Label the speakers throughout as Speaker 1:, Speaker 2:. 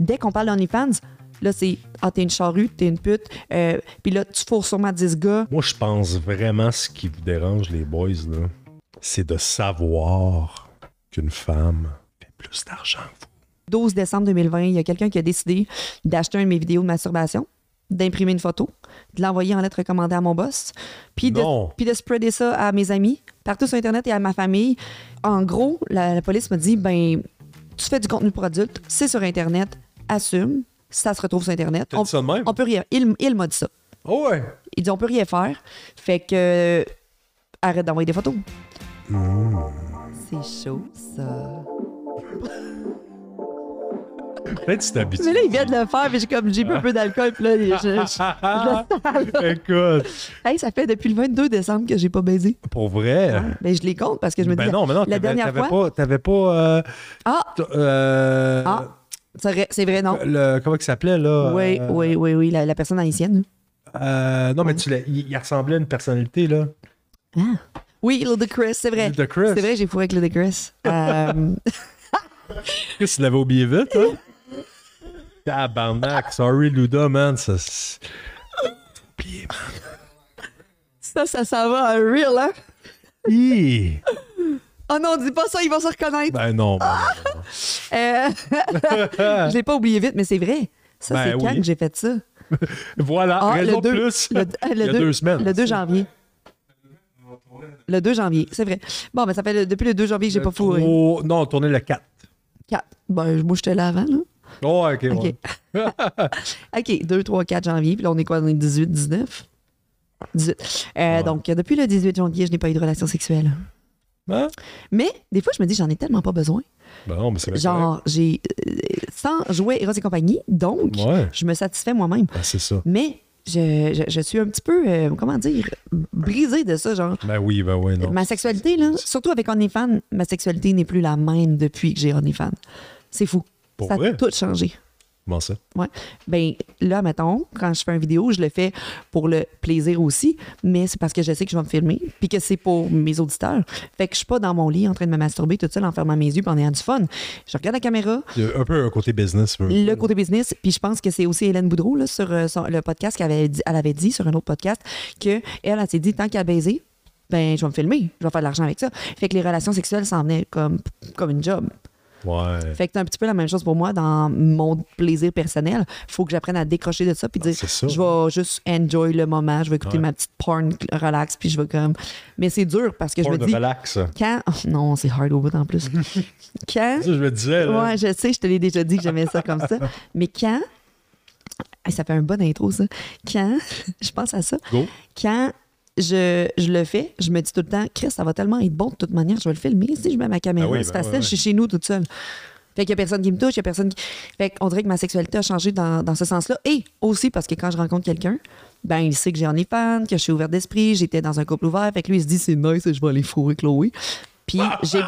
Speaker 1: Dès qu'on parle d'OnlyFans, là, c'est Ah, t'es une charrue, t'es une pute. euh, Puis là, tu fourres sûrement 10 gars.
Speaker 2: Moi, je pense vraiment ce qui vous dérange, les boys, là, c'est de savoir qu'une femme fait plus d'argent que vous.
Speaker 1: 12 décembre 2020, il y a quelqu'un qui a décidé d'acheter une de mes vidéos de masturbation, d'imprimer une photo, de l'envoyer en lettre recommandée à mon boss, puis de, puis de spreader ça à mes amis, partout sur Internet et à ma famille. En gros, la, la police m'a dit ben, tu fais du contenu pour adultes, c'est sur Internet, assume, ça se retrouve sur Internet.
Speaker 2: Dit ça de même?
Speaker 1: on peut rien. Il, il m'a dit ça.
Speaker 2: Oh ouais!
Speaker 1: Il dit on peut rien faire. Fait que euh, arrête d'envoyer des photos. C'est chaud, ça.
Speaker 2: Peut-être tu t'habitues.
Speaker 1: Mais là, il vient de le faire, mais j'ai comme j'ai bu un peu d'alcool, puis là, je, je-
Speaker 2: Écoute,
Speaker 1: Hey, ça fait depuis le 22 décembre que j'ai pas baisé.
Speaker 2: pour vrai?
Speaker 1: Ben, je les compte parce que je me
Speaker 2: Ben
Speaker 1: dis.
Speaker 2: non, mais non,
Speaker 1: la dernière
Speaker 2: t'avais
Speaker 1: fois.
Speaker 2: pas. T'avais pas. euh,
Speaker 1: Ah,
Speaker 2: euh,
Speaker 1: ah, c'est vrai, non.
Speaker 2: le, comment il s'appelait, là?
Speaker 1: Oui,
Speaker 2: euh,
Speaker 1: oui, oui, oui, la, la personne haïtienne.
Speaker 2: euh, non, mais tu il, il ressemblait à une personnalité, là.
Speaker 1: Oui, Ludacris, c'est vrai.
Speaker 2: Ludacris.
Speaker 1: C'est vrai, j'ai fourré avec Ludacris. Euh,
Speaker 2: que tu l'avais oublié vite, hein? Tabarnak, sorry, Luda, man. Ça, oublié, man.
Speaker 1: ça, ça s'en va un real, hein? Oh non, dis pas ça, ils vont se reconnaître.
Speaker 2: Ben non, ben non.
Speaker 1: Euh, je l'ai pas oublié vite, mais c'est vrai. Ça,
Speaker 2: Ben
Speaker 1: c'est quand
Speaker 2: oui.
Speaker 1: que j'ai fait ça?
Speaker 2: Voilà,
Speaker 1: Ah,
Speaker 2: raison
Speaker 1: le deux-
Speaker 2: plus.
Speaker 1: le- le
Speaker 2: il y a
Speaker 1: deux-
Speaker 2: deux semaines.
Speaker 1: Le 2 janvier. Le 2 janvier, c'est vrai. Bon, ben ça fait le- depuis le 2 janvier que j'ai pas fourré.
Speaker 2: Trop- Non, on tournait le 4.
Speaker 1: 4. Ben, moi, j'étais là avant, là.
Speaker 2: Oh, ok,
Speaker 1: OK.
Speaker 2: ouais.
Speaker 1: OK, 2, 3, 4 janvier. Puis là, on est quoi? On est 18, 19? 18. Euh,
Speaker 2: Ouais.
Speaker 1: Donc, depuis le 18 janvier, je n'ai pas eu de relation sexuelle.
Speaker 2: Hein?
Speaker 1: Mais des fois, je me dis, j'en ai tellement pas besoin.
Speaker 2: Ben non, mais c'est.
Speaker 1: Genre, j'ai. euh, sans jouer Eros et compagnie, donc,
Speaker 2: Ouais.
Speaker 1: je me satisfais moi-même.
Speaker 2: Ben, c'est ça.
Speaker 1: Mais je, je- je suis un petit peu, euh, comment dire, brisée de ça, genre.
Speaker 2: Ben oui, ben oui, non.
Speaker 1: Ma sexualité, là, surtout avec OnlyFans, ma sexualité n'est plus la même depuis que j'ai OnlyFans. C'est fou.
Speaker 2: Pour
Speaker 1: ça
Speaker 2: vrai?
Speaker 1: a tout changé.
Speaker 2: Comment ça?
Speaker 1: Ouais. Ben là, mettons, quand je fais une vidéo, je le fais pour le plaisir aussi, mais c'est parce que je sais que je vais me filmer, puis que c'est pour mes auditeurs. Fait que je suis pas dans mon lit en train de me masturber toute seule en fermant mes yeux en ayant du fun. Je regarde la caméra,
Speaker 2: Il y a un peu un côté business.
Speaker 1: le côté business, puis je pense que c'est aussi Hélène Boudreau là, sur euh, le podcast qu'elle avait dit, elle avait dit sur un autre podcast que elle, elle s'est dit tant qu'à baiser, ben je vais me filmer, je vais faire de l'argent avec ça. Fait que les relations sexuelles s'en venaient comme comme une job.
Speaker 2: Ouais.
Speaker 1: Fait que c'est un petit peu la même chose pour moi dans mon plaisir personnel. Faut que j'apprenne à décrocher de ça puis dire
Speaker 2: c'est ça.
Speaker 1: je vais juste enjoy le moment, je vais écouter
Speaker 2: Ouais.
Speaker 1: ma petite porn relax puis je vais comme mais c'est dur parce que je me dis
Speaker 2: relax. Ça,
Speaker 1: quand oh, non, c'est hard au bout en plus. quand
Speaker 2: je me disais, là.
Speaker 1: Ouais, je sais, je te l'ai déjà dit que j'aimais ça comme ça, mais quand ça fait un bon intro ça. Quand je pense à ça,
Speaker 2: Go.
Speaker 1: quand je, je le fais, je me dis tout le temps, Chris, ça va tellement être bon de toute manière, je vais le filmer. Si je mets ma caméra,
Speaker 2: Ah oui,
Speaker 1: c'est
Speaker 2: ben
Speaker 1: facile,
Speaker 2: ouais, ouais.
Speaker 1: je suis chez nous toute seule. Fait qu'il y a personne qui me touche, il y a personne qui. Fait qu'on dirait que ma sexualité a changé dans, dans ce sens-là. Et aussi parce que quand je rencontre quelqu'un, ben il sait que j'ai OnlyFans, que je suis ouverte d'esprit, j'étais dans un couple ouvert. Fait que lui, il se dit, c'est nice, je vais aller fourrer Chloé. Puis j'ai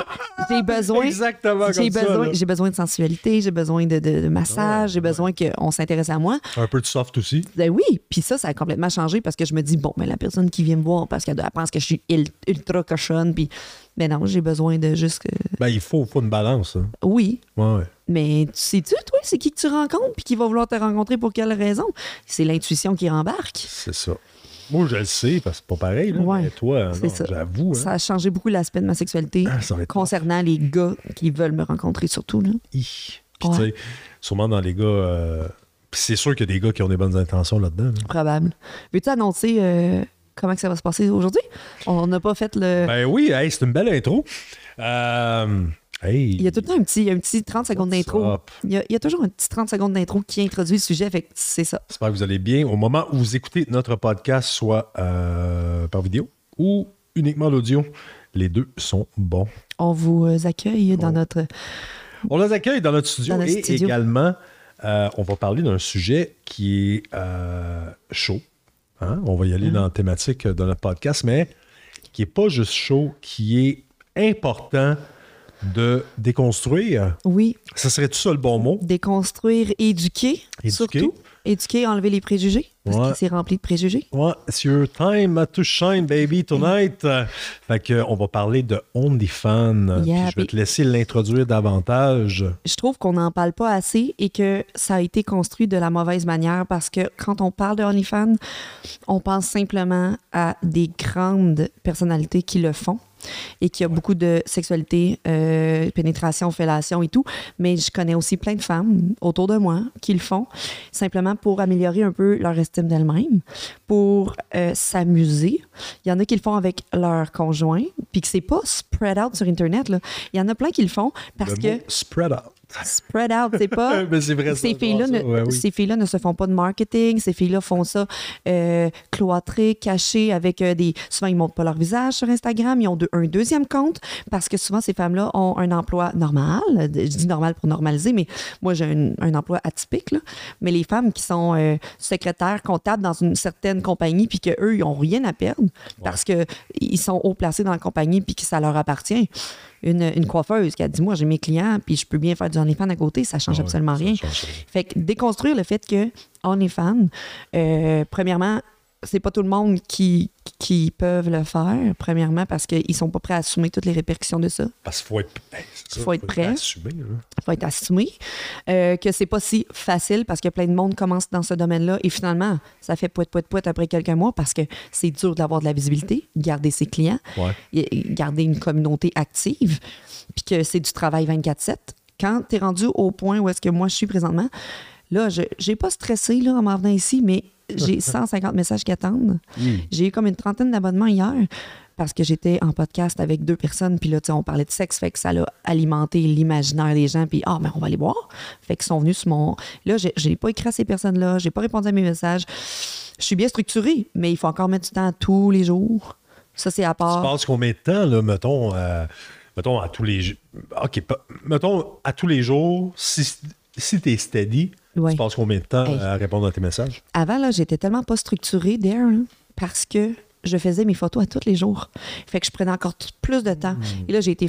Speaker 1: j'ai besoin.
Speaker 2: Exactement
Speaker 1: J'ai besoin, besoin de sensualité, j'ai besoin de, de- de massage, j'ai besoin qu'on s'intéresse à moi.
Speaker 2: Un peu de soft aussi.
Speaker 1: Ben oui, puis ça, ça a complètement changé parce que je me dis, bon, mais la personne qui vient me voir parce qu'elle elle pense que je suis il- ultra cochonne, puis ben non, j'ai besoin de juste que...
Speaker 2: Ben, il faut, faut une balance. hein.
Speaker 1: Oui,
Speaker 2: Ouais, ouais.
Speaker 1: mais tu sais-tu, toi, c'est qui que tu rencontres puis qui va vouloir te rencontrer pour quelle raison? C'est l'intuition qui rembarque.
Speaker 2: C'est ça. Moi, je le sais, parce que c'est pas pareil. Là,
Speaker 1: Ouais,
Speaker 2: mais toi, j'avoue. Hein,
Speaker 1: Ça a changé beaucoup l'aspect de ma sexualité
Speaker 2: Ah,
Speaker 1: concernant les gars qui veulent me rencontrer surtout. Là.
Speaker 2: Hi. Puis,
Speaker 1: Ouais.
Speaker 2: tu sais, sûrement dans les gars. euh, c'est sûr qu'il y a des gars qui ont des bonnes intentions là-dedans. là.
Speaker 1: Probable. Veux-tu annoncer euh, comment que ça va se passer aujourd'hui? On n'a pas fait le...
Speaker 2: Ben oui, hey, c'est une belle intro. Euh, hey,
Speaker 1: Il y a tout le temps un petit, un petit 30 secondes d'intro. Il y, a, il y a toujours un petit 30 secondes d'intro qui introduit le sujet, fait c'est ça.
Speaker 2: J'espère que vous allez bien. Au moment où vous écoutez notre podcast, soit euh, par vidéo ou uniquement l'audio, les deux sont bons.
Speaker 1: On vous euh, accueille dans notre...
Speaker 2: On les accueille dans notre studio
Speaker 1: Dans notre
Speaker 2: et
Speaker 1: studio.
Speaker 2: également, euh, on va parler d'un sujet qui est euh, chaud. Hein? On va y
Speaker 1: Mm.
Speaker 2: aller dans la thématique de notre podcast, mais qui n'est pas juste chaud, qui est important de déconstruire.
Speaker 1: Oui,
Speaker 2: Ça serait tout ça le bon mot?
Speaker 1: déconstruire, éduquer,
Speaker 2: Éduquer.
Speaker 1: surtout. Éduquer, enlever les préjugés, parce
Speaker 2: Ouais.
Speaker 1: qu'il s'est rempli de préjugés.
Speaker 2: Ouais, it's your time to shine, baby, tonight. Fait que, on va parler de OnlyFans.
Speaker 1: Yeah,
Speaker 2: je vais te laisser l'introduire davantage.
Speaker 1: je trouve qu'on n'en parle pas assez et que ça a été construit de la mauvaise manière parce que quand on parle de OnlyFans, on pense simplement à des grandes personnalités qui le font et qui a beaucoup de sexualité, euh, pénétration, fellation et tout. Mais je connais aussi plein de femmes autour de moi qui le font simplement pour améliorer un peu leur estime d'elles-mêmes, pour euh, s'amuser. Il y en a qui le font avec leur conjoint, puis que c'est pas spread out sur Internet. Là. Il y en a plein qui le font parce
Speaker 2: le
Speaker 1: que
Speaker 2: mot spread out.
Speaker 1: spread out, c'est pas.
Speaker 2: C'est vrai,
Speaker 1: ces filles-là ne,
Speaker 2: ouais, oui.
Speaker 1: ces filles-là ne se font pas de marketing. Ces filles-là font ça euh, cloîtré, caché, avec euh, des. Souvent, ils montrent pas leur visage sur Instagram. Ils ont un deuxième compte parce que souvent, ces femmes-là ont un emploi normal. Je dis normal pour normaliser, mais moi, j'ai un, un emploi atypique. là. Mais les femmes qui sont euh, secrétaires, comptables dans une certaine compagnie, puis qu'eux, ils n'ont rien à perdre parce qu'ils sont haut placés dans la compagnie, puis que ça leur appartient. Une, une coiffeuse qui a dit Moi, j'ai mes clients, puis je peux bien faire du OnlyFans à côté, ça change
Speaker 2: Ah
Speaker 1: absolument
Speaker 2: ça
Speaker 1: rien.
Speaker 2: change rien.
Speaker 1: Fait que déconstruire le fait que OnlyFans, euh, premièrement, c'est pas tout le monde qui, qui peuvent le faire, premièrement, parce qu'ils sont pas prêts à assumer toutes les répercussions de ça.
Speaker 2: Parce qu'il faut être, c'est ça,
Speaker 1: Faut être prêt. Il faut être assumé. Euh, que c'est pas si facile parce que plein de monde commence dans ce domaine-là et finalement, ça fait poète, poète, poète après quelques mois parce que c'est dur d'avoir de la visibilité, garder ses clients,
Speaker 2: Ouais.
Speaker 1: garder une communauté active, puis que c'est du travail 24-7. Quand tu es rendu au point où est-ce que moi je suis présentement, là, je j'ai pas stressé là, en m'en venant ici, mais j'ai 150 messages qui attendent. J'ai eu comme une trentaine d'abonnements hier parce que j'étais en podcast avec deux personnes, puis là, tu on parlait de sexe, fait que ça a alimenté l'imaginaire des gens, puis ah, mais on va aller voir. Fait qu'ils sont venus sur mon. Là, j'ai pas écrit à ces personnes-là, j'ai pas répondu à mes messages. Je suis bien structurée, mais il faut encore mettre du temps tous les jours. Ça, c'est à
Speaker 2: Tu
Speaker 1: part.
Speaker 2: passes combien de temps, là, mettons, euh, mettons à tous les jours. OK, mettons à tous les jours, si, si t'es steady,
Speaker 1: Ouais.
Speaker 2: tu passes combien de temps
Speaker 1: Hey.
Speaker 2: à répondre à tes messages?
Speaker 1: Avant, là, j'étais tellement pas structurée d'air hein, parce que je faisais mes photos à tous les jours. Fait que je prenais encore plus de temps. Et là, j'ai été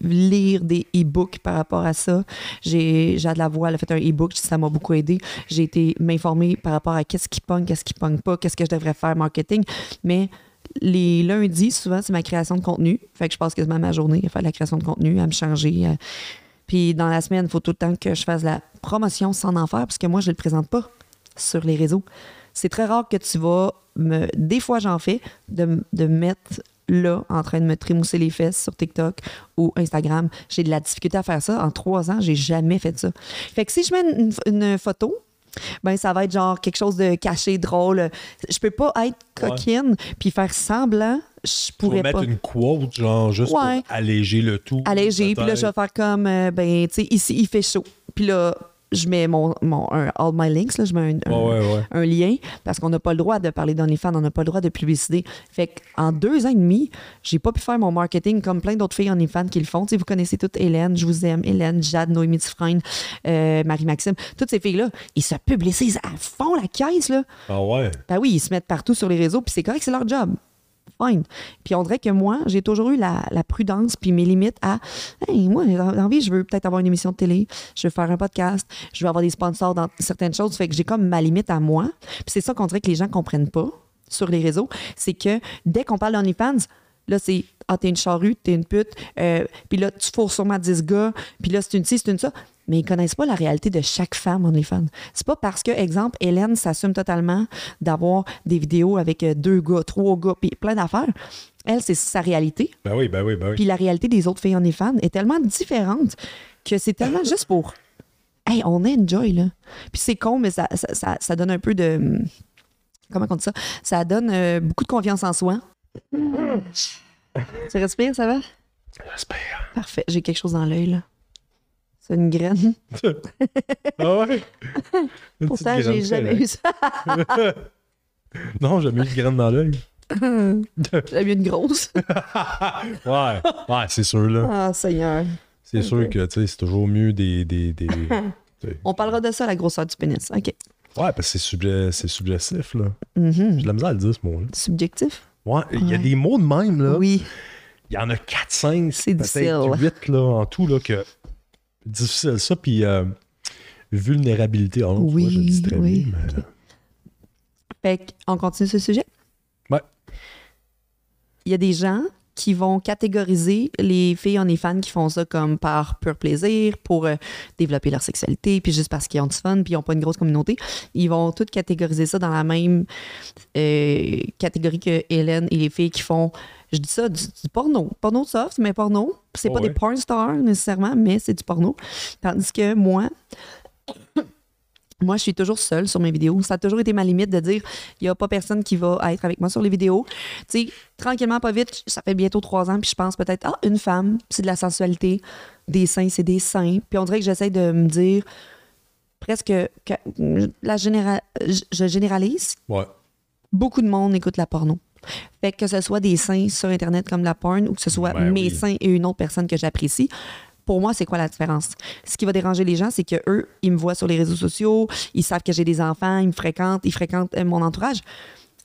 Speaker 1: lire des e-books par rapport à ça. J'ai Jade Lavoie, elle a fait un e-book, ça m'a beaucoup aidé. J'ai été m'informer par rapport à qu'est-ce qui pogne, qu'est-ce qui pogne pas, qu'est-ce que je devrais faire marketing. Mais les lundis, souvent, c'est ma création de contenu. Fait que je passe quasiment ma journée à faire de la création de contenu, à me changer. à- Puis dans la semaine, il faut tout le temps que je fasse la promotion sans en faire, parce que moi, je ne le présente pas sur les réseaux. C'est très rare que tu vas me. Des fois, j'en fais, de, de me mettre là, en train de me trémousser les fesses sur TikTok ou Instagram. J'ai de la difficulté à faire ça. En trois ans, j'ai jamais fait ça. Fait que si je mets une, une photo, ben ça va être genre quelque chose de caché, drôle. Je peux pas être coquine puis faire semblant. Je
Speaker 2: Pour
Speaker 1: pourrais
Speaker 2: mettre
Speaker 1: pas
Speaker 2: une quote, genre, juste
Speaker 1: Ouais.
Speaker 2: pour alléger le tout.
Speaker 1: alléger. Puis là, je vais faire comme, euh, ben, tu sais, ici, il fait chaud. Puis là, je mets mon, mon un, all my links, là, je mets un, un-
Speaker 2: Ouais, ouais, ouais.
Speaker 1: un lien parce qu'on n'a pas le droit de parler d'OnlyFans, on n'a pas le droit de publicité. Fait qu'en deux ans et demi, j'ai pas pu faire mon marketing comme plein d'autres filles OnlyFans qui le font. Tu sais, vous connaissez toutes Hélène, je vous aime, Hélène, Jade, Noémie Dufresne, euh, Marie-Maxime. Toutes ces filles-là, ils se publicisent à fond la caisse, là.
Speaker 2: Ah ouais?
Speaker 1: Ben oui, ils se mettent partout sur les réseaux, puis c'est correct, c'est leur job. Fine. Puis on dirait que moi, j'ai toujours eu la, la prudence puis mes limites à Hey, moi, j'ai envie, je veux peut-être avoir une émission de télé, je veux faire un podcast, je veux avoir des sponsors dans certaines choses. Fait que j'ai comme ma limite à moi. Puis c'est ça qu'on dirait que les gens comprennent pas sur les réseaux. C'est que dès qu'on parle d'OnlyFans, là, c'est Ah, t'es une charrue, t'es une pute, euh, puis là, tu fourres sûrement 10 gars, puis là, c'est une ci, c'est une ça. Mais ils connaissent pas la réalité de chaque femme OnlyFans. C'est pas parce que, exemple, Hélène s'assume totalement d'avoir des vidéos avec euh, deux gars, trois gars, puis plein d'affaires. Elle, c'est sa réalité.
Speaker 2: Ben oui, ben oui, ben oui.
Speaker 1: Puis la réalité des autres filles OnlyFans est tellement différente que c'est tellement juste pour. Hey, on enjoy, là. Puis c'est con, mais ça, ça, ça- ça donne un peu de. Comment on dit ça? Ça donne euh, beaucoup de confiance en soi. tu respires, ça va?
Speaker 2: J'espère.
Speaker 1: Parfait. J'ai quelque chose dans l'œil, là. C'est une graine.
Speaker 2: Ah ouais? Une
Speaker 1: Pourtant,
Speaker 2: petite
Speaker 1: j'ai
Speaker 2: graine,
Speaker 1: jamais eu ça.
Speaker 2: Non, j'ai mis une graine dans l'œil.
Speaker 1: J'avais eu une grosse.
Speaker 2: Ouais, ouais, c'est sûr, là.
Speaker 1: Ah, Seigneur.
Speaker 2: C'est sûr que, tu sais, c'est toujours mieux des... des, des...
Speaker 1: On parlera de ça, la grosseur du pénis. OK.
Speaker 2: ouais, parce que c'est subje- c'est subjectif, là.
Speaker 1: Mhm.
Speaker 2: J'ai de la misère à le dire, ce mot-là.
Speaker 1: Subjectif?
Speaker 2: Ouais, il y a des mots de même, là.
Speaker 1: Oui.
Speaker 2: il y en a 4-5,
Speaker 1: C'est
Speaker 2: peut-être
Speaker 1: difficile.
Speaker 2: 8 là, en tout, là, que difficile ça, puis euh, vulnérabilité. Vois,
Speaker 1: Oui,
Speaker 2: je le dis très
Speaker 1: oui.
Speaker 2: bien, mais, euh,
Speaker 1: Fait qu'on continue ce sujet?
Speaker 2: Ouais.
Speaker 1: Il y a des gens qui vont catégoriser les filles est fans qui font ça comme par pur plaisir, pour euh, développer leur sexualité, puis juste parce qu'ils ont du fun, puis ils n'ont pas une grosse communauté. Ils vont toutes catégoriser ça dans la même euh, catégorie que Hélène et les filles qui font, je dis ça, du, du porno. Porno soft, mais porno. C'est
Speaker 2: Oh
Speaker 1: pas
Speaker 2: ouais.
Speaker 1: des porn stars nécessairement, mais c'est du porno. Tandis que moi, moi, je suis toujours seule sur mes vidéos. Ça a toujours été ma limite de dire il n'y a pas personne qui va être avec moi sur les vidéos. Tu sais, tranquillement, pas vite, ça fait bientôt trois ans, puis je pense peut-être, ah, une femme, c'est de la sensualité. Des seins, c'est des seins. Puis on dirait que j'essaie de me dire presque que la je- généralise.
Speaker 2: ouais.
Speaker 1: Beaucoup de monde écoute la porno. Fait que, que ce soit des seins sur Internet comme la porn ou que ce soit
Speaker 2: Ben
Speaker 1: mes
Speaker 2: oui.
Speaker 1: seins et une autre personne que j'apprécie, pour moi, c'est quoi la différence? Ce qui va déranger les gens, c'est que eux, ils me voient sur les réseaux sociaux, ils savent que j'ai des enfants, ils me fréquentent, ils fréquentent euh, mon entourage.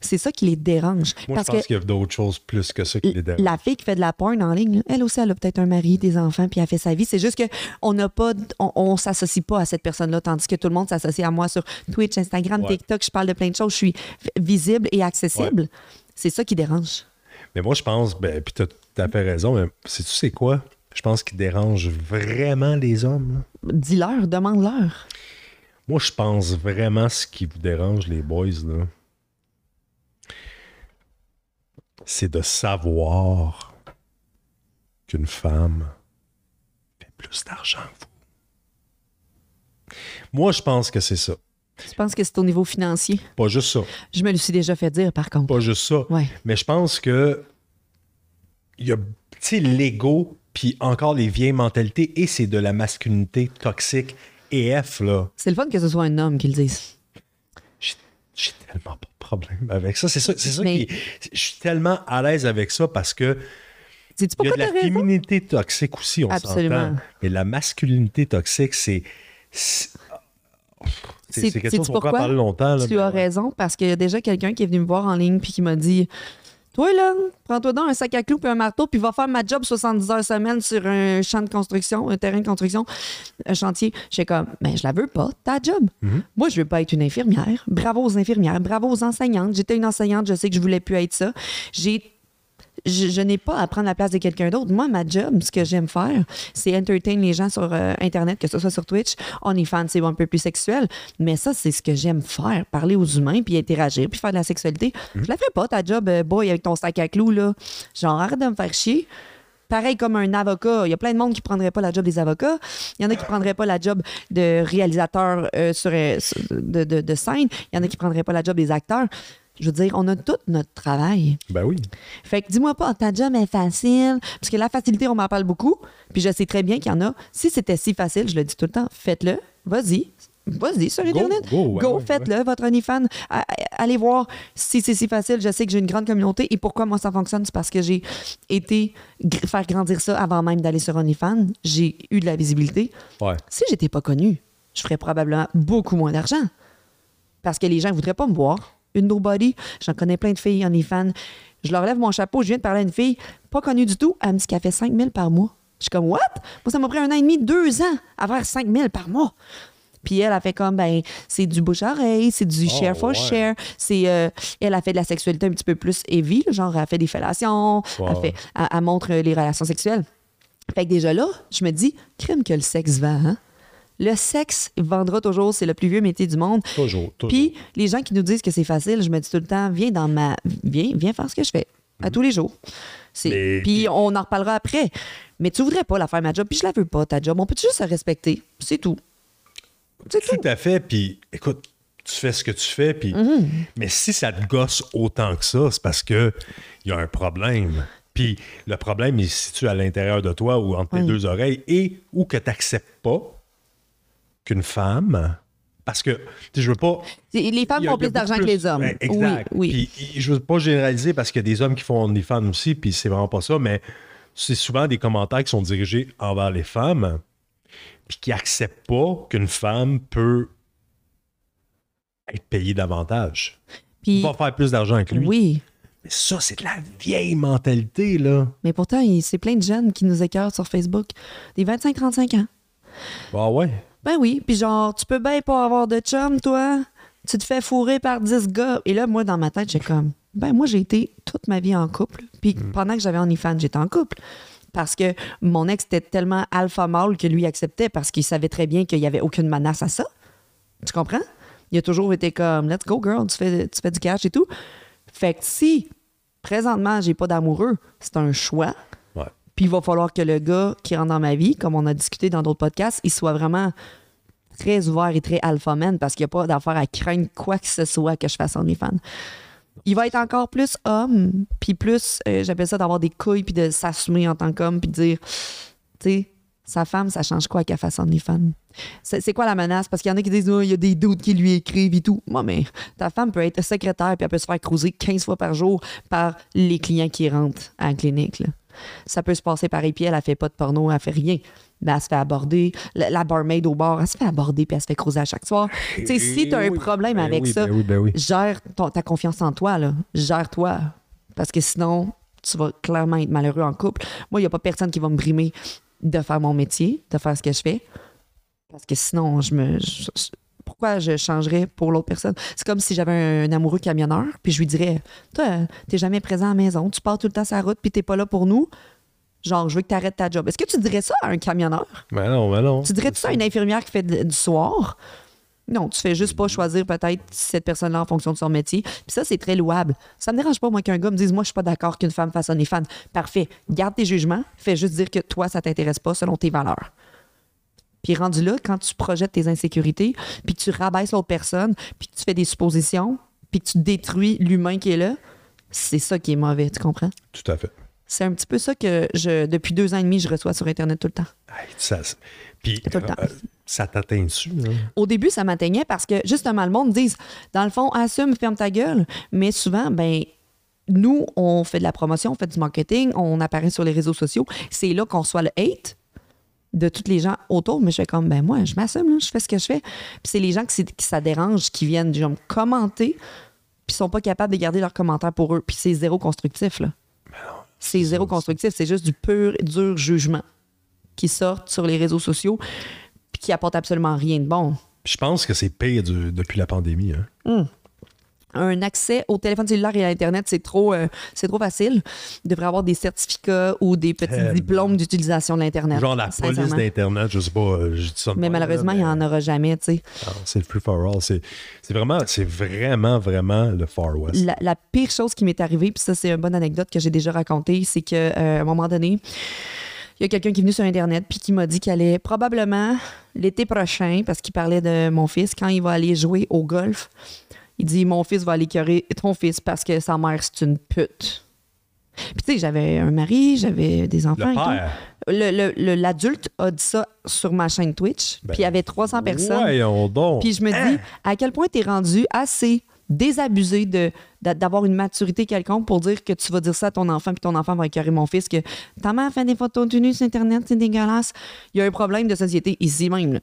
Speaker 1: C'est ça qui les dérange.
Speaker 2: Moi,
Speaker 1: Parce
Speaker 2: je pense qu'il y a d'autres choses plus que ça qui les dérange.
Speaker 1: la fille qui fait de la porn en ligne, elle aussi, elle a peut-être un mari, des enfants, puis elle fait sa vie. C'est juste que on n'a pas, on, on s'associe pas à cette personne-là, tandis que tout le monde s'associe à moi sur Twitch, Instagram,
Speaker 2: Ouais.
Speaker 1: TikTok. Je parle de plein de choses. Je suis visible et accessible. C'est ça qui dérange.
Speaker 2: Mais moi, je pense, ben, puis t'as tout à fait raison, mais sais-tu c'est quoi? Je pense qu'il dérange vraiment les hommes.
Speaker 1: Dis-leur, demande-leur.
Speaker 2: Moi, je pense vraiment ce qui vous dérange, les boys, là, c'est de savoir qu'une femme fait plus d'argent que vous. Moi, je pense que c'est ça.
Speaker 1: Je pense que c'est au niveau financier?
Speaker 2: Pas juste ça.
Speaker 1: Je me le suis déjà fait dire, par contre.
Speaker 2: Pas juste ça.
Speaker 1: Ouais.
Speaker 2: Mais je pense que il y a, l'ego, puis encore les vieilles mentalités, et c'est de la masculinité toxique EF, là.
Speaker 1: C'est le fun que ce soit un homme qui le dise.
Speaker 2: J'ai tellement pas de problème avec ça. C'est ça, c'est ça qui. Je suis tellement à l'aise avec ça parce que il y a de la féminité toxique aussi, on
Speaker 1: Absolument.
Speaker 2: s'entend. Mais la masculinité toxique, c'est. C'est quelque chose qu'on
Speaker 1: pourquoi?
Speaker 2: parler longtemps. là,
Speaker 1: Tu as
Speaker 2: ouais.
Speaker 1: raison, parce qu'il y a déjà quelqu'un qui est venu me voir en ligne puis qui m'a dit Toi, là, prends-toi donc un sac à clous puis un marteau, puis va faire ma job 70 heures semaine sur un champ de construction, un terrain de construction, un chantier. J'étais comme Mais je la veux pas, ta job.
Speaker 2: Mm-hmm.
Speaker 1: Moi, je veux pas être une infirmière. Bravo aux infirmières, bravo aux enseignantes. J'étais une enseignante, je sais que je voulais plus être ça. J'ai je, je n'ai pas à prendre la place de quelqu'un d'autre. Moi, ma job, ce que j'aime faire, c'est entertain les gens sur euh, Internet, que ce soit sur Twitch. OnlyFans, c'est un peu plus sexuel. Mais ça, c'est ce que j'aime faire. Parler aux humains, puis interagir, puis faire de la sexualité. Je la ferais pas, ta job, euh, boy, avec ton sac à clous, là. Genre, arrête de me faire chier. Pareil comme un avocat. Il y a plein de monde qui prendrait pas la job des avocats. Il y en a qui prendraient pas la job de réalisateur euh, sur, de, de- de scène. Il y en a qui prendraient pas la job des acteurs. Je veux dire, on a tout notre travail.
Speaker 2: Ben oui.
Speaker 1: Fait que dis-moi pas, ta job est facile. Parce que la facilité, on m'en parle beaucoup. Puis je sais très bien qu'il y en a. Si c'était si facile, je le dis tout le temps, faites-le. Vas-y. Vas-y sur
Speaker 2: Go,
Speaker 1: Internet.
Speaker 2: go, ouais, ouais,
Speaker 1: faites-le, votre OnlyFans. Allez voir si c'est si facile. Je sais que j'ai une grande communauté. Et pourquoi moi ça fonctionne? C'est parce que j'ai été faire grandir ça avant même d'aller sur OnlyFans. J'ai eu de la visibilité.
Speaker 2: Ouais.
Speaker 1: Si j'étais pas connue, je ferais probablement beaucoup moins d'argent. Parce que les gens ne voudraient pas me voir. Une nobody. J'en connais plein de filles, on est fan. Je leur lève mon chapeau. Je viens de parler à une fille, pas connue du tout. Elle me dit qu'elle fait 5 000 par mois. Je suis comme, what? Moi, ça m'a pris un an et demi, deux ans à faire 5 000 par mois. Puis elle a fait comme, ben, c'est du bouche à oreille, c'est du share for
Speaker 2: ouais.
Speaker 1: share. C'est, euh, elle a fait de la sexualité un petit peu plus heavy, genre, elle a fait des fellations,
Speaker 2: Wow.
Speaker 1: elle, fait, elle, elle montre les relations sexuelles. Fait que déjà là, je me dis, crime que le sexe vend, hein? Le sexe vendra toujours, c'est le plus vieux métier du monde.
Speaker 2: Toujours. toujours.
Speaker 1: Puis les gens qui nous disent que c'est facile, je me dis tout le temps, viens dans ma. Viens, viens faire ce que je fais. À tous les jours.
Speaker 2: Mais-
Speaker 1: Puis on en reparlera après. Mais tu voudrais pas la faire ma job, puis je la veux pas, ta job. On peut juste se respecter? C'est tout. C'est tout.
Speaker 2: Tout à fait. Puis, écoute, tu fais ce que tu fais. Puis,
Speaker 1: Mm-hmm.
Speaker 2: mais si ça te gosse autant que ça, c'est parce que il y a un problème. Puis, le problème, il se situe à l'intérieur de toi ou entre tes deux oreilles et ou que tu n'acceptes pas qu'une femme. Parce que, je veux pas.
Speaker 1: Les femmes
Speaker 2: a- a
Speaker 1: plus d'argent que les hommes.
Speaker 2: Exact.
Speaker 1: Oui, oui.
Speaker 2: Puis, je veux pas généraliser parce qu'il y a des hommes qui font des femmes aussi, puis c'est vraiment pas ça, mais c'est souvent des commentaires qui sont dirigés envers les femmes, puis qui acceptent pas qu'une femme peut être payée davantage.
Speaker 1: Puis,
Speaker 2: Va faire plus d'argent que lui.
Speaker 1: oui.
Speaker 2: Mais ça, c'est de la vieille mentalité, là.
Speaker 1: Mais pourtant, c'est plein de jeunes qui nous écœurent sur Facebook. Des 25-35 ans.
Speaker 2: Ah ouais?
Speaker 1: Ben oui, puis genre, tu peux bien pas avoir de chum, toi. Tu te fais fourrer par 10 gars. Et là, moi, dans ma tête, j'ai comme, ben moi, j'ai été toute ma vie en couple. Puis pendant que j'avais OnlyFans, j'étais en couple. Parce que mon ex était tellement alpha mâle que lui acceptait parce qu'il savait très bien qu'il n'y avait aucune menace à ça. Tu comprends? Il a toujours été comme, let's go, girl, tu fais, tu fais du cash et tout. Fait que si, présentement, j'ai pas d'amoureux, c'est un choix. Puis il va falloir que le gars qui rentre dans ma vie, comme on a discuté dans d'autres podcasts, il soit vraiment très ouvert et très alpha man parce qu'il n'y a pas d'affaire à craindre quoi que ce soit que je fasse OnlyFans. Il va être encore plus homme, puis plus, euh, j'appelle ça d'avoir des couilles, puis de s'assumer en tant qu'homme, puis de dire, tu sais, sa femme, ça change quoi qu'elle fasse OnlyFans? C'est c'est quoi la menace? Parce qu'il y en a qui disent, il y a des doutes qui lui écrivent et tout. Moi, mais ta femme peut être secrétaire, puis elle peut se faire cruiser 15 fois par jour par les clients qui rentrent à la clinique. là. Ça peut se passer pareil, puis elle, elle fait pas de porno, elle fait rien. Mais elle se fait aborder. La, la barmaid au bar, elle se fait aborder, puis elle se fait cruiser à chaque soir. Tu sais, si tu as un
Speaker 2: Eh
Speaker 1: problème
Speaker 2: ben
Speaker 1: avec
Speaker 2: oui,
Speaker 1: ça,
Speaker 2: ben oui, ben
Speaker 1: gère ton- ta confiance en toi, là. Gère-toi. Parce que sinon, tu vas clairement être malheureux en couple. Moi, il n'y a pas personne qui va me brimer de faire mon métier, de faire ce que je fais. Parce que sinon, je me. je- je- pourquoi je changerais pour l'autre personne? C'est comme si j'avais un, un amoureux camionneur, puis je lui dirais Toi, t'es jamais présent à la maison, tu pars tout le temps sur la route, puis t'es pas là pour nous. Genre, je veux que tu arrêtes ta job. Est-ce que tu dirais ça à un camionneur?
Speaker 2: Ben non, ben non.
Speaker 1: Tu dirais ça à une infirmière qui fait de- du soir? Non, tu fais juste pas choisir peut-être cette personne-là en fonction de son métier. Puis ça, c'est très louable. Ça me dérange pas, moi, qu'un gars me dise, moi, je suis pas d'accord qu'une femme fasse OnlyFans. Parfait. Garde tes jugements. Fais juste dire que toi, ça t'intéresse pas selon tes valeurs. Puis rendu là, quand tu projettes tes insécurités, puis que tu rabaisses l'autre personne, puis que tu fais des suppositions, puis que tu détruis l'humain qui est là, c'est ça qui est mauvais, tu comprends?
Speaker 2: Tout à fait.
Speaker 1: C'est un petit peu ça que je, depuis deux ans et demi, je reçois sur Internet tout le temps.
Speaker 2: Hey, ça, puis,
Speaker 1: Tout le temps.
Speaker 2: euh, ça t'atteint dessus. hein?
Speaker 1: Au début, ça m'atteignait parce que justement, le monde dise, dans le fond, assume, ferme ta gueule. Mais souvent, ben, nous, on fait de la promotion, on fait du marketing, on apparaît sur les réseaux sociaux. C'est là qu'on reçoit le hate de tous les gens autour. Mais je fais comme, ben moi, je m'assume, je fais ce que je fais. Puis c'est les gens qui, ça dérange, qui viennent genre, me commenter, puis sont pas capables de garder leurs commentaires pour eux. Puis c'est zéro constructif, là. C'est zéro constructif, c'est juste du pur et dur jugement qui sortent sur les réseaux sociaux puis qui apporte absolument rien de bon.
Speaker 2: Je pense que c'est pire du- depuis la pandémie. Hein?
Speaker 1: Un accès au téléphone cellulaire et à Internet, c'est trop, euh, c'est trop facile. Il devrait avoir des certificats ou des petits diplômes d'utilisation de l'Internet.
Speaker 2: Genre la police d'Internet, je sais pas, euh, je dis ça de
Speaker 1: Mais malheureusement, il n'y en aura jamais, tu sais.
Speaker 2: Non, C'est le free for all. C'est c'est vraiment, c'est vraiment, vraiment le Far West.
Speaker 1: La, la pire chose qui m'est arrivée, puis ça, c'est une bonne anecdote que j'ai déjà racontée, c'est qu'à un moment donné, il y a quelqu'un qui est venu sur Internet puis qui m'a dit qu'il allait probablement l'été prochain, parce qu'il parlait de mon fils, quand il va aller jouer au golf, il dit Mon fils va aller écœurer ton fils parce que sa mère, c'est une pute. Puis tu sais, j'avais un mari, j'avais des enfants.
Speaker 2: Le
Speaker 1: et tout.
Speaker 2: père.
Speaker 1: Le- le- le- L'adulte a dit ça sur ma chaîne Twitch,
Speaker 2: Ben,
Speaker 1: puis il y avait 300 personnes.
Speaker 2: Donc.
Speaker 1: Puis je me dis, à quel point tu es rendu assez désabusé de, d'a- d'avoir une maturité quelconque pour dire que tu vas dire ça à ton enfant, puis ton enfant va écœurer mon fils, que ta mère fait des photos de nu sur Internet, c'est dégueulasse. Il y a un problème de société ici même. là.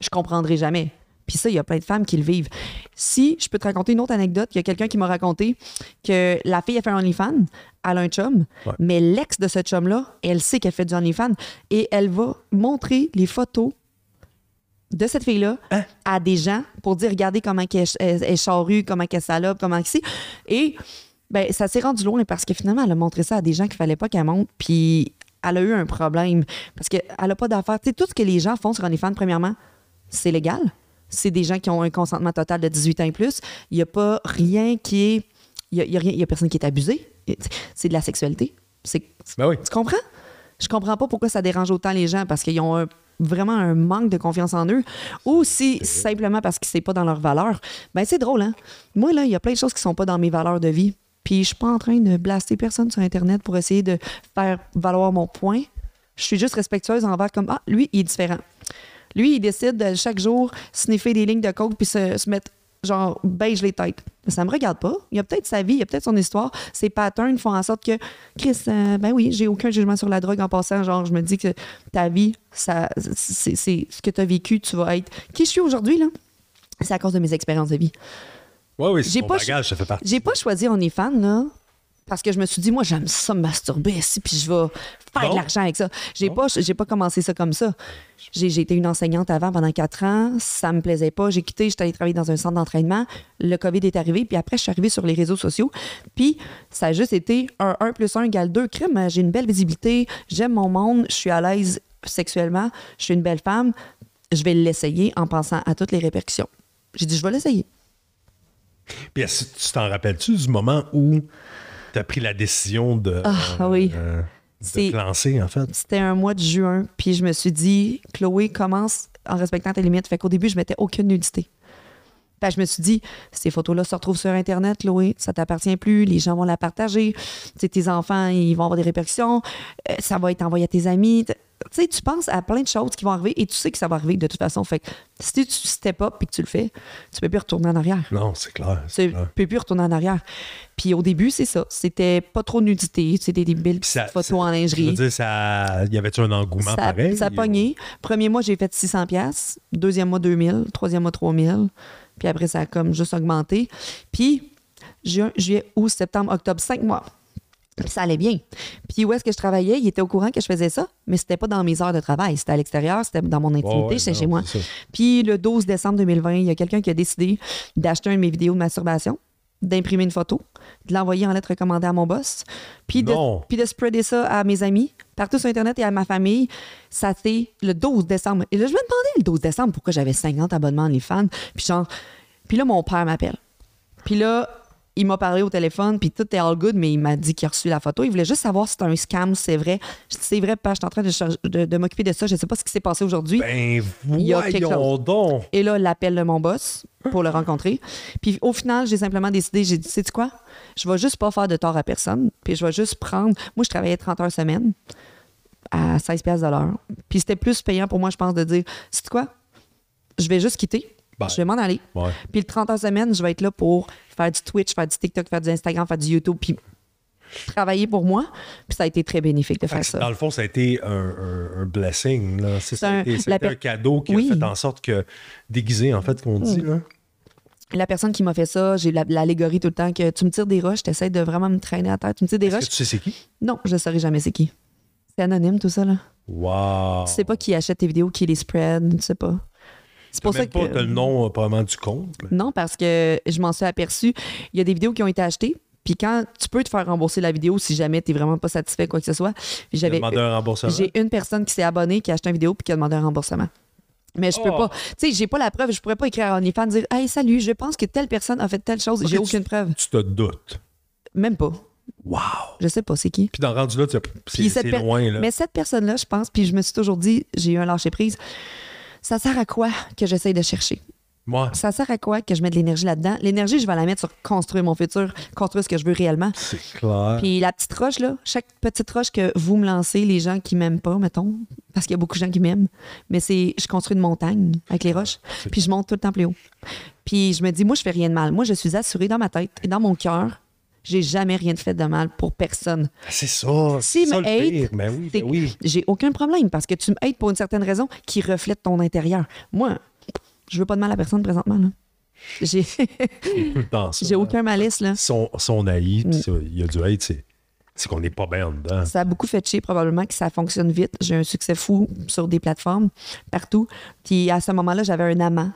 Speaker 1: Je comprendrai jamais. Puis ça, il y a plein de femmes qui le vivent. Si je peux te raconter une autre anecdote, il y a quelqu'un qui m'a raconté que la fille a fait un OnlyFans, elle a un chum,
Speaker 2: Ouais.
Speaker 1: mais l'ex de ce chum-là, elle sait qu'elle fait du OnlyFans et elle va montrer les photos de cette fille-là
Speaker 2: Hein?
Speaker 1: à des gens pour dire regardez comment elle est charrue, comment qu'elle est salope, comment c'est. Et ben, ça s'est rendu loin parce que finalement, elle a montré ça à des gens qu'il fallait pas qu'elle montre. Puis elle a eu un problème parce qu'elle n'a pas d'affaires. Tu sais, tout ce que les gens font sur OnlyFans, premièrement, c'est légal. C'est des gens qui ont un consentement total de 18 ans et plus. Il n'y a pas rien qui est. Il n'y a, y a rien- y a personne qui est abusé. C'est de la sexualité. C'est
Speaker 2: Ben oui.
Speaker 1: tu comprends? Je comprends pas pourquoi ça dérange autant les gens parce qu'ils ont un- vraiment un manque de confiance en eux ou si simplement parce que c'est pas dans leurs valeurs. Ben c'est drôle, hein? Moi, là, il y a plein de choses qui sont pas dans mes valeurs de vie. Puis je suis pas en train de blaster personne sur Internet pour essayer de faire valoir mon point. Je suis juste respectueuse envers comme Ah, lui, il est différent. Lui, il décide de chaque jour sniffer des lignes de coke puis se, se mettre genre beige les têtes. Mais ça me regarde pas. Il y a peut-être sa vie, il y a peut-être son histoire. Ses patterns font en sorte que Chris, euh, ben oui, j'ai aucun jugement sur la drogue en passant. Genre, je me dis que ta vie, ça, c'est, c'est ce que tu as vécu, tu vas être. Qui je suis aujourd'hui, là, c'est à cause de mes expériences de vie.
Speaker 2: Ouais, oui, c'est
Speaker 1: J'ai pas
Speaker 2: bagage, ça fait partie.
Speaker 1: J'ai pas choisi OnlyFans, là. Parce que je me suis dit, moi, j'aime ça me masturber ici, puis je vais faire de l'argent avec ça. J'ai
Speaker 2: Non.
Speaker 1: pas, j'ai pas commencé ça comme ça. J'ai été une enseignante avant pendant quatre ans. Ça me plaisait pas. J'ai quitté, j'étais allée travailler dans un centre d'entraînement. Le COVID est arrivé, puis après, je suis arrivée sur les réseaux sociaux. Puis ça a juste été un 1 plus 1 égale 2. Crime, j'ai une belle visibilité, j'aime mon monde, je suis à l'aise sexuellement, je suis une belle femme. Je vais l'essayer en pensant à toutes les répercussions. J'ai dit, je vais l'essayer.
Speaker 2: Puis tu t'en rappelles-tu du moment où tu as pris la décision de,
Speaker 1: Ah, oui.
Speaker 2: euh, de
Speaker 1: C'est-
Speaker 2: te lancer, en fait?
Speaker 1: C'était un mois de juin, puis je me suis dit, Chloé, commence en respectant tes limites. Fait qu'au début, je mettais aucune nudité. Que je me suis dit, ces photos-là se retrouvent sur Internet, Chloé, ça t'appartient plus, les gens vont la partager. Tes enfants, ils vont avoir des répercussions, euh, ça va être envoyé à tes amis. Tu sais, tu penses à plein de choses qui vont arriver et tu sais que ça va arriver de toute façon. Fait que si tu step up et que tu le fais, tu peux plus retourner en arrière.
Speaker 2: Non, c'est clair.
Speaker 1: Tu
Speaker 2: clair.
Speaker 1: peux plus retourner en arrière. Puis au début, c'est ça. C'était pas trop de nudité, c'était des belles
Speaker 2: ça-
Speaker 1: photos
Speaker 2: ça-
Speaker 1: en
Speaker 2: Je veux
Speaker 1: lingerie.
Speaker 2: dire, ça... y avait-tu un engouement
Speaker 1: Ça,
Speaker 2: pareil?
Speaker 1: ça a pogné. Premier mois, j'ai fait 600 pièces. Deuxième mois, 2000. Troisième mois, 3000. Puis après, ça a comme juste augmenté. Puis, juin, juillet, août, septembre, octobre, cinq mois. Puis ça allait bien. Puis où est-ce que je travaillais, il était au courant que je faisais ça, mais c'était pas dans mes heures de travail. C'était à l'extérieur, c'était dans mon intimité,
Speaker 2: ouais, non,
Speaker 1: chez moi.
Speaker 2: c'est.
Speaker 1: Puis le 12 décembre 2020, il y a quelqu'un qui a décidé d'acheter un de mes vidéos de masturbation, d'imprimer une photo, de l'envoyer en lettre recommandée à mon boss, puis de, puis de spreader ça à mes amis, partout sur Internet et à ma famille. Ça c'était le 12 décembre. Et là, je me demandais le 12 décembre pourquoi j'avais 50 abonnements les fans. Puis genre, puis là, mon père m'appelle. Puis là, il m'a parlé au téléphone, puis tout est all good, mais il m'a dit qu'il a reçu la photo. Il voulait juste savoir si c'était un scam, c'est vrai. C'est vrai, papa, je suis en train de, de- de m'occuper de ça. Je sais pas ce qui s'est passé aujourd'hui.
Speaker 2: Ben,
Speaker 1: Il y a quelque
Speaker 2: voyons donc!
Speaker 1: Et là, l'appel de mon boss pour le rencontrer. Puis au final, j'ai simplement décidé, j'ai dit, sais-tu quoi? Je vais juste pas faire de tort à personne. Puis je vais juste prendre. Moi, je travaillais 30 heures semaine à 16 pièces de l'heure. Puis c'était plus payant pour moi, je pense, de dire, sais-tu quoi? Je vais juste quitter. Je vais m'en aller.
Speaker 2: Ouais.
Speaker 1: Puis le 30 heures semaine, je vais être là pour faire du Twitch, faire du TikTok, faire du Instagram, faire du YouTube, puis travailler pour moi. Puis ça a été très bénéfique de faire ça.
Speaker 2: Dans le fond, ça a été un, un- un blessing. Là. C'est, ça a
Speaker 1: un-
Speaker 2: été,
Speaker 1: per-
Speaker 2: cadeau qui
Speaker 1: Oui.
Speaker 2: a fait en sorte que, déguisé, en fait, qu'on dit. Là.
Speaker 1: La personne qui m'a fait ça, j'ai la- l'allégorie tout le temps que tu me tires des roches, tu essaies de vraiment me traîner à terre, tu me tires des roches.
Speaker 2: que tu sais c'est qui?
Speaker 1: Non, je ne saurais jamais c'est qui. C'est anonyme tout ça, là.
Speaker 2: Wow!
Speaker 1: Tu sais pas qui achète tes vidéos, qui les spread, tu sais pas. C'est pour ça que.
Speaker 2: pas t'as le nom, euh, probablement, du compte. mais-
Speaker 1: Non, parce que je m'en suis aperçu. Il y a des vidéos qui ont été achetées, puis quand tu peux te faire rembourser la vidéo si jamais tu vraiment pas satisfait, quoi que ce soit. J'avais,
Speaker 2: un
Speaker 1: j'ai une personne qui s'est abonnée, qui a acheté une vidéo, puis qui a demandé un remboursement. Mais je peux
Speaker 2: Oh.
Speaker 1: pas. Tu sais, j'ai pas la preuve. Je pourrais pas écrire à OnlyFans dire Hey, salut, je pense que telle personne a fait telle chose. J'ai
Speaker 2: tu-
Speaker 1: aucune preuve.
Speaker 2: Tu te doutes?
Speaker 1: Même pas.
Speaker 2: Wow!
Speaker 1: Je sais pas c'est qui.
Speaker 2: Puis dans le rendu là, c'est, loin. Là.
Speaker 1: Mais cette personne-là, je pense, puis je me suis toujours dit, j'ai eu un lâcher-prise, ça sert à quoi que j'essaye de chercher?
Speaker 2: Moi,
Speaker 1: Ça sert à quoi que je mette de l'énergie là-dedans? L'énergie, je vais la mettre sur construire mon futur, construire ce que je veux réellement.
Speaker 2: c'est clair.
Speaker 1: Puis la petite roche, là, chaque petite roche que vous me lancez, les gens qui m'aiment pas, mettons, parce qu'il y a beaucoup de gens qui m'aiment, mais c'est, je construis une montagne avec les roches, puis je monte tout le temps plus haut. Puis je me dis, moi, je fais rien de mal. Moi, je suis assurée dans ma tête et dans mon cœur, j'ai jamais rien fait de mal pour personne.
Speaker 2: C'est ça. C'est ça
Speaker 1: me
Speaker 2: le
Speaker 1: hate,
Speaker 2: pire. Ben oui, ben oui.
Speaker 1: J'ai aucun problème parce que tu me hates pour une certaine raison qui reflète ton intérieur. Moi, je veux pas de mal à personne présentement. Là. J'ai, j'ai aucun malice. Là.
Speaker 2: Son, son haï,
Speaker 1: Mm.
Speaker 2: il y a du hate, c'est, c'est qu'on n'est pas bien en dedans.
Speaker 1: Ça a beaucoup fait chier probablement que ça fonctionne vite. J'ai un succès fou sur des plateformes partout. Puis à ce moment-là, j'avais un amant.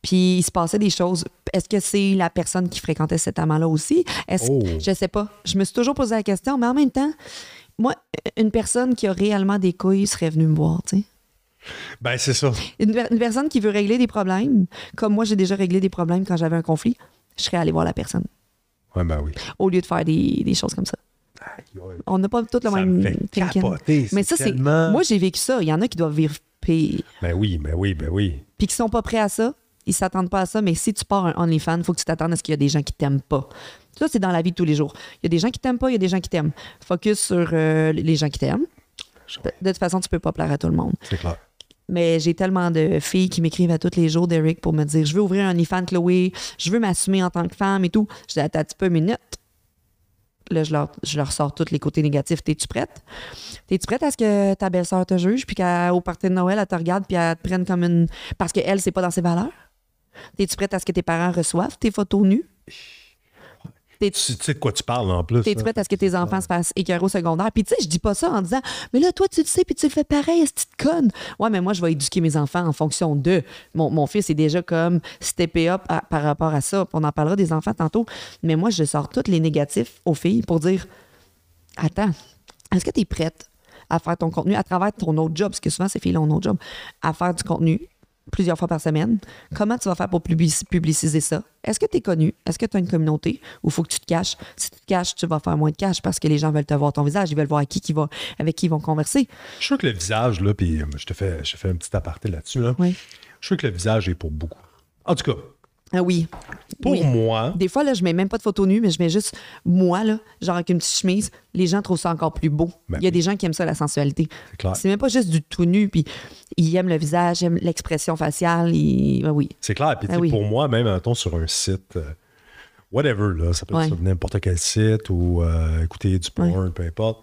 Speaker 1: Puis il se passait des choses. Est-ce que c'est la personne qui fréquentait cet amant-là aussi? Est-ce
Speaker 2: Oh.
Speaker 1: Je sais pas. Je me suis toujours posé la question, mais en même temps, moi, une personne qui a réellement des couilles serait venue me voir, tu sais.
Speaker 2: Ben, c'est ça.
Speaker 1: Une, per- une personne qui veut régler des problèmes, comme moi, j'ai déjà réglé des problèmes quand j'avais un conflit, je serais allée voir la personne
Speaker 2: Ouais, ben oui.
Speaker 1: au lieu de faire des, des choses comme ça. On n'a pas tout le
Speaker 2: Ça
Speaker 1: même
Speaker 2: me fait
Speaker 1: thinking.
Speaker 2: capoter.
Speaker 1: Mais ça, c'est. Moi, j'ai vécu ça. Il y en a qui doivent vivre pire.
Speaker 2: Ben oui, ben oui, ben oui.
Speaker 1: Puis qui sont pas prêts à ça. Ils s'attendent pas à ça. Mais si tu pars un OnlyFans, il faut que tu t'attendes à ce qu'il y a des gens qui t'aiment pas. Ça, c'est dans la vie de tous les jours. Il y a des gens qui t'aiment pas, il y a des gens qui t'aiment. Focus sur euh, les gens qui t'aiment. De, toute façon, tu peux pas plaire à tout le monde.
Speaker 2: C'est clair.
Speaker 1: Mais j'ai tellement de filles qui m'écrivent à tous les jours, Derek, pour me dire Je veux ouvrir un OnlyFans, Chloé, je veux m'assumer en tant que femme et tout. Je dis Attends un petit peu, minute? Là, je leur, je leur sors tous les côtés négatifs. T'es-tu prête? T'es-tu prête à ce que ta belle-sœur te juge, puis qu'au party de Noël, elle te regarde, puis elle te prenne comme une. Parce qu'elle, c'est pas dans ses valeurs? T'es-tu prête à ce que tes parents reçoivent tes photos nues?
Speaker 2: Tu sais de quoi tu parles en plus.
Speaker 1: T'es
Speaker 2: hein.
Speaker 1: prête à ce que tes enfants se fassent écœurer au secondaire? Puis tu sais, je dis pas ça en disant, mais là, toi, tu le sais, puis tu le fais pareil, cette petite conne. Ouais, mais moi, je vais éduquer mes enfants en fonction d'eux. Mon, mon fils est déjà comme steppé up à- par rapport à ça. On en parlera des enfants tantôt. Mais moi, je sors tous les négatifs aux filles pour dire, attends, est-ce que tu es prête à faire ton contenu à travers ton autre job, parce que souvent, ces filles-là ont un autre job, à faire du contenu plusieurs fois par semaine. Comment tu vas faire pour publici- publiciser ça? Est-ce que tu es connu? Est-ce que tu as une communauté? Ou faut que tu te caches? Si tu te caches, tu vas faire moins de cash parce que les gens veulent te voir ton visage, ils veulent voir à qui, qui va, avec qui ils vont converser.
Speaker 2: Je suis sûr que le visage, là, puis euh, je te fais, je fais un petit aparté là-dessus. Là.
Speaker 1: Oui.
Speaker 2: Je suis sûr que le visage est pour beaucoup. En tout cas,
Speaker 1: Ah oui.
Speaker 2: pour
Speaker 1: Oui.
Speaker 2: moi,
Speaker 1: Des fois, là, je mets même pas de photo nue, mais je mets juste moi, là, genre avec une petite chemise. Les gens trouvent ça encore plus beau.
Speaker 2: Ben
Speaker 1: Il y a des gens qui aiment ça, la sensualité.
Speaker 2: c'est clair.
Speaker 1: C'est même pas juste du tout nu, puis ils aiment le visage, ils aiment l'expression faciale. Ils... ben oui.
Speaker 2: C'est clair. Puis,
Speaker 1: oui.
Speaker 2: pour moi, même, mettons, sur un site, euh, whatever, là, ça peut être
Speaker 1: Ouais.
Speaker 2: sur n'importe quel site ou euh, écouter du porn, peu importe.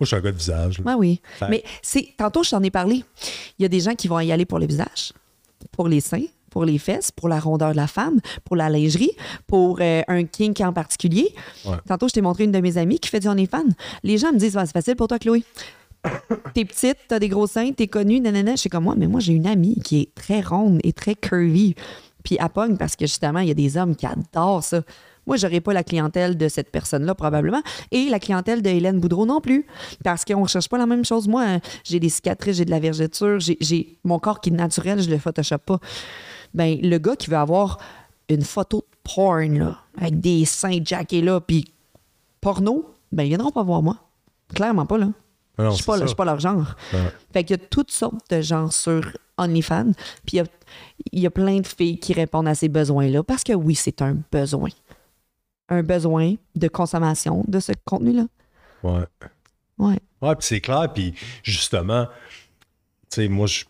Speaker 2: Moi, je suis un gars de visage. là.
Speaker 1: Ouais, oui.
Speaker 2: Fait-
Speaker 1: Mais c'est tantôt, je t'en ai parlé. Il y a des gens qui vont y aller pour le visage, pour les seins, pour les fesses, pour la rondeur de la femme, pour la lingerie, pour euh, un kink en particulier.
Speaker 2: Ouais.
Speaker 1: Tantôt, je t'ai montré une de mes amies qui fait du OnlyFans. Les gens me disent Ah, c'est facile pour toi, Chloé. T'es petite, t'as des gros seins, t'es connue, nanana. Je suis comme moi, mais moi, j'ai une amie qui est très ronde et très curvy. Puis elle pogne parce que justement, il y a des hommes qui adorent ça. Moi, j'aurais pas la clientèle de cette personne-là, probablement. Et la clientèle de Hélène Boudreau non plus. Parce qu'on ne cherche pas la même chose. Moi, hein, j'ai des cicatrices, j'ai de la vergeture, j'ai mon corps qui est naturel, je le photoshop pas. Ben, le gars qui veut avoir une photo de porn, là, avec des seins jackés là, puis porno, ben, ils viendront pas voir moi. Clairement pas, là.
Speaker 2: Ah
Speaker 1: Je suis pas, leur genre.
Speaker 2: Ouais.
Speaker 1: Fait qu'il y a toutes sortes de gens sur OnlyFans. Puis il y a, il y a plein de filles qui répondent à ces besoins-là. Parce que oui, c'est un besoin. Un besoin de consommation de ce contenu-là.
Speaker 2: Ouais.
Speaker 1: Ouais.
Speaker 2: Ouais, puis c'est clair. Puis justement, tu sais, moi, je.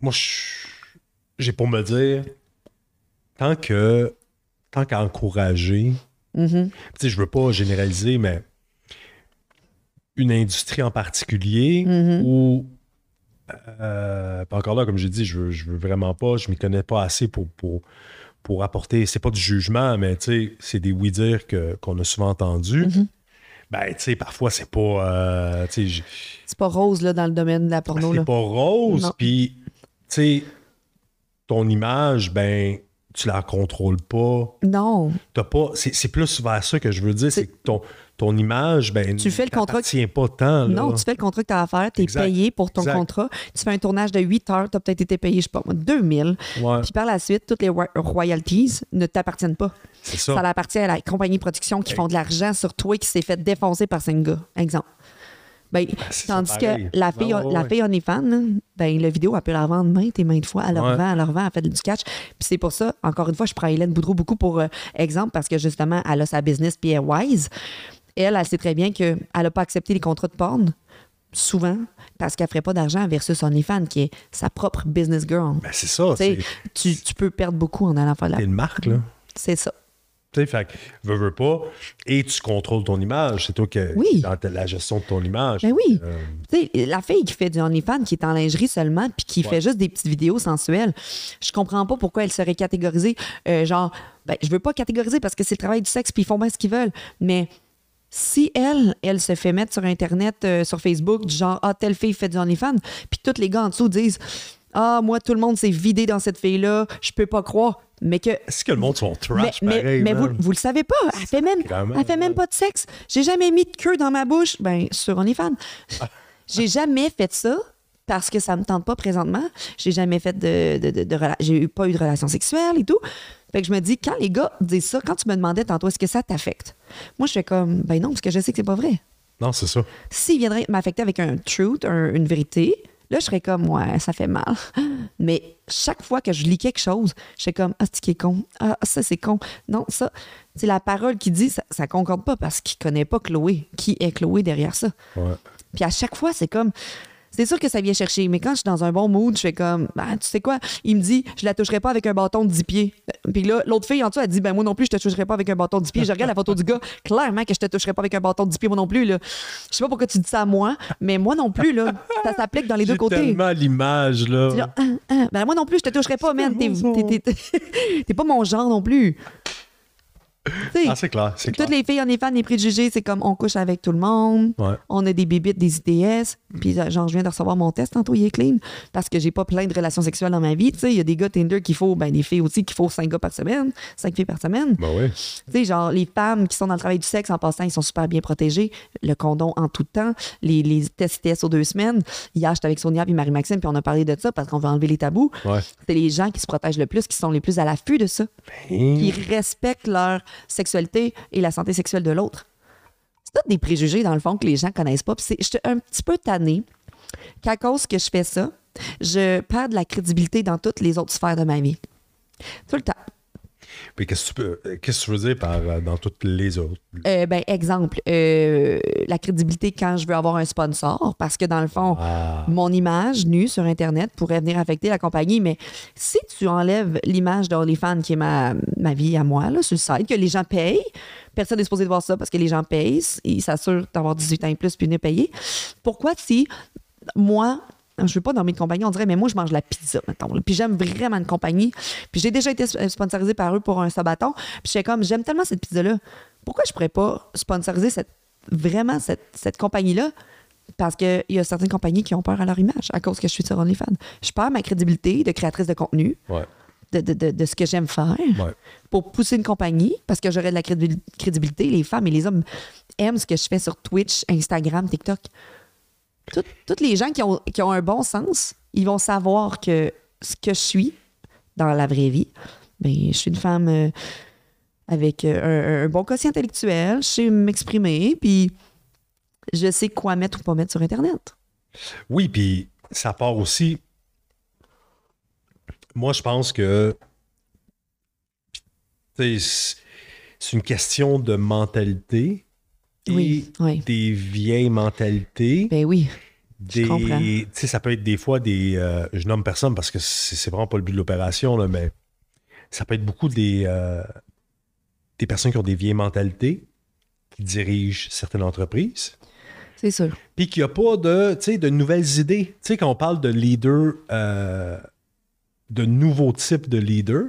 Speaker 2: Moi, je- j'ai pour me dire, tant que. Tant qu'à encourager.
Speaker 1: Mhm.
Speaker 2: Tu sais, je veux pas généraliser, mais une industrie en particulier
Speaker 1: Mhm.
Speaker 2: ou. euh, encore là, comme j'ai dit, je veux, je veux vraiment pas, je m'y connais pas assez pour, pour, pour apporter. C'est pas du jugement, mais tu sais, c'est des oui-dire que- qu'on a souvent entendus.
Speaker 1: Mhm.
Speaker 2: Ben, tu sais, parfois, c'est pas. euh, tu sais, j-
Speaker 1: C'est pas rose là, dans le domaine de la porno.
Speaker 2: c'est
Speaker 1: Là.
Speaker 2: pas rose. Puis, tu sais, ton image, ben, tu la contrôles pas.
Speaker 1: Non.
Speaker 2: T'as pas. C'est c'est plus vers ça que je veux dire. C'est que ton, ton image, ben.
Speaker 1: Tu fais le contrat-
Speaker 2: tient pas tant. Là.
Speaker 1: Non, tu fais le contrat que tu as à faire, tu es
Speaker 2: Exact.
Speaker 1: payé pour ton
Speaker 2: Exact.
Speaker 1: contrat. Tu fais un tournage de 8 heures, tu as peut-être été payé, je sais pas moi, 2000.
Speaker 2: Ouais,
Speaker 1: Puis par la suite, toutes les ro- royalties ne t'appartiennent pas.
Speaker 2: c'est
Speaker 1: Ça,
Speaker 2: ça.
Speaker 1: appartient à la compagnie de production qui font de l'argent sur toi qui s'est fait défoncer par gars. Exemple. Ben,
Speaker 2: c'est
Speaker 1: tandis que
Speaker 2: pareil.
Speaker 1: la
Speaker 2: Ouais,
Speaker 1: fille,
Speaker 2: ouais,
Speaker 1: la fille OnlyFans, ben, la vidéo, elle peut la revendre maintes et maintes fois. Elle la
Speaker 2: Ouais.
Speaker 1: revend, elle la revend, elle fait du catch. Puis c'est pour ça, encore une fois, je prends Hélène Boudreau beaucoup pour euh, exemple parce que justement, elle a sa business puis elle est wise. Elle, elle sait très bien qu'elle n'a pas accepté les contrats de porn, souvent, parce qu'elle ne ferait pas d'argent versus OnlyFans, qui est sa propre business girl.
Speaker 2: Ben, c'est ça.
Speaker 1: Tu
Speaker 2: C'est
Speaker 1: peux perdre beaucoup en allant faire la.
Speaker 2: t'es une marque, là.
Speaker 1: C'est ça.
Speaker 2: Tu sais, fait veux, veux pas. Et tu contrôles ton image. C'est toi qui.
Speaker 1: Oui.
Speaker 2: Dans la gestion de ton image.
Speaker 1: Ben oui.
Speaker 2: Euh,
Speaker 1: Tu sais, la fille qui fait du OnlyFans, qui est en lingerie seulement, puis qui
Speaker 2: Ouais.
Speaker 1: fait juste des petites vidéos sensuelles, je comprends pas pourquoi elle serait catégorisée. euh, genre, ben, je veux pas catégoriser parce que c'est le travail du sexe, puis ils font bien ce qu'ils veulent. Mais si elle, elle se fait mettre sur Internet, euh, sur Facebook, du genre, ah, telle fille fait du OnlyFans, puis tous les gars en dessous disent, ah, moi, tout le monde s'est vidé dans cette fille-là, je peux pas croire. Mais que
Speaker 2: Est-ce que le monde sont trash
Speaker 1: mais,
Speaker 2: pareil,
Speaker 1: mais vous, vous le savez pas. Elle fait même, elle fait même pas de sexe. J'ai jamais mis de queue dans ma bouche. Ben, sur OnlyFans. J'ai jamais fait ça parce que ça me tente pas présentement. J'ai jamais fait de, de, de- de J'ai eu pas eu de relation sexuelle et tout. Fait que je me dis, quand les gars disent ça, quand tu me demandais tantôt, est-ce que ça t'affecte? Moi, je fais comme, ben non, parce que je sais que c'est pas vrai.
Speaker 2: Non, c'est ça.
Speaker 1: S'il viendrait m'affecter avec un truth, un- une vérité, là, je serais comme, ouais, ça fait mal. Mais chaque fois que je lis quelque chose, je suis comme, ah, c'est qui est con? Ah, ça, c'est con. Non, ça, c'est la parole qui dit, ça, ça concorde pas parce qu'il connaît pas Chloé. Qui est Chloé derrière ça?
Speaker 2: Ouais.
Speaker 1: Puis à chaque fois, c'est comme. C'est sûr que ça vient chercher, mais quand je suis dans un bon mood, je fais comme, ben, tu sais quoi, il me dit, je la toucherai pas avec un bâton de 10 pieds. Puis là, l'autre fille en dessous, elle dit, ben moi non plus, je te toucherai pas avec un bâton de 10 pieds. Je regarde la photo du gars, clairement que je te toucherai pas avec un bâton de 10 pieds, moi non plus, là. Je sais pas pourquoi tu dis ça à moi, mais moi non plus, là, ça s'applique dans les deux côtés.
Speaker 2: tellement l'image, là.
Speaker 1: Dis, Ah, ah, ben moi non plus, je te toucherai pas, man. T'es, t'es- t'es- t'es- t'es pas mon genre non plus.
Speaker 2: Ah, c'est clair, c'est clair.
Speaker 1: toutes les filles, on est fans des préjugés, c'est comme on couche avec tout le monde,
Speaker 2: Ouais.
Speaker 1: on a des bébites, des ITS, puis euh, genre, je viens de recevoir mon test tantôt, il est clean, parce que j'ai pas plein de relations sexuelles dans ma vie, tu sais, il y a des gars Tinder qu'il faut, ben des filles aussi qu'il faut cinq gars par semaine, cinq filles par semaine.
Speaker 2: Ben oui.
Speaker 1: Tu sais, genre, les femmes qui sont dans le travail du sexe, en passant, ils sont super bien protégées. Le condom en tout temps. Les, les tests ITS aux deux semaines. Hier, j'étais avec Sonia et Marie-Maxime, puis on a parlé de ça parce qu'on veut enlever les tabous.
Speaker 2: Ouais.
Speaker 1: C'est les gens qui se protègent le plus, qui sont les plus à l'affût de ça, qui
Speaker 2: Ben,
Speaker 1: respectent leur sexualité et la santé sexuelle de l'autre. C'est tous des préjugés, dans le fond, que les gens connaissent pas. Je suis un petit peu tannée qu'à cause que je fais ça, je perds de la crédibilité dans toutes les autres sphères de ma vie. Tout le temps.
Speaker 2: Puis qu'est-ce que tu peux, qu'est-ce que tu veux dire par euh, dans toutes les autres?
Speaker 1: Euh, ben, exemple, euh, la crédibilité quand je veux avoir un sponsor, parce que dans le fond,
Speaker 2: Ah.
Speaker 1: mon image nue sur Internet pourrait venir affecter la compagnie, mais si tu enlèves l'image d'OnlyFans, qui est ma, ma vie à moi, là, sur le site, que les gens payent, personne n'est supposé de voir ça parce que les gens payent, ils s'assurent d'avoir 18 ans et plus puis venir payer. Pourquoi si moi, je veux pas nommer de compagnie, on dirait, mais moi, je mange la pizza, mettons. là. Puis j'aime vraiment une compagnie. Puis j'ai déjà été sponsorisée par eux pour un sabaton. Puis j'étais comme, j'aime tellement cette pizza-là. Pourquoi je pourrais pas sponsoriser cette, vraiment cette, cette compagnie-là? Parce qu'il y a certaines compagnies qui ont peur à leur image à cause que je suis sur OnlyFans. Je perds ma crédibilité de créatrice de contenu,
Speaker 2: Ouais.
Speaker 1: de, de- de- de ce que j'aime faire
Speaker 2: Ouais.
Speaker 1: pour pousser une compagnie parce que j'aurais de la crédib- crédibilité. Les femmes et les hommes aiment ce que je fais sur Twitch, Instagram, TikTok. Tout- Toutes les gens qui ont, qui ont un bon sens, ils vont savoir que ce que je suis dans la vraie vie, ben, je suis une femme euh, avec euh, un, bon quotient intellectuel, je sais m'exprimer, puis je sais quoi mettre ou pas mettre sur Internet.
Speaker 2: Oui, puis ça part aussi. Moi, je pense que c'est une question de mentalité et
Speaker 1: Oui, oui.
Speaker 2: des vieilles mentalités.
Speaker 1: Ben oui,
Speaker 2: des,
Speaker 1: comprends.
Speaker 2: tu sais, ça peut être des fois des. euh, je nomme personne parce que c'est vraiment pas le but de l'opération, mais ça peut être beaucoup des, euh, des personnes qui ont des vieilles mentalités, qui dirigent certaines entreprises,
Speaker 1: c'est sûr.
Speaker 2: puis qu'il n'y a pas de, tu sais, de nouvelles idées. Tu sais, quand on parle de leader, euh, de nouveaux types de leaders,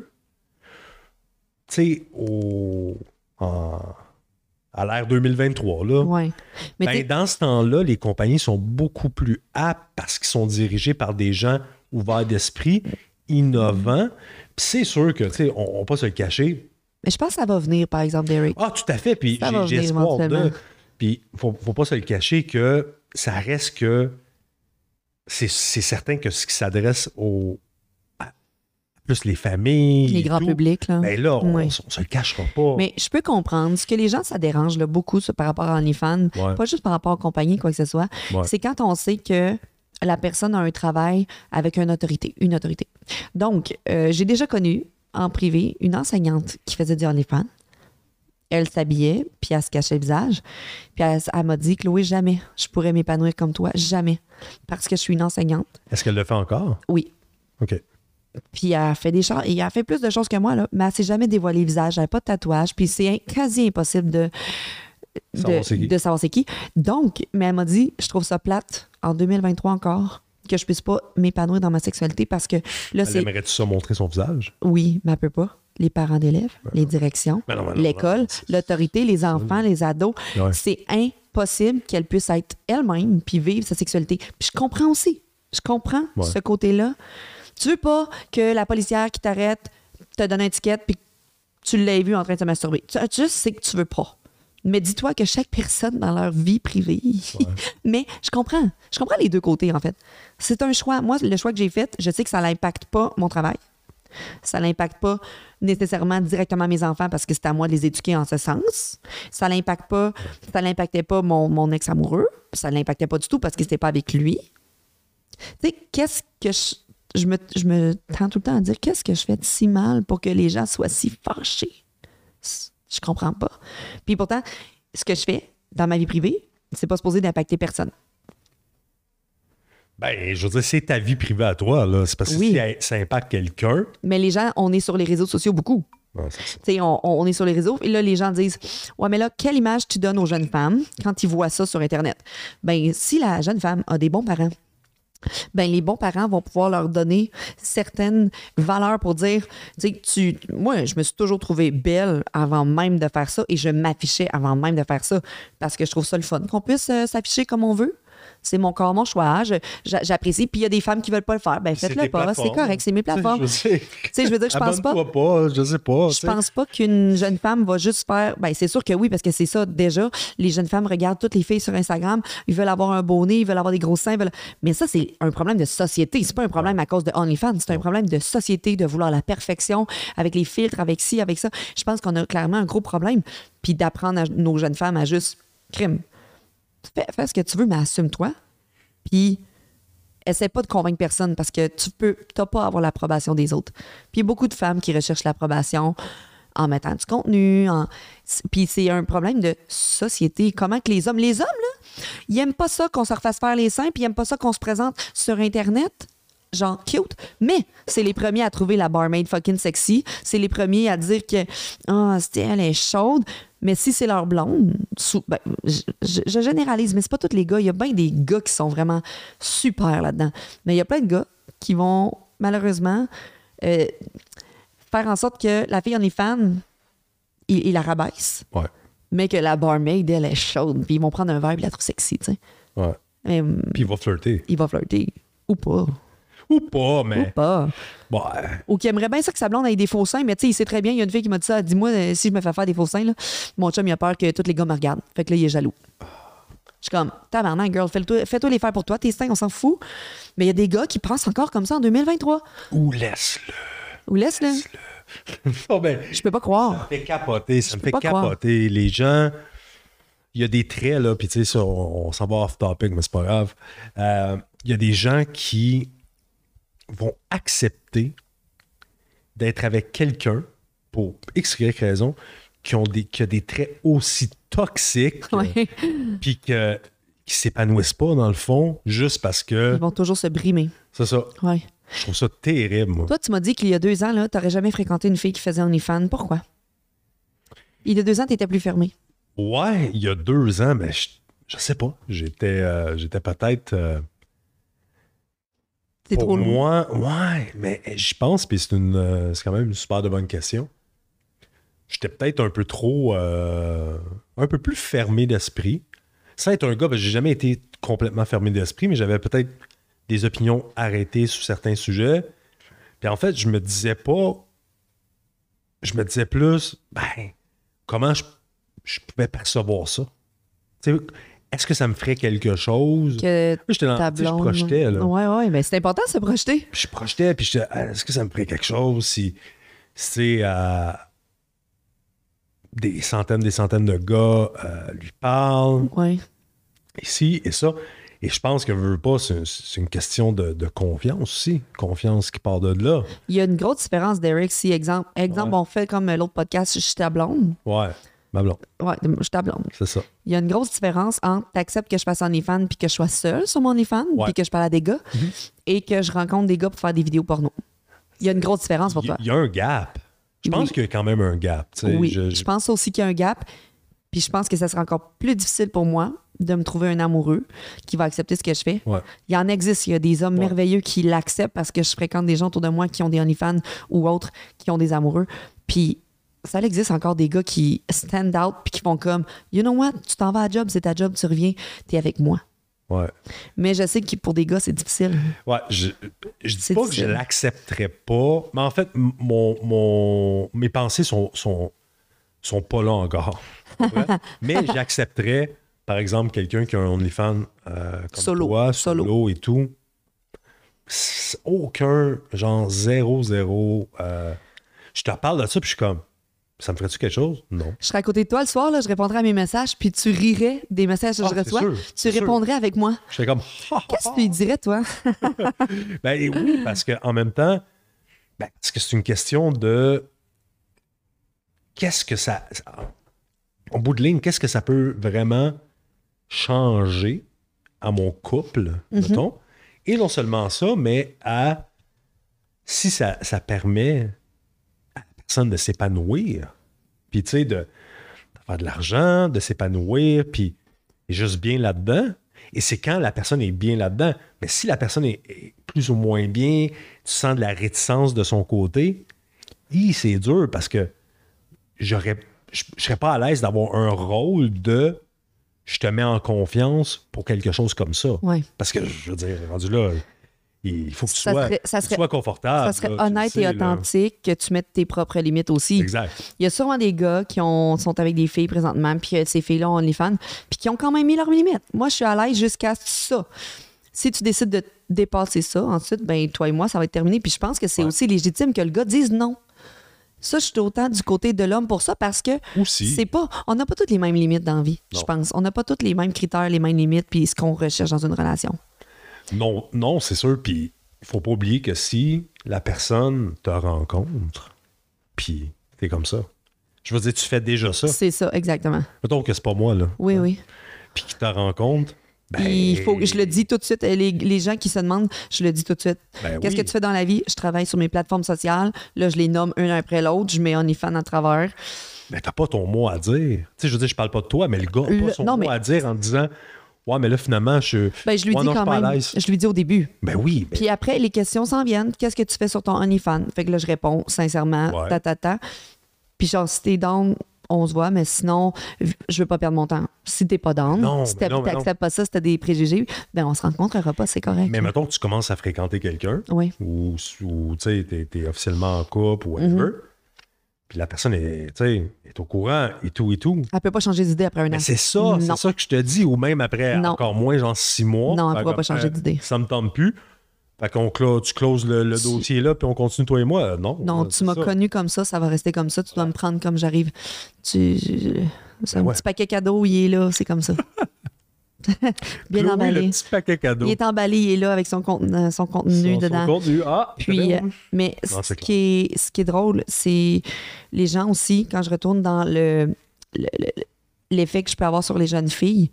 Speaker 2: tu sais, au, en- à l'ère 2023, là,
Speaker 1: Ouais. Mais
Speaker 2: ben, dans ce temps-là, les compagnies sont beaucoup plus aptes parce qu'ils sont dirigés par des gens ouverts d'esprit, innovants. C'est sûr que, tu sais, on ne va pas se le cacher.
Speaker 1: mais je pense que ça va venir, par exemple, Derek.
Speaker 2: Ah, tout à fait. Puis j'ai- espoir de. Puis faut, faut pas se le cacher que ça reste que c'est certain que ce qui s'adresse aux plus les familles,
Speaker 1: les grands
Speaker 2: tout,
Speaker 1: publics, là.
Speaker 2: Ben là, on, on se le cachera pas.
Speaker 1: Mais je peux comprendre. Ce que les gens, ça dérange là, beaucoup ça, par rapport à OnlyFans,
Speaker 2: Ouais.
Speaker 1: pas juste par rapport aux compagnies, quoi que ce soit.
Speaker 2: Ouais.
Speaker 1: C'est quand on sait que la personne a un travail avec une autorité. Une autorité. Donc, euh, j'ai déjà connu en privé une enseignante qui faisait du OnlyFans. Elle s'habillait, puis elle se cachait le visage. Puis elle, elle m'a dit, Chloé, jamais je pourrais m'épanouir comme toi. Jamais. Parce que je suis une enseignante.
Speaker 2: Est-ce qu'elle le fait encore?
Speaker 1: Oui.
Speaker 2: OK.
Speaker 1: Puis elle a fait des choses, et elle a fait plus de choses que moi, là, mais elle s'est jamais dévoilé le visage, elle n'a pas de tatouage, puis c'est quasi impossible de, de,
Speaker 2: Savoir c'est qui.
Speaker 1: de savoir c'est qui. Donc, mais elle m'a dit, je trouve ça plate, en 2023 encore, que je puisse pas m'épanouir dans ma sexualité parce que là,
Speaker 2: Elle
Speaker 1: c'est.
Speaker 2: aimerait-tu ça montrer son visage?
Speaker 1: Oui, mais elle peut pas. Les parents d'élèves, les directions,
Speaker 2: Ben ben
Speaker 1: l'école,
Speaker 2: ben
Speaker 1: l'autorité, les enfants, les ados.
Speaker 2: Ouais.
Speaker 1: C'est impossible qu'elle puisse être elle-même puis vivre sa sexualité. Puis je comprends aussi. Je comprends
Speaker 2: Ouais.
Speaker 1: ce côté-là. Tu veux pas que la policière qui t'arrête te donne un ticket puis que tu l'aies vu en train de se masturber? Tu, tu sais que tu veux pas. Mais dis-toi que chaque personne dans leur vie privée. Mais je comprends. Je comprends les deux côtés, en fait. C'est un choix. Moi, le choix que j'ai fait, je sais que ça n'impacte pas mon travail. Ça n'impacte pas nécessairement directement mes enfants parce que c'est à moi de les éduquer en ce sens. Ça n'impacte pas, ça n'impactait pas mon, mon ex-amoureux. Ça l'impactait pas du tout parce que c'était pas avec lui. Tu sais, qu'est-ce que je, je me, je me tends tout le temps à dire qu'est-ce que je fais de si mal pour que les gens soient si fâchés? Je comprends pas. Puis pourtant, ce que je fais dans ma vie privée, c'est pas supposé d'impacter personne.
Speaker 2: Ben, je veux dire, c'est ta vie privée à toi, là. C'est parce que
Speaker 1: Oui.
Speaker 2: si ça impacte quelqu'un.
Speaker 1: Mais les gens, on est sur les réseaux sociaux beaucoup.
Speaker 2: Ouais,
Speaker 1: on, on est sur les réseaux et là, les gens disent Ouais, mais là, quelle image tu donnes aux jeunes femmes quand ils voient ça sur Internet? Ben, si la jeune femme a des bons parents, ben les bons parents vont pouvoir leur donner certaines valeurs pour dire, tu moi, je me suis toujours trouvée belle avant même de faire ça et je m'affichais avant même de faire ça parce que je trouve ça le fun qu'on puisse euh, s'afficher comme on veut. C'est mon corps, mon choix. Je- j'a- J'apprécie. Puis il y a des femmes qui veulent pas le faire. Ben faites-le
Speaker 2: tes
Speaker 1: pas. C'est correct. C'est mes plateformes.
Speaker 2: Tu sais,
Speaker 1: Tu sais, je veux dire, je pense pas.
Speaker 2: pas, je sais pas.
Speaker 1: Je pense pas qu'une jeune femme va juste faire. Ben, c'est sûr que oui, parce que c'est ça déjà. Les jeunes femmes regardent toutes les filles sur Instagram. Ils veulent avoir un beau nez, ils veulent avoir des gros seins. veulent- Mais ça, c'est un problème de société. C'est pas un problème à cause de OnlyFans. C'est un problème de société, de vouloir la perfection avec les filtres, avec ci, avec ça. Je pense qu'on a clairement un gros problème. Puis d'apprendre à nos jeunes femmes à juste crime. Fais, fais ce que tu veux, mais assume-toi. Puis essaie pas de convaincre personne parce que tu peux t'as pas à avoir l'approbation des autres. Puis il y a beaucoup de femmes qui recherchent l'approbation en mettant du contenu. En... Puis c'est un problème de société. Comment que les hommes, les hommes, là, ils aiment pas ça qu'on se refasse faire les seins, puis ils aiment pas ça qu'on se présente sur Internet. Genre cute, mais c'est les premiers à trouver la barmaid fucking sexy. C'est les premiers à dire que ah, c'était elle est chaude. Mais si c'est leur blonde, ben, je, je- je généralise, mais c'est pas tous les gars. Il y a bien des gars qui sont vraiment super là-dedans. Mais il y a plein de gars qui vont malheureusement euh, faire en sorte que la fille en est fan, il, il la rabaisse,
Speaker 2: Ouais,
Speaker 1: mais que la barmaid, elle est chaude. Puis ils vont prendre un verre et la trouver sexy, tu sais.
Speaker 2: ouais.
Speaker 1: Mais hum,
Speaker 2: Puis il va flirter.
Speaker 1: il va flirter. Ou pas.
Speaker 2: Ou pas,
Speaker 1: Ou
Speaker 2: mais.
Speaker 1: pas.
Speaker 2: Bon,
Speaker 1: Ou qui aimerait bien ça que sa blonde ait des faux seins, mais tu sais, il sait très bien, il y a une fille qui m'a dit ça, dis-moi euh, si je me fais faire des faux seins, là, mon chum, il a peur que tous les gars me regardent. Fait que là, il est jaloux. Je suis comme, tabarnak, girl, fais-toi les faire pour toi, tes seins, on s'en fout. Mais il y a des gars qui pensent encore comme ça en 2023.
Speaker 2: ou laisse-le.
Speaker 1: Ou laisse-le.
Speaker 2: Oh, ben,
Speaker 1: Je peux pas croire.
Speaker 2: Ça me fait capoter, ça me fait
Speaker 1: croire.
Speaker 2: capoter. Les gens, il y a des traits, là, puis tu sais, on, on s'en va off topic, mais c'est pas grave. Euh, Il y a des gens qui vont accepter d'être avec quelqu'un pour X, Y raison, qui, ont des, qui a des traits aussi toxiques,
Speaker 1: Ouais.
Speaker 2: puis que, qui s'épanouissent pas, dans le fond, juste parce que.
Speaker 1: Ils vont toujours se brimer.
Speaker 2: C'est ça.
Speaker 1: Ouais.
Speaker 2: Je trouve ça terrible, moi.
Speaker 1: Toi, tu m'as dit qu'il y a deux ans, là, t'aurais jamais fréquenté une fille qui faisait OnlyFans. Pourquoi? Il y a deux ans, t'étais plus fermé.
Speaker 2: Ouais, il y a deux ans, mais je, je sais pas. J'étais euh, j'étais peut-être. euh,
Speaker 1: C'est
Speaker 2: pour
Speaker 1: trop lourd.
Speaker 2: moi, ouais, mais je pense, puis c'est une, euh, c'est quand même une super de bonne question. J'étais peut-être un peu trop, euh, un peu plus fermé d'esprit. Sans être un gars, j'ai jamais été complètement fermé d'esprit, mais j'avais peut-être des opinions arrêtées sur certains sujets. Puis en fait, je me disais pas, je me disais plus, ben, comment je, je pouvais percevoir ça? Est-ce que ça me ferait quelque chose?
Speaker 1: Que
Speaker 2: J'étais dans, je projetais, là.
Speaker 1: Ouais, ouais, mais c'est important de se projeter.
Speaker 2: Puis je projetais, puis je est-ce que ça me ferait quelque chose si, c'est des centaines, des centaines de gars euh, lui parlent,
Speaker 1: Ouais.
Speaker 2: ici et ça. Et je pense que veux pas, c'est c'est une question de, de confiance aussi. Confiance qui part de là.
Speaker 1: Il y a une grosse différence, Derek, si, exemple, exemple
Speaker 2: Ouais.
Speaker 1: on fait comme l'autre podcast, je suis ta blonde.
Speaker 2: Ouais, ma blonde,
Speaker 1: Ouais, je suis ta blonde.
Speaker 2: c'est ça.
Speaker 1: Il y a une grosse différence entre t'acceptes que je fasse OnlyFans puis que je sois seule sur mon OnlyFans
Speaker 2: Ouais. Mhm.
Speaker 1: puis que je parle à des gars et que je rencontre des gars pour faire des vidéos porno. Il y a une grosse différence pour toi.
Speaker 2: il y a un gap. Je pense
Speaker 1: Oui.
Speaker 2: qu'il y a quand même un gap. tu sais.
Speaker 1: Oui,
Speaker 2: Je-
Speaker 1: je,
Speaker 2: je-
Speaker 1: pense aussi qu'il y a un gap. Puis je pense que ça sera encore plus difficile pour moi de me trouver un amoureux qui va accepter ce que je fais.
Speaker 2: Ouais.
Speaker 1: Il y en existe, il y a des hommes
Speaker 2: Ouais.
Speaker 1: merveilleux qui l'acceptent parce que je fréquente des gens autour de moi qui ont des OnlyFans ou autres qui ont des amoureux. Puis ça existe encore des gars qui stand out puis qui font comme You know what, tu t'en vas à job, c'est ta job, tu reviens, t'es avec moi.
Speaker 2: ouais.
Speaker 1: Mais je sais que pour des gars, c'est difficile.
Speaker 2: Ouais, je, je dis pas que je l'accepterais pas, mais en fait, mon, mon, mes pensées sont, sont, sont pas là encore. Ouais. mais j'accepterais, par exemple, quelqu'un qui a un OnlyFans euh, comme
Speaker 1: Solo.
Speaker 2: toi,
Speaker 1: Solo.
Speaker 2: solo et tout. Aucun, genre zéro, zéro. euh, je te parle de ça, puis je suis comme, ça me ferait-tu quelque chose? Non.
Speaker 1: Je serais à côté de toi le soir, là, je répondrais à mes messages, puis tu rirais des messages que
Speaker 2: Ah,
Speaker 1: je
Speaker 2: c'est
Speaker 1: reçois.
Speaker 2: sûr,
Speaker 1: tu
Speaker 2: sûr.
Speaker 1: répondrais avec moi.
Speaker 2: J'étais comme,
Speaker 1: Qu'est-ce que tu lui dirais, toi?
Speaker 2: Ben oui, parce qu'en même temps, ben, parce que c'est une question de qu'est-ce que ça. En bout de ligne, qu'est-ce que ça peut vraiment changer à mon couple, mettons? Et non seulement ça, mais à si ça, ça permet personne de s'épanouir, puis tu sais, de, de faire de l'argent, de s'épanouir, puis juste bien là-dedans. Et c'est quand la personne est bien là-dedans. Mais si la personne est, est plus ou moins bien, tu sens de la réticence de son côté, c'est dur parce que j'aurais, je ne serais pas à l'aise d'avoir un rôle de je te mets en confiance pour quelque chose comme ça.
Speaker 1: Ouais.
Speaker 2: Parce que, je veux dire, rendu là, il faut que tu
Speaker 1: Ça
Speaker 2: sois,
Speaker 1: serait- ça serait-
Speaker 2: sois confortable.
Speaker 1: Ça serait
Speaker 2: là,
Speaker 1: honnête
Speaker 2: sais,
Speaker 1: et
Speaker 2: là.
Speaker 1: authentique que tu mettes tes propres limites aussi.
Speaker 2: Exact.
Speaker 1: Il y a sûrement des gars qui ont, sont avec des filles présentement, puis ces filles-là ont OnlyFans, puis qui ont quand même mis leurs limites. Moi, je suis à l'aise jusqu'à ça. Si tu décides de dépasser ça, ensuite, ben toi et moi, ça va être terminé. Puis je pense que c'est
Speaker 2: Ouais.
Speaker 1: aussi légitime que le gars dise non. Ça, je suis autant du côté de l'homme pour ça parce que c'est pas. On n'a pas toutes les mêmes limites dans la vie, je pense. On n'a pas tous les mêmes critères, les mêmes limites, puis ce qu'on recherche dans une relation.
Speaker 2: Non, non, c'est sûr. Puis il faut pas oublier que si la personne te rencontre, puis t'es comme ça. Je veux dire, tu fais déjà ça.
Speaker 1: C'est ça, exactement.
Speaker 2: Mettons que c'est pas moi, là.
Speaker 1: Oui, oui.
Speaker 2: Puis qui te rencontre. Ben,
Speaker 1: Il faut que je le dis tout de suite. Les, les gens qui se demandent, je le dis tout de suite.
Speaker 2: Ben
Speaker 1: Qu'est-ce
Speaker 2: oui.
Speaker 1: que tu fais dans la vie? Je travaille sur mes plateformes sociales. Là, je les nomme un après l'autre. Je mets OnlyFans à travers.
Speaker 2: Ben, t'as pas ton mot à dire. Tu sais, je veux dire, je parle pas de toi, mais le gars a
Speaker 1: Le-
Speaker 2: pas son
Speaker 1: non,
Speaker 2: mot
Speaker 1: mais-
Speaker 2: à dire en disant Ouais, mais là, finalement, je.
Speaker 1: Ben, je lui
Speaker 2: Ouais,
Speaker 1: dis
Speaker 2: non,
Speaker 1: quand
Speaker 2: je suis pas à
Speaker 1: même. Je lui dis au début.
Speaker 2: Ben oui. ben-
Speaker 1: Puis après, les questions s'en viennent. Qu'est-ce que tu fais sur ton OnlyFans? Fait que là, je réponds sincèrement,
Speaker 2: Ouais.
Speaker 1: ta, ta, ta. Puis genre, si t'es down, on se voit, mais sinon, je veux pas perdre mon temps. Si t'es pas down,
Speaker 2: Non,
Speaker 1: si
Speaker 2: mais non.
Speaker 1: t'acceptes pas ça, si t'as des préjugés, ben on se rencontrera pas, c'est correct.
Speaker 2: mais mettons que tu commences à fréquenter quelqu'un,
Speaker 1: Oui.
Speaker 2: ou, tu sais, t'es, t'es officiellement en couple ou whatever,
Speaker 1: Mhm.
Speaker 2: Puis la personne est, est au courant et tout et tout.
Speaker 1: Elle peut pas changer d'idée après un an.
Speaker 2: C'est ça, c'est ça que je te dis, ou même après
Speaker 1: Non.
Speaker 2: encore moins, genre six mois.
Speaker 1: Non, elle
Speaker 2: Fait
Speaker 1: pourra pas changer d'idée.
Speaker 2: Ça me tente plus. Fait qu'on close, tu closes le, le dossier là, puis on continue toi et moi. Euh, Non.
Speaker 1: Non,
Speaker 2: euh,
Speaker 1: tu m'as connu comme ça, ça va rester comme ça. Tu dois me prendre comme j'arrive. Tu... C'est un
Speaker 2: Ben ouais.
Speaker 1: petit paquet cadeau, il est là, c'est comme ça. Bien
Speaker 2: Chloé,
Speaker 1: emballé.
Speaker 2: le petit paquet cadeau.
Speaker 1: Il est emballé, il est là avec son, contenu, son contenu
Speaker 2: Son- son
Speaker 1: dedans.
Speaker 2: contenu. Ah,
Speaker 1: Puis, euh, mais
Speaker 2: Non,
Speaker 1: ce qui, est, ce qui est drôle, c'est les gens aussi, quand je retourne dans le, le- le- l'effet que je peux avoir sur les jeunes filles,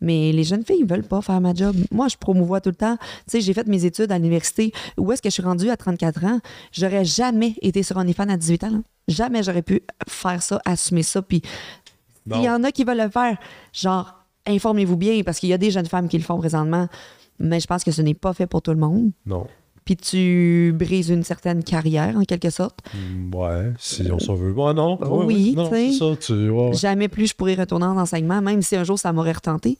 Speaker 1: mais les jeunes filles, ils veulent pas faire ma job. Moi, je promouvois tout le temps. Tu sais, j'ai fait mes études à l'université. Où est-ce que je suis rendue à 34 ans? J'aurais jamais été sur OnlyFans à 18 ans. là. Jamais j'aurais pu faire ça, assumer ça. Puis, il y en a qui veulent le faire. Genre, informez-vous bien, parce qu'il y a des jeunes femmes qui le font présentement. Mais je pense que ce n'est pas fait pour tout le monde
Speaker 2: Non.
Speaker 1: puis tu brises une certaine carrière en quelque sorte.
Speaker 2: Mm, Ouais, si on s'en veut. Ouais, non. ouais,
Speaker 1: oui,
Speaker 2: non,
Speaker 1: tu
Speaker 2: ça. Ouais.
Speaker 1: Jamais plus je pourrais retourner en enseignement, même si un jour ça m'aurait retenté.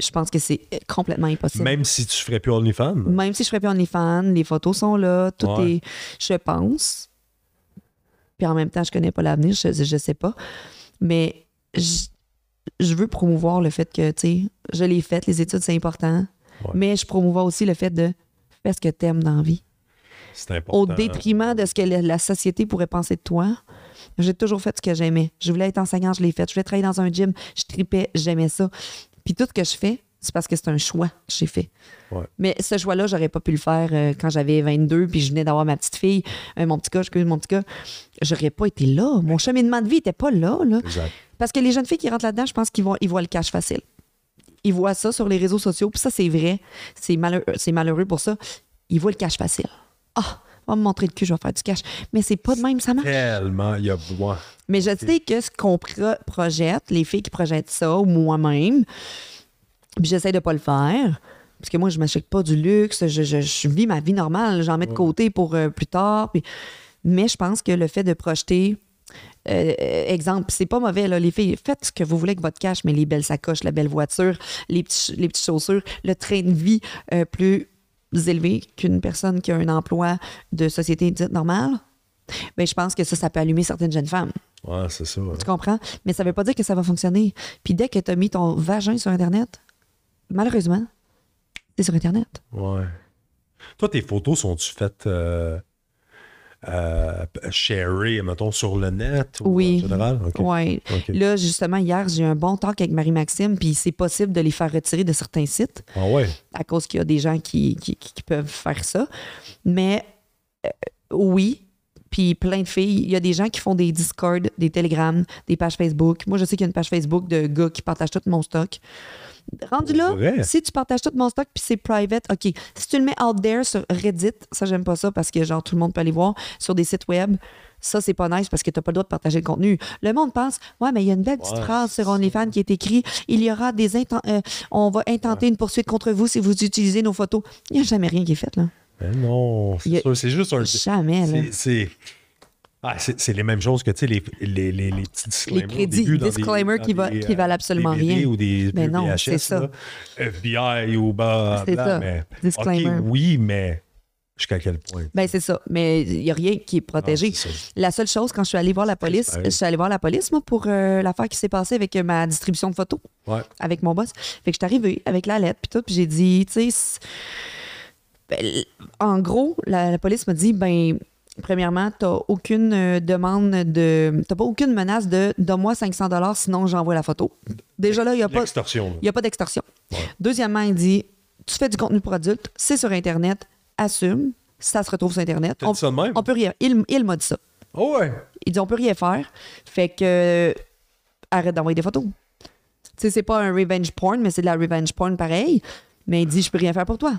Speaker 1: Je pense que c'est euh, complètement impossible. Même,
Speaker 2: Même si tu ferais plus OnlyFans.
Speaker 1: si je ferais plus OnlyFans, les photos sont là, tout
Speaker 2: Ouais.
Speaker 1: est, je pense. Puis en même temps, je connais pas l'avenir, je, je sais pas. Mais je, je veux promouvoir le fait que, tu sais, je l'ai fait, les études, c'est important.
Speaker 2: Ouais.
Speaker 1: Mais je promouvois aussi le fait de faire ce que t'aimes dans la vie.
Speaker 2: C'est important.
Speaker 1: au détriment de ce que la, la société pourrait penser de toi. J'ai toujours fait ce que j'aimais. Je voulais être enseignant, je l'ai fait. Je voulais travailler dans un gym, je tripais, j'aimais ça. Puis tout ce que je fais, c'est parce que c'est un choix que j'ai fait.
Speaker 2: Ouais.
Speaker 1: Mais ce choix-là, j'aurais pas pu le faire euh, quand j'avais 22 puis je venais d'avoir ma petite fille, euh, mon petit gars, excuse mon petit gars. J'aurais pas été là. Mon cheminement de vie était pas là, là.
Speaker 2: Exact.
Speaker 1: Parce que les jeunes filles qui rentrent là-dedans, je pense qu'ils voient, ils voient le cash facile. Ils voient ça sur les réseaux sociaux, puis ça, c'est vrai. C'est malheureux, c'est malheureux pour ça. Ils voient le cash facile. Ah, on va me montrer le cul, je vais faire du cash. Mais c'est pas de même, ça marche.
Speaker 2: Tellement. Il y a. ouais.
Speaker 1: Mais je sais que ce qu'on pro- projette, les filles qui projettent ça, ou moi-même, puis j'essaie de pas le faire. Parce que moi, je m'achète pas du luxe, je, je- je vis ma vie normale, j'en mets de côté pour euh, plus tard. puis- Mais je pense que le fait de projeter, euh, exemple, c'est pas mauvais, là, les filles, faites ce que vous voulez avec votre cash, mais les belles sacoches, la belle voiture, les, petits, les petites chaussures, le train de vie euh, plus élevé qu'une personne qui a un emploi de société dite normale, ben, je pense que ça, ça peut allumer certaines jeunes femmes.
Speaker 2: Ouais, c'est ça.
Speaker 1: Tu comprends? Mais ça veut pas dire que ça va fonctionner. Puis dès que tu as mis ton vagin sur Internet, malheureusement, c'est sur Internet.
Speaker 2: Ouais. Toi, tes photos sont-tu faites euh, euh, sharées, mettons, sur le net ou
Speaker 1: Oui.
Speaker 2: en général? OK.
Speaker 1: Ouais.
Speaker 2: OK.
Speaker 1: Là, justement, hier, j'ai eu un bon talk avec Marie-Maxime, puis c'est possible de les faire retirer de certains sites
Speaker 2: Ah ouais?
Speaker 1: à cause qu'il y a des gens qui, qui- qui peuvent faire ça. Mais euh, oui, puis plein de filles. Il y a des gens qui font des Discord, des Telegram, des pages Facebook. Moi, je sais qu'il y a une page Facebook de gars qui partagent tout mon stock. Rendu là, si tu partages tout mon stock puis c'est private, OK. Si tu le mets out there sur Reddit, ça, j'aime pas ça parce que genre tout le monde peut aller voir sur des sites web, Ça, c'est pas nice parce que t'as pas le droit de partager le contenu. Le monde pense, ouais, mais il y a une belle petite
Speaker 2: Ouais,
Speaker 1: phrase sur OnlyFans qui est écrite il y aura des euh, on va intenter une poursuite contre vous si vous utilisez nos photos. Il n'y a jamais rien qui est fait, là.
Speaker 2: Mais non, c'est juste un.
Speaker 1: Jamais, là.
Speaker 2: C'est. Ah, c'est les mêmes choses que les, les, les, les petits disclaimers. au
Speaker 1: crédits,
Speaker 2: début dans
Speaker 1: disclaimers qui
Speaker 2: dans
Speaker 1: va-
Speaker 2: des,
Speaker 1: qui
Speaker 2: euh,
Speaker 1: valent absolument rien.
Speaker 2: Ou des
Speaker 1: Mais non, c'est ça.
Speaker 2: là. FBI ou bah.
Speaker 1: C'est ça.
Speaker 2: Mais,
Speaker 1: Disclaimer.
Speaker 2: Oui, mais jusqu'à quel point?
Speaker 1: Ben, c'est ça. Mais il n'y a rien qui est protégé.
Speaker 2: Ah, ça.
Speaker 1: La seule chose, quand je suis allée voir la police, je suis allée voir la police, moi, pour euh, l'affaire qui s'est passée avec euh, ma distribution de photos,
Speaker 2: Ouais.
Speaker 1: avec mon boss. Fait que je suis arrivée avec la lettre, puis tout, puis j'ai dit, tu sais, ben, en gros, la, la police m'a dit, ben, premièrement, t'as aucune euh, demande de. T'as pas aucune menace de donne-moi 500 sinon j'envoie la photo. Déjà là, il n'y a pas. Il a pas d'extorsion.
Speaker 2: Ouais.
Speaker 1: Deuxièmement, il dit tu fais du contenu pour adultes, c'est sur Internet, assume, ça se retrouve sur Internet.
Speaker 2: Dit ça de même?
Speaker 1: on peut rien. Il, il m'a dit ça.
Speaker 2: Oh, ouais.
Speaker 1: Il dit on peut rien faire. Fait que euh, arrête d'envoyer des photos. Tu sais, c'est pas un revenge porn, mais c'est de la revenge porn pareil. Mais il dit je peux rien faire pour toi.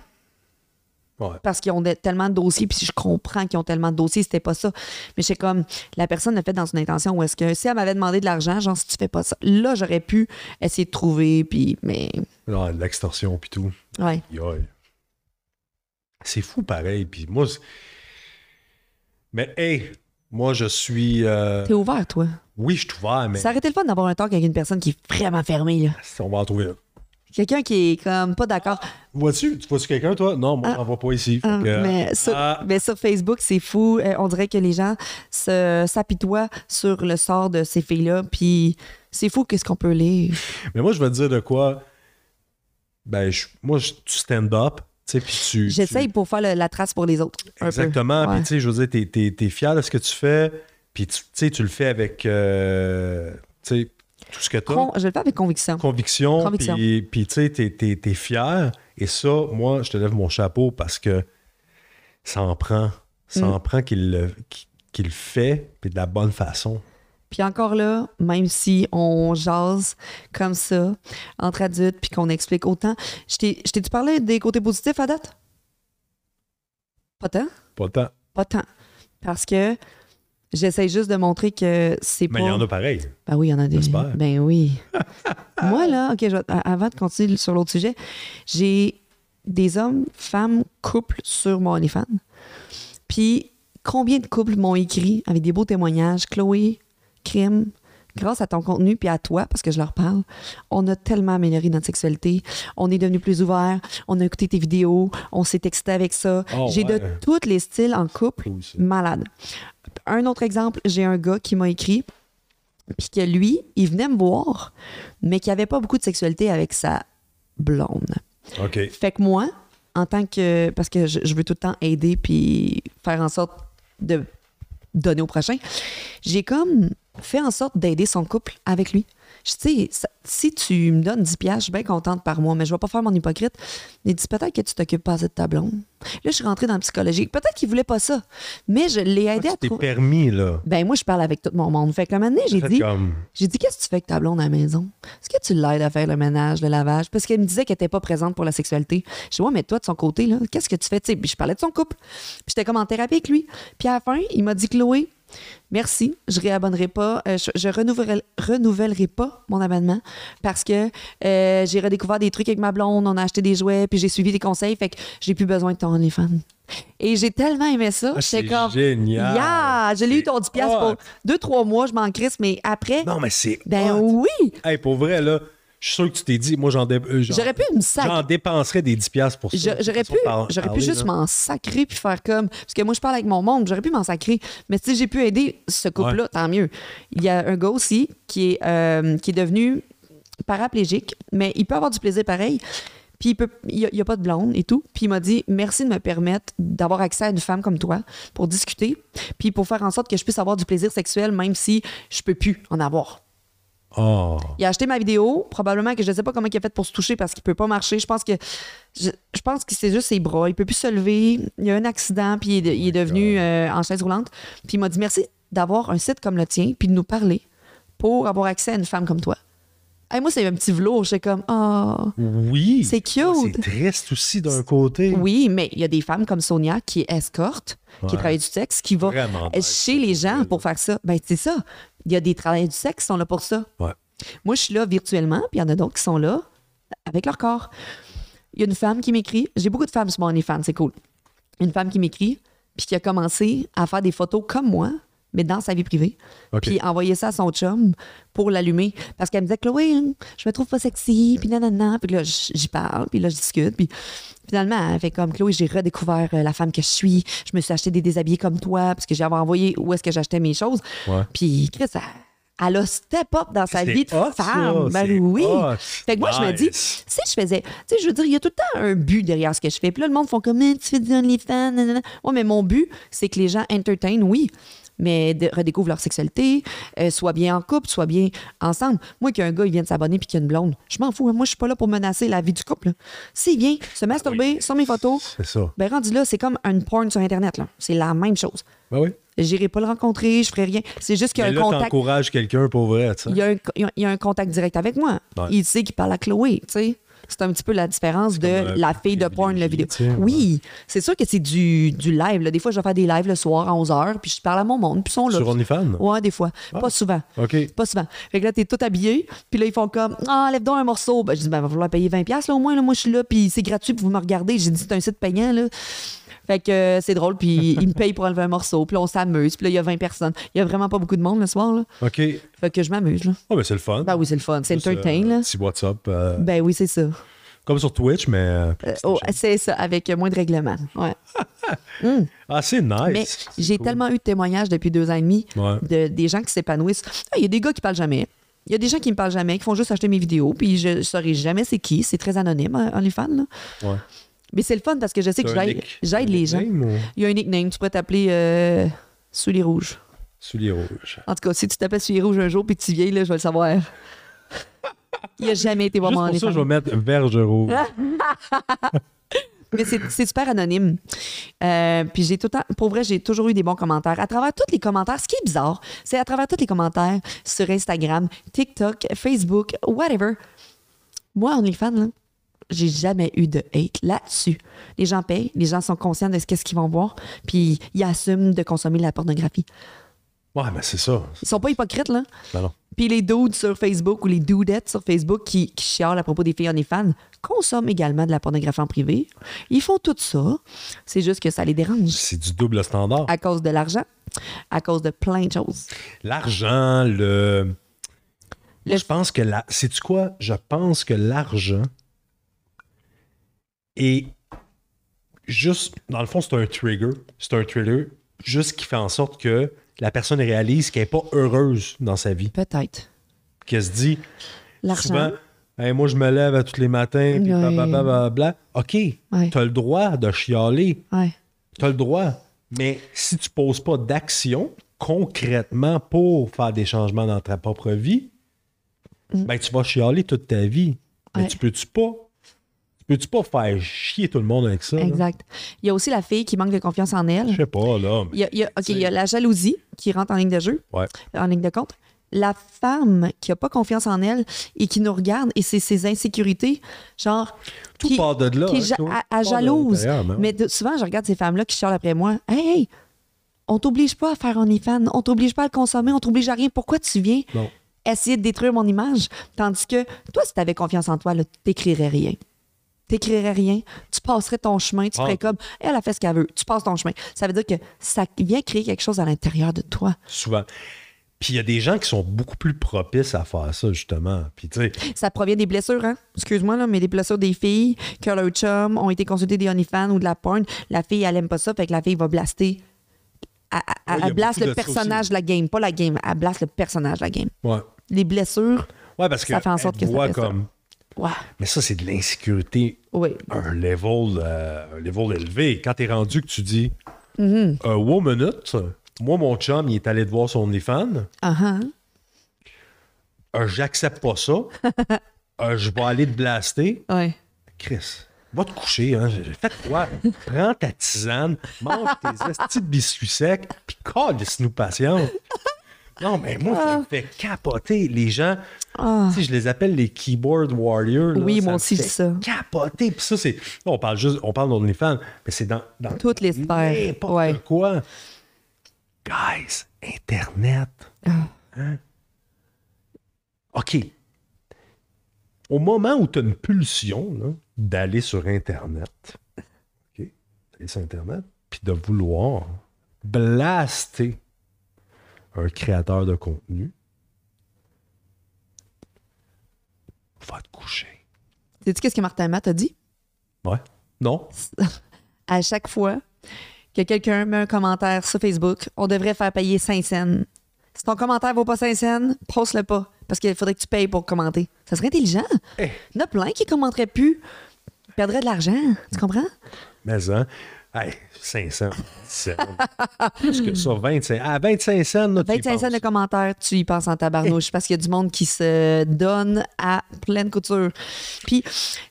Speaker 2: Ouais.
Speaker 1: Parce qu'ils ont de- tellement de dossiers, puis je comprends qu'ils ont tellement de dossiers, c'était pas ça. Mais c'est comme, la personne l'a fait dans une intention où est-ce que si elle m'avait demandé de l'argent, genre, si tu fais pas ça, là, j'aurais pu essayer de trouver, puis, mais,
Speaker 2: Non, L'extorsion puis tout.
Speaker 1: ouais.
Speaker 2: C'est fou pareil. Puis moi, mais hey, moi je suis. euh,
Speaker 1: T'es ouvert, toi?
Speaker 2: Oui, je suis ouvert, mais
Speaker 1: Ça aurait été le fun d'avoir un talk avec une personne qui est vraiment fermée, là.
Speaker 2: on va en trouver. un.
Speaker 1: Quelqu'un qui est comme pas d'accord.
Speaker 2: Vois-tu, tu vois-tu quelqu'un, toi? Non, moi,
Speaker 1: Ah.
Speaker 2: j'en vois pas ici.
Speaker 1: Ah,
Speaker 2: que,
Speaker 1: mais, sur,
Speaker 2: ah,
Speaker 1: mais sur Facebook, c'est fou. Euh, on dirait que les gens se- s'apitoient sur le sort de ces filles-là. Puis c'est fou qu'est-ce qu'on peut lire.
Speaker 2: mais moi, je vais te dire de quoi. Ben, je- moi, je- tu stand up, tu sais, puis tu.
Speaker 1: J'essaye
Speaker 2: tu-
Speaker 1: pour faire le- la trace pour les autres.
Speaker 2: Exactement. Puis, tu sais, je veux dire, t'es, t'es- t'es fier de ce que tu fais, puis tu tu sais, tu le fais avec, euh, tu sais, tout ce que tu as.
Speaker 1: Con- je le fais avec conviction.
Speaker 2: conviction,
Speaker 1: Conviction.
Speaker 2: puis tu sais, t'es, t'es fier. Et ça, moi, je te lève mon chapeau parce que ça en prend. Ça
Speaker 1: Mm.
Speaker 2: en prend qu'il le, le fait, puis de la bonne façon.
Speaker 1: Puis encore là, même si on jase comme ça, entre adultes, puis qu'on explique autant. Je t'ai-tu parlé des côtés positifs à date? Pas tant?
Speaker 2: Pas tant.
Speaker 1: Pas tant. Parce que j'essaie juste de montrer que c'est pas.
Speaker 2: Mais il y en a pareil.
Speaker 1: Ben oui, il y en a des. Ben oui. Moi, là, OK, je avant de continuer sur l'autre sujet, j'ai des hommes, femmes, couples sur mon OnlyFans. Puis, combien de couples m'ont écrit avec des beaux témoignages? Chloé, Crime, grâce à ton contenu puis à toi, parce que je leur parle, on a tellement amélioré notre sexualité. On est devenu plus ouvert. On a écouté tes vidéos. On s'est excité avec ça.
Speaker 2: Oh,
Speaker 1: j'ai de tous les styles en couple malade. Un autre exemple, j'ai un gars qui m'a écrit, puis que lui, il venait me voir, mais qui avait pas beaucoup de sexualité avec sa blonde.
Speaker 2: OK.
Speaker 1: Fait que moi, en tant que. Parce que je, je veux tout le temps aider puis faire en sorte de donner au prochain, j'ai comme fait en sorte d'aider son couple avec lui. Je sais, si tu me donnes 10 piastres, je suis bien contente par mois, mais je vais pas faire mon hypocrite. Il dit peut-être que tu t'occupes pas assez de ta blonde. Là, je suis rentrée dans le psychologique. Peut-être qu'il voulait pas ça, mais je l'ai aidé à
Speaker 2: Tu t'es
Speaker 1: trouver.
Speaker 2: permis, là.
Speaker 1: Ben moi, je parle avec tout mon monde. Fait que un moment j'ai dit,
Speaker 2: comme...
Speaker 1: j'ai dit, qu'est-ce que tu fais avec ta blonde à la maison? Est-ce que tu l'aides à faire le ménage, le lavage? Parce qu'elle me disait qu'elle n'était pas présente pour la sexualité. Je dis, ouais, mais toi, de son côté, là, qu'est-ce que tu fais? Tu sais, Puis je parlais de son couple. Puis j'étais comme en thérapie avec lui. Puis à la fin, il m'a dit, Chloé, merci, je réabonnerai pas, euh, je, je renouvellerai, renouvellerai pas mon abonnement parce que euh, j'ai redécouvert des trucs avec ma blonde, on a acheté des jouets, puis j'ai suivi des conseils, fait que j'ai plus besoin de ton OnlyFans. Et j'ai tellement aimé ça.
Speaker 2: Ah, c'est
Speaker 1: comme,
Speaker 2: génial.
Speaker 1: Yeah! L'ai eu ton 10$ piastres
Speaker 2: hot.
Speaker 1: pour deux, trois mois, je m'en crisse, mais après,
Speaker 2: Non, mais c'est
Speaker 1: ben
Speaker 2: hot.
Speaker 1: oui!
Speaker 2: Hey, pour vrai, là, je suis sûr que tu t'es dit, moi, j'en, dé- euh, j'en-
Speaker 1: J'aurais pu me sacrer.
Speaker 2: j'en dépenserais des 10$ piastres pour ça.
Speaker 1: J'aurais pu,
Speaker 2: Par-
Speaker 1: j'aurais pu juste m'en sacrer puis faire comme. Parce que moi, je parle avec mon monde, j'aurais pu m'en sacrer. Mais si j'ai pu aider ce couple-là, tant mieux. Il y a un gars aussi qui est, euh, qui est devenu paraplégique, mais il peut avoir du plaisir pareil. Puis il peut, il a, a pas de blonde et tout. Puis il m'a dit merci de me permettre d'avoir accès à une femme comme toi pour discuter, puis pour faire en sorte que je puisse avoir du plaisir sexuel même si je peux plus en avoir.
Speaker 2: Oh.
Speaker 1: Il a acheté ma vidéo, probablement que je ne sais pas comment il a fait pour se toucher parce qu'il peut pas marcher. Je pense que je, je pense que c'est juste ses bras. Il peut plus se lever. Il a eu un accident puis il est, il est devenu euh, en chaise roulante. Puis il m'a dit merci d'avoir un site comme le tien puis de nous parler pour avoir accès à une femme comme toi. Hey, moi, c'est un petit velours. J'étais comme, oh.
Speaker 2: Oui.
Speaker 1: C'est cute.
Speaker 2: C'est triste aussi d'un côté.
Speaker 1: Oui, mais il y a des femmes comme Sonia qui est escorte, qui
Speaker 2: Ouais.
Speaker 1: travaille du sexe, qui va
Speaker 2: Vraiment
Speaker 1: chez les gens pour faire ça. Ben, c'est ça. Il y a des travailleurs du sexe qui sont là pour ça.
Speaker 2: Ouais.
Speaker 1: Moi, je suis là virtuellement, puis il y en a d'autres qui sont là avec leur corps. Il y a une femme qui m'écrit. J'ai beaucoup de femmes sur mon OnlyFans, c'est cool. Une femme qui m'écrit, puis qui a commencé à faire des photos comme moi, mais dans sa vie privée. Puis envoyer ça à son chum pour l'allumer. Parce qu'elle me disait, Chloé, hein, je me trouve pas sexy, puis nanana. Puis là, j'y parle, puis là, je discute. Puis finalement, elle fait comme, Chloé, j'ai redécouvert euh, la femme que je suis. Je me suis acheté des déshabillés comme toi, parce que j'avais envoyé où est-ce que j'achetais mes choses.
Speaker 2: Ouais.
Speaker 1: Puis Chris, elle, elle a step up dans sa vie de
Speaker 2: hot, ça,
Speaker 1: femme. Ben oui.
Speaker 2: hot.
Speaker 1: Fait que moi, je me dis, si je faisais, tu sais, je veux dire, il y a tout le temps un but derrière ce que je fais. Puis là, le monde font comme, Eh, tu fais du OnlyFans, nanana. Ouais, mais mon but, c'est que les gens entertain, oui, mais de- redécouvrent leur sexualité, euh, soient bien en couple, soient bien ensemble. Moi, qu'un gars, il vient de s'abonner puis qu'il y a une blonde, je m'en fous. hein. Moi, je suis pas là pour menacer la vie du couple. S'il vient se masturber sur mes photos,
Speaker 2: C'est ça.
Speaker 1: ben rendu là, c'est comme un porn sur Internet. C'est la même chose.
Speaker 2: Ben oui.
Speaker 1: J'irai pas le rencontrer, je ferai rien. C'est juste qu'il y a
Speaker 2: Mais
Speaker 1: un
Speaker 2: là,
Speaker 1: contact.
Speaker 2: quelqu'un pour vrai, tu sais.
Speaker 1: Il y, a un, il y a- il y a un contact direct avec moi.
Speaker 2: Ouais.
Speaker 1: Il sait qu'il parle à Chloé, tu sais. C'est un petit peu la différence de
Speaker 2: un
Speaker 1: la fille de porn, la vidéo. Oui, c'est sûr que c'est du, du live. là. Des fois, je vais faire des lives le soir à 11h, puis je parle à mon monde, puis ils sont là.
Speaker 2: Sur OnlyFans?
Speaker 1: Ouais, des fois.
Speaker 2: Ah.
Speaker 1: Pas souvent.
Speaker 2: OK.
Speaker 1: Pas souvent. Fait que là, t'es tout habillé, puis là, ils font comme Ah, lève donc un morceau. Ben, je dis Ben, va falloir payer 20$ là, au moins. Là. Moi, je suis là, puis c'est gratuit pour vous me regarder. J'ai dit C'est un site payant, là. Fait que euh, c'est drôle, puis ils me payent pour enlever un morceau, puis là, on s'amuse, puis là, il y a 20 personnes. Il y a vraiment pas beaucoup de monde le soir, là.
Speaker 2: OK.
Speaker 1: Fait que je m'amuse, là.
Speaker 2: Oh, ben c'est le fun.
Speaker 1: Ben oui, c'est le fun. C'est
Speaker 2: Juste,
Speaker 1: entertain,
Speaker 2: euh,
Speaker 1: là.
Speaker 2: Petit WhatsApp. euh,
Speaker 1: Ben oui, c'est ça.
Speaker 2: Comme sur Twitch, mais. euh,
Speaker 1: Euh, oh, c'est ça, avec euh, moins de règlements. Ouais.
Speaker 2: Ah, c'est nice.
Speaker 1: Mais j'ai
Speaker 2: cool.
Speaker 1: tellement eu de témoignages depuis deux ans et demi
Speaker 2: Ouais.
Speaker 1: de, des gens qui s'épanouissent. Ah, Il y a des gars qui parlent jamais. Il y a des gens qui me parlent jamais, qui font juste acheter mes vidéos, puis je ne saurais jamais c'est qui. C'est très anonyme, OnlyFans. là.
Speaker 2: Ouais.
Speaker 1: Mais c'est le fun parce que je sais que j'aide les gens.
Speaker 2: ou-
Speaker 1: Il y a un nickname, tu pourrais t'appeler euh, Souliers Rouges.
Speaker 2: Souliers rouges.
Speaker 1: En tout cas, si tu t'appelles Souliers Rouges un jour puis que tu viens, là, je vais le savoir. Il a jamais été voir
Speaker 2: Juste pour ça, je vais mettre verge rouge.
Speaker 1: Mais c'est super anonyme. Euh, puis j'ai tout le temps, pour vrai, j'ai toujours eu des bons commentaires. À travers tous les commentaires, ce qui est bizarre, c'est à travers tous les commentaires sur Instagram, TikTok, Facebook, whatever. Moi, OnlyFans, là, j'ai jamais eu de hate là-dessus. Les gens payent, les gens sont conscients de ce qu'est-ce qu'ils vont voir, puis ils assument de consommer de la pornographie.
Speaker 2: Ouais, mais c'est ça.
Speaker 1: Ils sont pas hypocrites, là.
Speaker 2: Ben non.
Speaker 1: Puis les dudes sur Facebook ou les dudettes sur Facebook qui, qui chialent à propos des filles OnlyFans consomment également de la pornographie en privé. Ils font tout ça. C'est juste que ça les dérange
Speaker 2: C'est du double standard.
Speaker 1: à cause de l'argent, à cause de plein de choses.
Speaker 2: L'argent, le.
Speaker 1: Le-
Speaker 2: Je pense que la. Sais-tu quoi? Je pense que l'argent est juste. Dans le fond, c'est un trigger. C'est un trigger juste qui fait en sorte que la personne réalise qu'elle n'est pas heureuse dans sa vie.
Speaker 1: Peut-être.
Speaker 2: Qu'elle se dit. Souvent, Hey, moi, je me lève à tous les matins, puis blablabla. OK,
Speaker 1: Ouais.
Speaker 2: tu as le droit de chialer.
Speaker 1: Ouais.
Speaker 2: Tu as le droit. Mais si tu poses pas d'action concrètement pour faire des changements dans ta propre vie, ben tu vas chialer toute ta vie. Mais
Speaker 1: Mm.
Speaker 2: Tu peux-tu pas? Tu peux-tu pas faire chier tout le monde avec ça? là?
Speaker 1: Exact. Il y a aussi la fille qui manque de confiance en
Speaker 2: Je
Speaker 1: elle.
Speaker 2: sais pas, là. mais-
Speaker 1: Il y a, il y a- OK, il y a la jalousie qui rentre en ligne de jeu,
Speaker 2: Ouais.
Speaker 1: en ligne de compte. La femme qui a pas confiance en elle et qui nous regarde et c'est ses insécurités, genre.
Speaker 2: Tout
Speaker 1: qui-
Speaker 2: part de là.
Speaker 1: qui
Speaker 2: hein,
Speaker 1: à, à
Speaker 2: part de
Speaker 1: jalouse.
Speaker 2: mais
Speaker 1: de- souvent, je regarde ces femmes-là qui chialent après moi. Hey, hey, on t'oblige pas à faire OnlyFans, on t'oblige pas à le consommer, on t'oblige à rien. Pourquoi tu viens
Speaker 2: Non.
Speaker 1: essayer de détruire mon image? Tandis que toi, si tu avais confiance en toi, là, t'écrirais rien. T'écrirais rien, tu passerais ton chemin, tu
Speaker 2: Ah.
Speaker 1: ferais comme elle a fait ce qu'elle veut, tu passes ton chemin. Ça veut dire que ça vient créer quelque chose à l'intérieur de toi.
Speaker 2: Souvent. Puis il y a des gens qui sont beaucoup plus propices à faire ça, justement. Puis tu sais,
Speaker 1: Ça provient des blessures, hein? Excuse-moi, là, mais des blessures des filles que leurs chums ont été consultés des OnlyFans ou de la porn. La fille, elle aime pas ça, fait que la fille va blaster. Elle,
Speaker 2: Ouais, beaucoup
Speaker 1: le
Speaker 2: de
Speaker 1: personnage de la game, pas la game. Elle blaste le personnage de la game.
Speaker 2: ouais.
Speaker 1: Les blessures,
Speaker 2: Ouais, parce que
Speaker 1: Ça fait en sorte
Speaker 2: elle
Speaker 1: que ça
Speaker 2: voit
Speaker 1: ça.
Speaker 2: comme.
Speaker 1: Ouais,
Speaker 2: Mais ça, c'est de l'insécurité
Speaker 1: oui.
Speaker 2: un level, euh, un level élevé. Quand t'es rendu que tu dis euh, wow, minute, moi, mon chum, il est allé te voir son OnlyFans.
Speaker 1: Ah, ah.
Speaker 2: Euh, J'accepte pas ça. Je vais aller te blaster.
Speaker 1: Ouais.
Speaker 2: Chris, va te coucher. Hein. Fais quoi? Prends ta tisane, mange tes estis de biscuits secs, puis calisse-nous patience. Non, mais moi, ça me fait capoter. Les gens,
Speaker 1: Ah.
Speaker 2: je les appelle les keyboard warriors. là,
Speaker 1: Oui,
Speaker 2: ça
Speaker 1: moi
Speaker 2: me
Speaker 1: aussi,
Speaker 2: fait
Speaker 1: c'est ça.
Speaker 2: Capoter. Puis ça, c'est. on parle juste, on parle d'OnlyFans, mais c'est dans, dans
Speaker 1: Toutes les sphères.
Speaker 2: n'importe
Speaker 1: Ouais.
Speaker 2: quoi. Guys, Internet.
Speaker 1: Ah.
Speaker 2: Hein? OK. Au moment où tu as une pulsion d'aller sur Internet, OK, d'aller sur Internet, puis de vouloir blaster un créateur de contenu, va te coucher.
Speaker 1: Sais-tu qu'est-ce que Martin Matt a dit?
Speaker 2: Ouais. Non?
Speaker 1: À chaque fois que quelqu'un met un commentaire sur Facebook, on devrait faire payer 5 cents. Si ton commentaire vaut pas 5 cents, poste-le pas. Parce qu'il faudrait que tu payes pour commenter. Ça serait intelligent.
Speaker 2: Eh.
Speaker 1: Il y en a plein qui commenteraient plus. Perdraient de l'argent. Tu comprends?
Speaker 2: Mais hein, hey, 500 cents. Plus que ça, 25. À 25 cents, là, tu y
Speaker 1: 25 cents de commentaires, tu y penses en tabarnouche parce qu'il y a du monde qui se donne à pleine couture. Puis,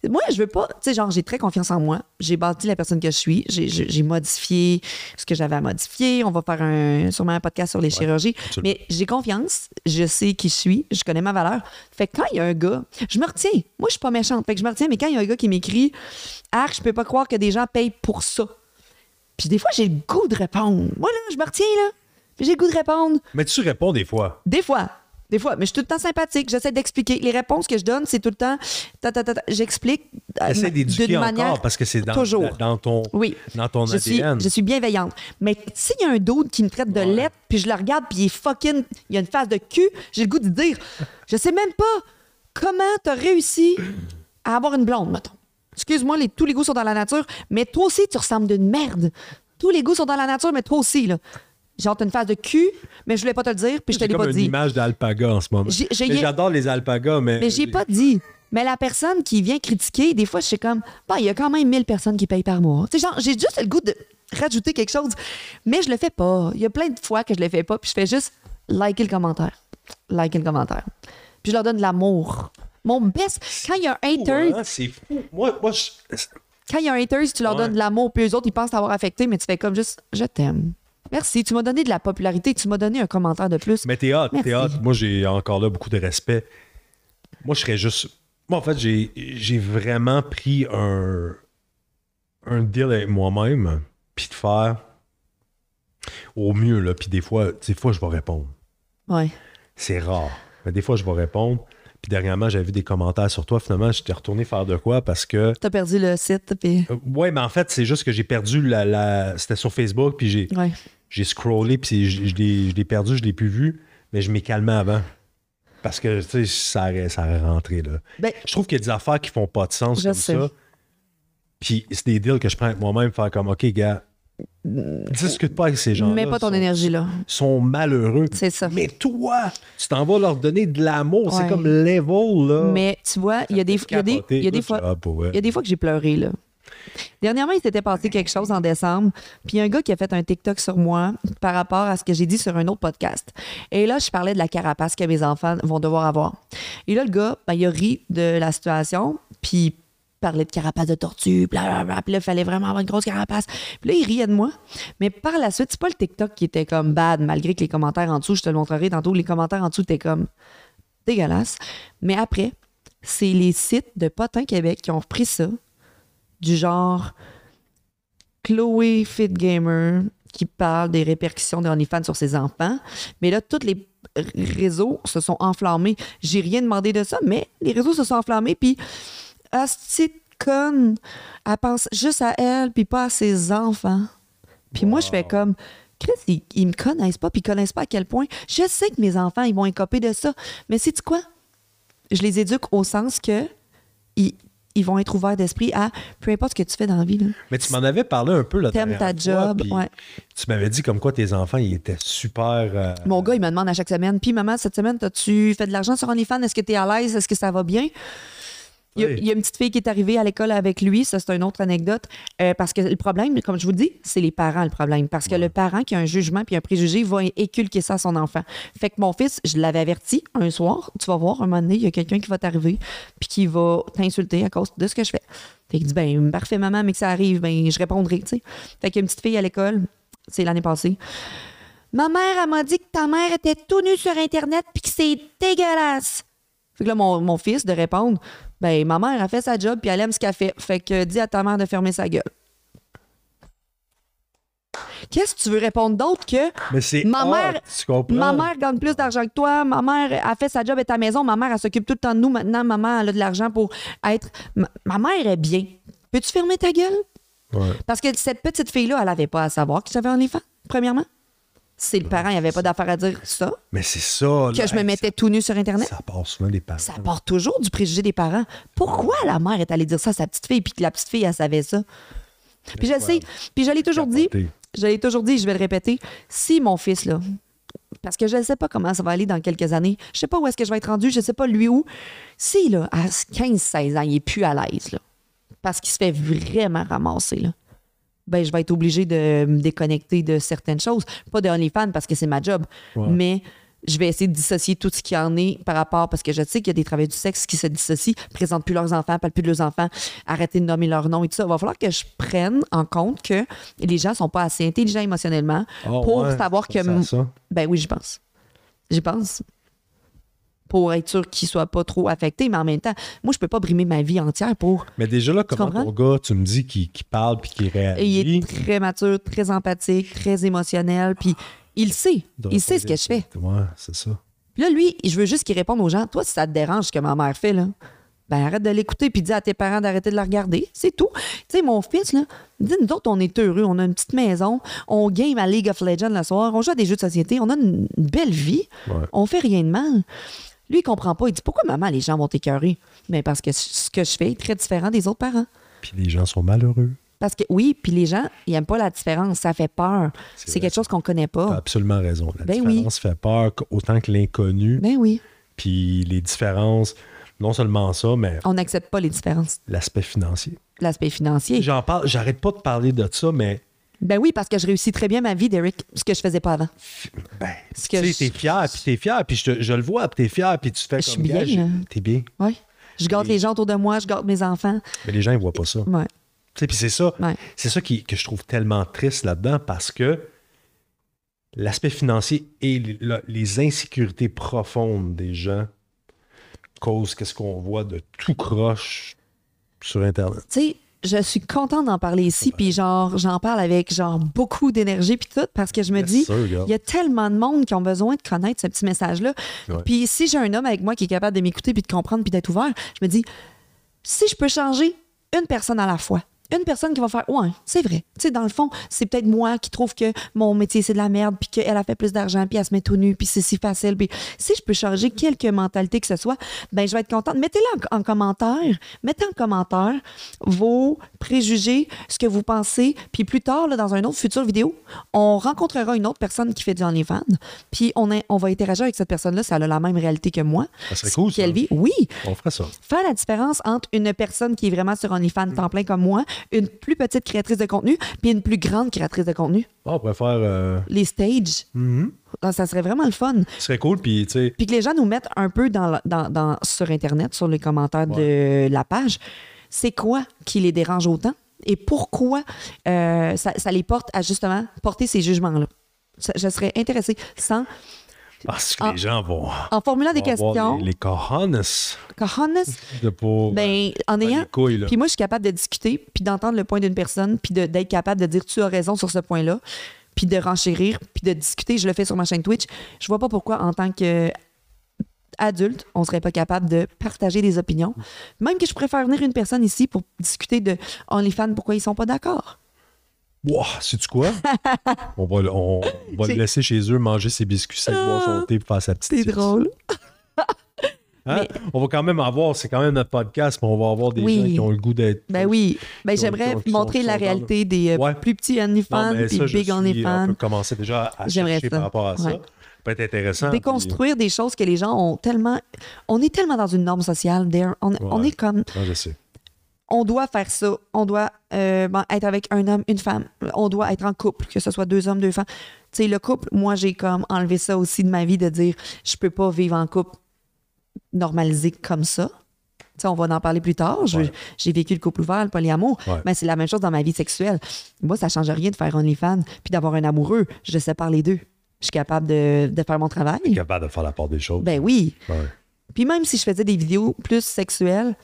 Speaker 1: moi, je veux pas, tu sais, genre, j'ai très confiance en moi. J'ai bâti la personne que je suis. J'ai- modifié ce que j'avais à modifier. On va faire un, sûrement un podcast sur les chirurgies.
Speaker 2: absolument.
Speaker 1: Mais j'ai confiance. Je sais qui je suis. Je connais ma valeur. Fait que quand il y a un gars, je me retiens. Moi, je suis pas méchante. Fait que je me retiens, mais quand il y a un gars qui m'écrit, ah, je peux pas croire que des gens payent pour ça. Puis des fois, j'ai le goût de répondre. Moi, là, je me retiens, là. Puis j'ai le goût de répondre.
Speaker 2: Mais tu réponds des fois.
Speaker 1: Des fois. Des fois. Mais je suis tout le temps sympathique. J'essaie d'expliquer. Les réponses que je donne, c'est tout le temps. J'explique. euh,
Speaker 2: Essaie d'éduquer encore
Speaker 1: manière-
Speaker 2: parce que c'est dans,
Speaker 1: Toujours.
Speaker 2: dans ton,
Speaker 1: Oui.
Speaker 2: dans ton
Speaker 1: je suis,
Speaker 2: ADN.
Speaker 1: je suis bienveillante. Mais s'il y a un d'autre qui me traite de
Speaker 2: Ouais.
Speaker 1: lettre, puis je le regarde, puis il est fucking. Il a une face de cul, j'ai le goût de dire Je sais même pas comment t'as réussi à avoir une blonde, mettons. Excuse-moi, les, tous les goûts sont dans la nature, mais toi aussi, tu ressembles d'une merde. Tous les goûts sont dans la nature, mais toi aussi, là. Genre, t'as une face de cul, mais je voulais pas te le dire, puis je te
Speaker 2: J'ai
Speaker 1: l'ai
Speaker 2: comme
Speaker 1: pas
Speaker 2: une
Speaker 1: dit.
Speaker 2: image d'alpaga en ce moment.
Speaker 1: J'ai- j'ai-
Speaker 2: Mais J'adore les alpagas, mais.
Speaker 1: Mais j'ai pas dit. Mais la personne qui vient critiquer, des fois, je suis comme, bah, il y a quand même 1000 personnes qui payent par mois. Tu sais, genre, j'ai juste le goût de rajouter quelque chose, mais je le fais pas. Il y a plein de fois que je le fais pas, puis je fais juste liker le commentaire. Liker le commentaire. Puis je leur donne de l'amour. Mon best, quand il y a un hater,
Speaker 2: Hein, C'est fou. Moi, moi je-
Speaker 1: quand il y a un hater, tu leur
Speaker 2: Ouais.
Speaker 1: donnes de l'amour, puis eux autres, ils pensent t'avoir affecté, mais tu fais comme juste, je t'aime. Merci, tu m'as donné de la popularité, tu m'as donné un commentaire de plus.
Speaker 2: Mais t'es hot, t'es hot. Moi, j'ai encore là beaucoup de respect. Moi, je serais juste. Moi, en fait, j'ai j'ai vraiment pris un, un deal avec moi-même, puis de faire au mieux, là. Puis des fois, des fois, je vais répondre.
Speaker 1: Ouais.
Speaker 2: C'est rare. Mais des fois, je vais répondre. Puis dernièrement, j'avais vu des commentaires sur toi. Finalement, j'étais retourné faire de quoi parce que.
Speaker 1: T'as perdu le site, puis.
Speaker 2: Euh, Ouais, mais en fait, c'est juste que j'ai perdu la. la- C'était sur Facebook, puis j'ai
Speaker 1: Ouais.
Speaker 2: j'ai scrollé, puis je, l'ai je l'ai perdu, je l'ai plus vu, mais je m'ai calmé avant. Parce que, tu sais, ça aurait, ça aurait rentré, là.
Speaker 1: Ben,
Speaker 2: Je trouve qu'il y a des affaires qui font pas de sens comme
Speaker 1: sais.
Speaker 2: ça. Puis c'est des deals que je prends avec moi-même, faire comme, OK, gars, discute pas avec ces gens-là.
Speaker 1: mets pas ton
Speaker 2: sont-
Speaker 1: énergie là.
Speaker 2: sont malheureux.
Speaker 1: C'est ça.
Speaker 2: Mais toi, tu t'en vas leur donner de l'amour. C'est
Speaker 1: Ouais.
Speaker 2: comme level, là.
Speaker 1: Mais tu vois, il y a des, y a des, y a fois,
Speaker 2: vrai.
Speaker 1: il y a des fois que j'ai pleuré là. Dernièrement, il s'était passé quelque chose en décembre, puis un gars qui a fait un TikTok sur moi par rapport à ce que j'ai dit sur un autre podcast. Et là, je parlais de la carapace que mes enfants vont devoir avoir. Et là, le gars, ben, il a ri de la situation, puis parlait de carapace de tortue, blablabla, puis là, il fallait vraiment avoir une grosse carapace. Puis là, il riait de moi. Mais par la suite, c'est pas le TikTok qui était comme bad, malgré que les commentaires en dessous, je te le montrerai tantôt, les commentaires en dessous étaient comme dégueulasse. Mais après, c'est les sites de Potin Québec qui ont repris ça, du genre Chloé Fit Gamer qui parle des répercussions de OnlyFans sur ses enfants. Mais là, tous les réseaux se sont enflammés. J'ai rien demandé de ça, mais les réseaux se sont enflammés. Puis, ah, cette conne, elle pense juste à elle, puis pas à ses enfants. Puis moi, je fais comme, Chris, ils, ils me connaissent pas, puis ils connaissent pas à quel point. Je sais que mes enfants, ils vont écoper de ça. Mais sais-tu quoi? Je les éduque au sens que ils, ils vont être ouverts d'esprit à peu importe ce que tu fais dans la vie. là.
Speaker 2: Mais tu m'en avais parlé un peu là
Speaker 1: T'aimes ta job, ouais.
Speaker 2: Tu m'avais dit comme quoi tes enfants, ils étaient super. euh,
Speaker 1: Mon gars, il me demande à chaque semaine, puis maman, cette semaine, as-tu fait de l'argent sur OnlyFans? Est-ce que tu es à l'aise? Est-ce que ça va bien? Il y, a,
Speaker 2: Oui.
Speaker 1: il y a une petite fille qui est arrivée à l'école avec lui, ça c'est une autre anecdote, Euh, parce que le problème, comme je vous dis, c'est les parents le problème, parce que le parent qui a un jugement puis un préjugé va éculquer ça à son enfant. Fait que mon fils, je l'avais averti un soir, tu vas voir, un moment donné, il y a quelqu'un qui va t'arriver puis qui va t'insulter à cause de ce que je fais. Fait qu'il dit, ben parfait maman, mais que ça arrive, ben je répondrai, tu sais. Fait qu'il y a une petite fille à l'école, c'est l'année passée, Ma mère, elle m'a dit que ta mère était tout nue sur Internet puis que c'est dégueulasse. Fait que là, mon, mon fils de répondre Ben, ma mère a fait sa job puis elle aime ce qu'elle fait. Fait que dis à ta mère de fermer sa gueule. Qu'est-ce que tu veux répondre d'autre que
Speaker 2: Mais c'est
Speaker 1: Ma
Speaker 2: hot,
Speaker 1: mère-
Speaker 2: tu comprends?
Speaker 1: Ma mère gagne plus d'argent que toi. Ma mère a fait sa job à ta maison. Ma mère, elle s'occupe tout le temps de nous. Maintenant, maman, elle a de l'argent pour être. Ma, ma mère est bien. Peux-tu fermer ta gueule?
Speaker 2: Ouais.
Speaker 1: Parce que cette petite fille-là, elle n'avait pas à savoir que j'avais un enfant, premièrement. C'est le parent, il n'y avait pas d'affaire à dire ça.
Speaker 2: Mais c'est ça.
Speaker 1: Que je me mettais tout nu sur Internet.
Speaker 2: Ça, part souvent des parents.
Speaker 1: Ça part toujours du préjugé des parents. Pourquoi la mère est allée dire ça à sa petite fille puis que la petite fille, elle savait ça? Puis je sais. Puis je l'ai toujours dit. Je l'ai toujours dit, je vais le répéter. Si mon fils, là, parce que je ne sais pas comment ça va aller dans quelques années, je sais pas où est-ce que je vais être rendu, je sais pas lui où. Si, là, à 15-16 ans, il est plus à l'aise, là, parce qu'il se fait vraiment ramasser, là, ben, je vais être obligée de me déconnecter de certaines choses. Pas de OnlyFans parce que c'est ma job,
Speaker 2: Ouais.
Speaker 1: mais je vais essayer de dissocier tout ce qui en est par rapport, parce que je sais qu'il y a des travailleurs du sexe qui se dissocient, présentent plus leurs enfants, parlent plus de leurs enfants, arrêter de nommer leur nom et tout ça. Il va falloir que je prenne en compte que les gens sont pas assez intelligents émotionnellement
Speaker 2: Ah,
Speaker 1: pour
Speaker 2: ouais,
Speaker 1: savoir que.
Speaker 2: ça, ça, ça.
Speaker 1: Ben oui, j'y pense. J'y pense. Pour être sûr qu'ils soient pas trop affectés, mais en même temps, moi, je peux pas brimer ma vie entière pour.
Speaker 2: Mais déjà là, comment ton gars, tu me dis qu'il qu'il parle puis qu'il réagit.
Speaker 1: il est très mature, très empathique, très émotionnel, puis il sait. Il sait ce que je fais.
Speaker 2: Ouais, c'est ça.
Speaker 1: Puis là, lui, je veux juste qu'il réponde aux gens. Toi, si ça te dérange ce que ma mère fait, là, ben arrête de l'écouter puis dis à tes parents d'arrêter de la regarder. C'est tout. Tu sais, mon fils, là, dis nous autres, on est heureux. On a une petite maison. On game à League of Legends le soir. On joue à des jeux de société. On a une, une belle vie.
Speaker 2: Ouais.
Speaker 1: On fait rien de mal. Lui, il comprend pas. Il dit pourquoi maman, les gens vont t'écœurer? Ben parce que ce que je fais est très différent des autres parents.
Speaker 2: Puis les gens sont malheureux.
Speaker 1: Parce que oui, puis les gens, ils aiment pas la différence. Ça fait peur.
Speaker 2: C'est
Speaker 1: quelque chose qu'on connaît
Speaker 2: T'as
Speaker 1: pas.
Speaker 2: absolument raison. La
Speaker 1: Ben oui.
Speaker 2: différence fait peur autant que l'inconnu.
Speaker 1: Ben oui.
Speaker 2: Puis les différences, non seulement ça, mais
Speaker 1: On n'accepte pas les différences.
Speaker 2: l'aspect financier.
Speaker 1: L'aspect financier.
Speaker 2: J'en parle, j'arrête pas de parler de ça, mais
Speaker 1: Ben oui, parce que je réussis très bien ma vie, Derek, ce que je faisais pas avant.
Speaker 2: ben,
Speaker 1: Ce
Speaker 2: tu sais,
Speaker 1: je-
Speaker 2: t'es fier, puis t'es fier, puis je, le vois, puis t'es fier, puis tu fais
Speaker 1: Je
Speaker 2: comme
Speaker 1: suis bien.
Speaker 2: T'es bien.
Speaker 1: Oui. Je garde les gens autour de moi, je garde mes enfants.
Speaker 2: Mais les gens, ils voient pas ça.
Speaker 1: Ouais.
Speaker 2: Tu sais, puis c'est ça,
Speaker 1: Ouais.
Speaker 2: c'est ça qui, que je trouve tellement triste là-dedans parce que l'aspect financier et les insécurités profondes des gens causent qu'est-ce qu'on voit de tout croche sur Internet.
Speaker 1: Tu sais, je suis contente d'en parler ici, puis genre, j'en parle avec genre beaucoup d'énergie puis tout, parce que je me
Speaker 2: Yes,
Speaker 1: dis, il y a tellement de monde qui ont besoin de connaître ce petit message-là. Puis si j'ai un homme avec moi qui est capable de m'écouter puis de comprendre puis d'être ouvert, je me dis, si je peux changer une personne à la fois, une personne qui va faire ouais c'est vrai. Tu sais dans le fond c'est peut-être moi qui trouve que mon métier c'est de la merde puis qu'elle a fait plus d'argent puis elle se met tout nu puis c'est si facile puis si je peux changer quelque mentalité que ce soit ben je vais être contente. Mettez-le en, en commentaire. Mettez en commentaire vos préjugés ce que vous pensez puis plus tard là, dans un autre futur vidéo on rencontrera une autre personne qui fait du OnlyFans puis on, est- on va interagir avec cette personne là si elle a la même réalité que moi.
Speaker 2: Ça serait cool,
Speaker 1: qu'elle vit oui.
Speaker 2: On ferait ça.
Speaker 1: faire la différence entre une personne qui est vraiment sur OnlyFans temps plein comme moi, une plus petite créatrice de contenu, puis une plus grande créatrice de contenu.
Speaker 2: Ah, on pourrait faire. euh,
Speaker 1: Les stages,
Speaker 2: mhm.
Speaker 1: ah, ça serait vraiment le fun.
Speaker 2: Ce serait cool, puis tu sais.
Speaker 1: Puis que les gens nous mettent un peu dans, la- dans- dans- sur Internet, sur les commentaires de la page, c'est quoi qui les dérange autant et pourquoi euh, ça, ça les porte à justement porter ces jugements-là? Ça- Je serais intéressée sans,
Speaker 2: Parce que
Speaker 1: Ah.
Speaker 2: les gens vont.
Speaker 1: en formulant des
Speaker 2: vont
Speaker 1: questions,
Speaker 2: Les, les cojones
Speaker 1: cojones,
Speaker 2: de pour.
Speaker 1: ben, en ayant. Puis moi, je suis capable de discuter, puis d'entendre le point d'une personne, puis d'être capable de dire tu as raison sur ce point-là, puis de renchérir, puis de discuter. Je le fais sur ma chaîne Twitch. Je vois pas pourquoi, en tant que adulte, on serait pas capable de partager des opinions. Même que je préfère venir une personne ici pour discuter de OnlyFans, pourquoi ils sont pas d'accord.
Speaker 2: Wow, sais-tu quoi? on va, le- on, on va
Speaker 1: C'est-
Speaker 2: le laisser chez eux manger ses biscuits, secs, boire son thé, puis faire sa petite
Speaker 1: C'est drôle.
Speaker 2: Hein?
Speaker 1: Mais-
Speaker 2: On va quand même avoir, c'est quand même notre podcast, mais on va avoir des
Speaker 1: Oui.
Speaker 2: gens qui ont le goût d'être.
Speaker 1: Ben oui. Ben j'aimerais montrer
Speaker 2: sont-
Speaker 1: la réalité des euh,
Speaker 2: Ouais.
Speaker 1: plus petits OnlyFans,
Speaker 2: ça, je
Speaker 1: big
Speaker 2: suis- On
Speaker 1: OnlyFans.
Speaker 2: peut commencer déjà à
Speaker 1: J'aimerais
Speaker 2: chercher
Speaker 1: ça.
Speaker 2: par rapport à ça.
Speaker 1: Ouais.
Speaker 2: Ça peut être intéressant.
Speaker 1: Déconstruire des choses que les gens ont tellement. On est tellement dans une norme sociale. On, on est comme.
Speaker 2: je sais.
Speaker 1: On doit faire ça. On doit euh, ben, être avec un homme, une femme. On doit être en couple, que ce soit deux hommes, deux femmes. Tu sais, le couple, moi, j'ai comme enlevé ça aussi de ma vie, de dire, je peux pas vivre en couple normalisé comme ça. Tu sais, on va en parler plus tard. Je-
Speaker 2: Ouais.
Speaker 1: J'ai vécu le couple ouvert, le polyamour.
Speaker 2: Ouais.
Speaker 1: Mais c'est la même chose dans ma vie sexuelle. Moi, ça change rien de faire OnlyFans puis d'avoir un amoureux. Je sépare les deux. Je suis capable de, de faire mon travail.
Speaker 2: Capable de faire la part des choses.
Speaker 1: Ben oui.
Speaker 2: Ouais.
Speaker 1: Puis même si je faisais des vidéos plus sexuelles,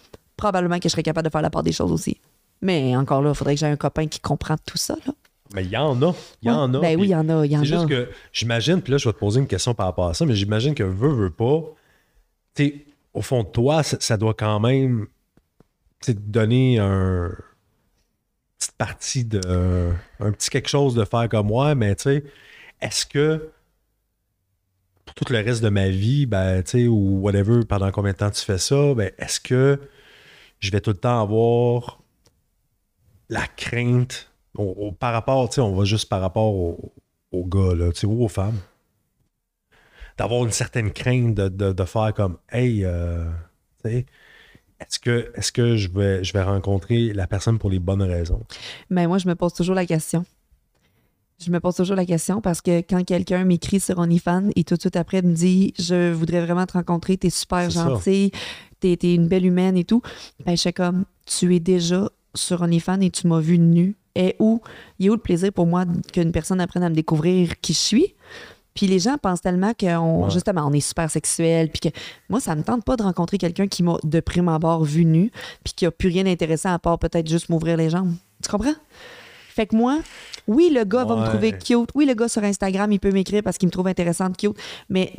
Speaker 1: probablement que je serais capable de faire la part des choses aussi. Mais encore là, il faudrait que j'ai un copain qui comprend tout ça. Là.
Speaker 2: Mais il y en a. Il y en a.
Speaker 1: Ben oui, il y en a.
Speaker 2: Juste que j'imagine, puis là, je vais te poser une question par rapport à ça, mais j'imagine que veut, veut pas. Tu sais, au fond de toi, ça, ça doit quand même te donner un. petite partie de. un petit quelque chose de faire comme moi, mais tu sais, est-ce que. Pour tout le reste de ma vie, ben, tu sais, ou whatever, pendant combien de temps tu fais ça, ben, est-ce que je vais tout le temps avoir la crainte au- au- par rapport, tu sais, on va juste par rapport au- aux gars, là, tu sais, ou aux femmes, d'avoir une certaine crainte de, de- de faire comme, hey, euh, tu sais, est-ce que, est que je, vais, je vais rencontrer la personne pour les bonnes raisons?
Speaker 1: Mais moi, je me pose toujours la question. Je me pose toujours la question parce que quand quelqu'un m'écrit sur OnlyFans et tout de suite après me dit Je voudrais vraiment te rencontrer, t'es super gentil, t'es t'es une belle humaine et tout, ben je suis comme Tu es déjà sur OnlyFans et tu m'as vu nu. Et où il y a où le plaisir pour moi qu'une personne apprenne à me découvrir qui je suis? Puis les gens pensent tellement qu'on
Speaker 2: Ouais.
Speaker 1: justement on est super sexuel puis que moi ça me tente pas de rencontrer quelqu'un qui m'a de prime abord vu nu puis qui a plus rien d'intéressant à part peut-être juste m'ouvrir les jambes. Tu comprends? Fait que moi, oui, le gars va me trouver cute. Oui, le gars sur Instagram, il peut m'écrire parce qu'il me trouve intéressante, cute. Mais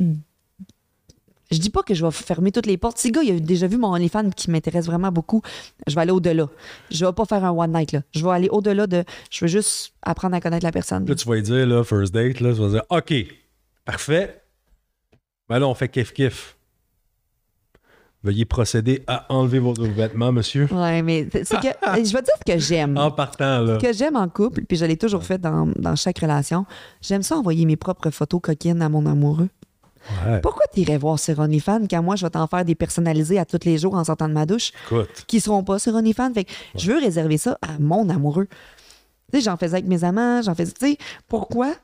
Speaker 1: je dis pas que je vais fermer toutes les portes. Si le gars, il a déjà vu mon OnlyFans qui m'intéresse vraiment beaucoup, je vais aller au-delà. Je vais pas faire un one night, là. Je vais aller au-delà de. Je veux juste apprendre à connaître la personne.
Speaker 2: Là, tu vas lui dire, là, first date, là, tu vas dire, OK, parfait. Ben là, on fait kiff-kiff. Veuillez procéder à enlever vos vêtements, monsieur.
Speaker 1: Ouais, mais c'est c'est que. je vais dire ce que j'aime.
Speaker 2: En partant, là.
Speaker 1: Ce que j'aime en couple, puis je l'ai toujours fait dans, dans chaque relation, j'aime ça envoyer mes propres photos coquines à mon amoureux.
Speaker 2: Ouais,
Speaker 1: Pourquoi t'irais voir sur OnlyFans quand moi je vais t'en faire des personnalisés à tous les jours en sortant de ma douche
Speaker 2: écoute.
Speaker 1: qui seront pas sur OnlyFans? Fait que je veux réserver ça à mon amoureux. Tu sais, j'en faisais avec mes amants, j'en faisais. Tu sais, pourquoi?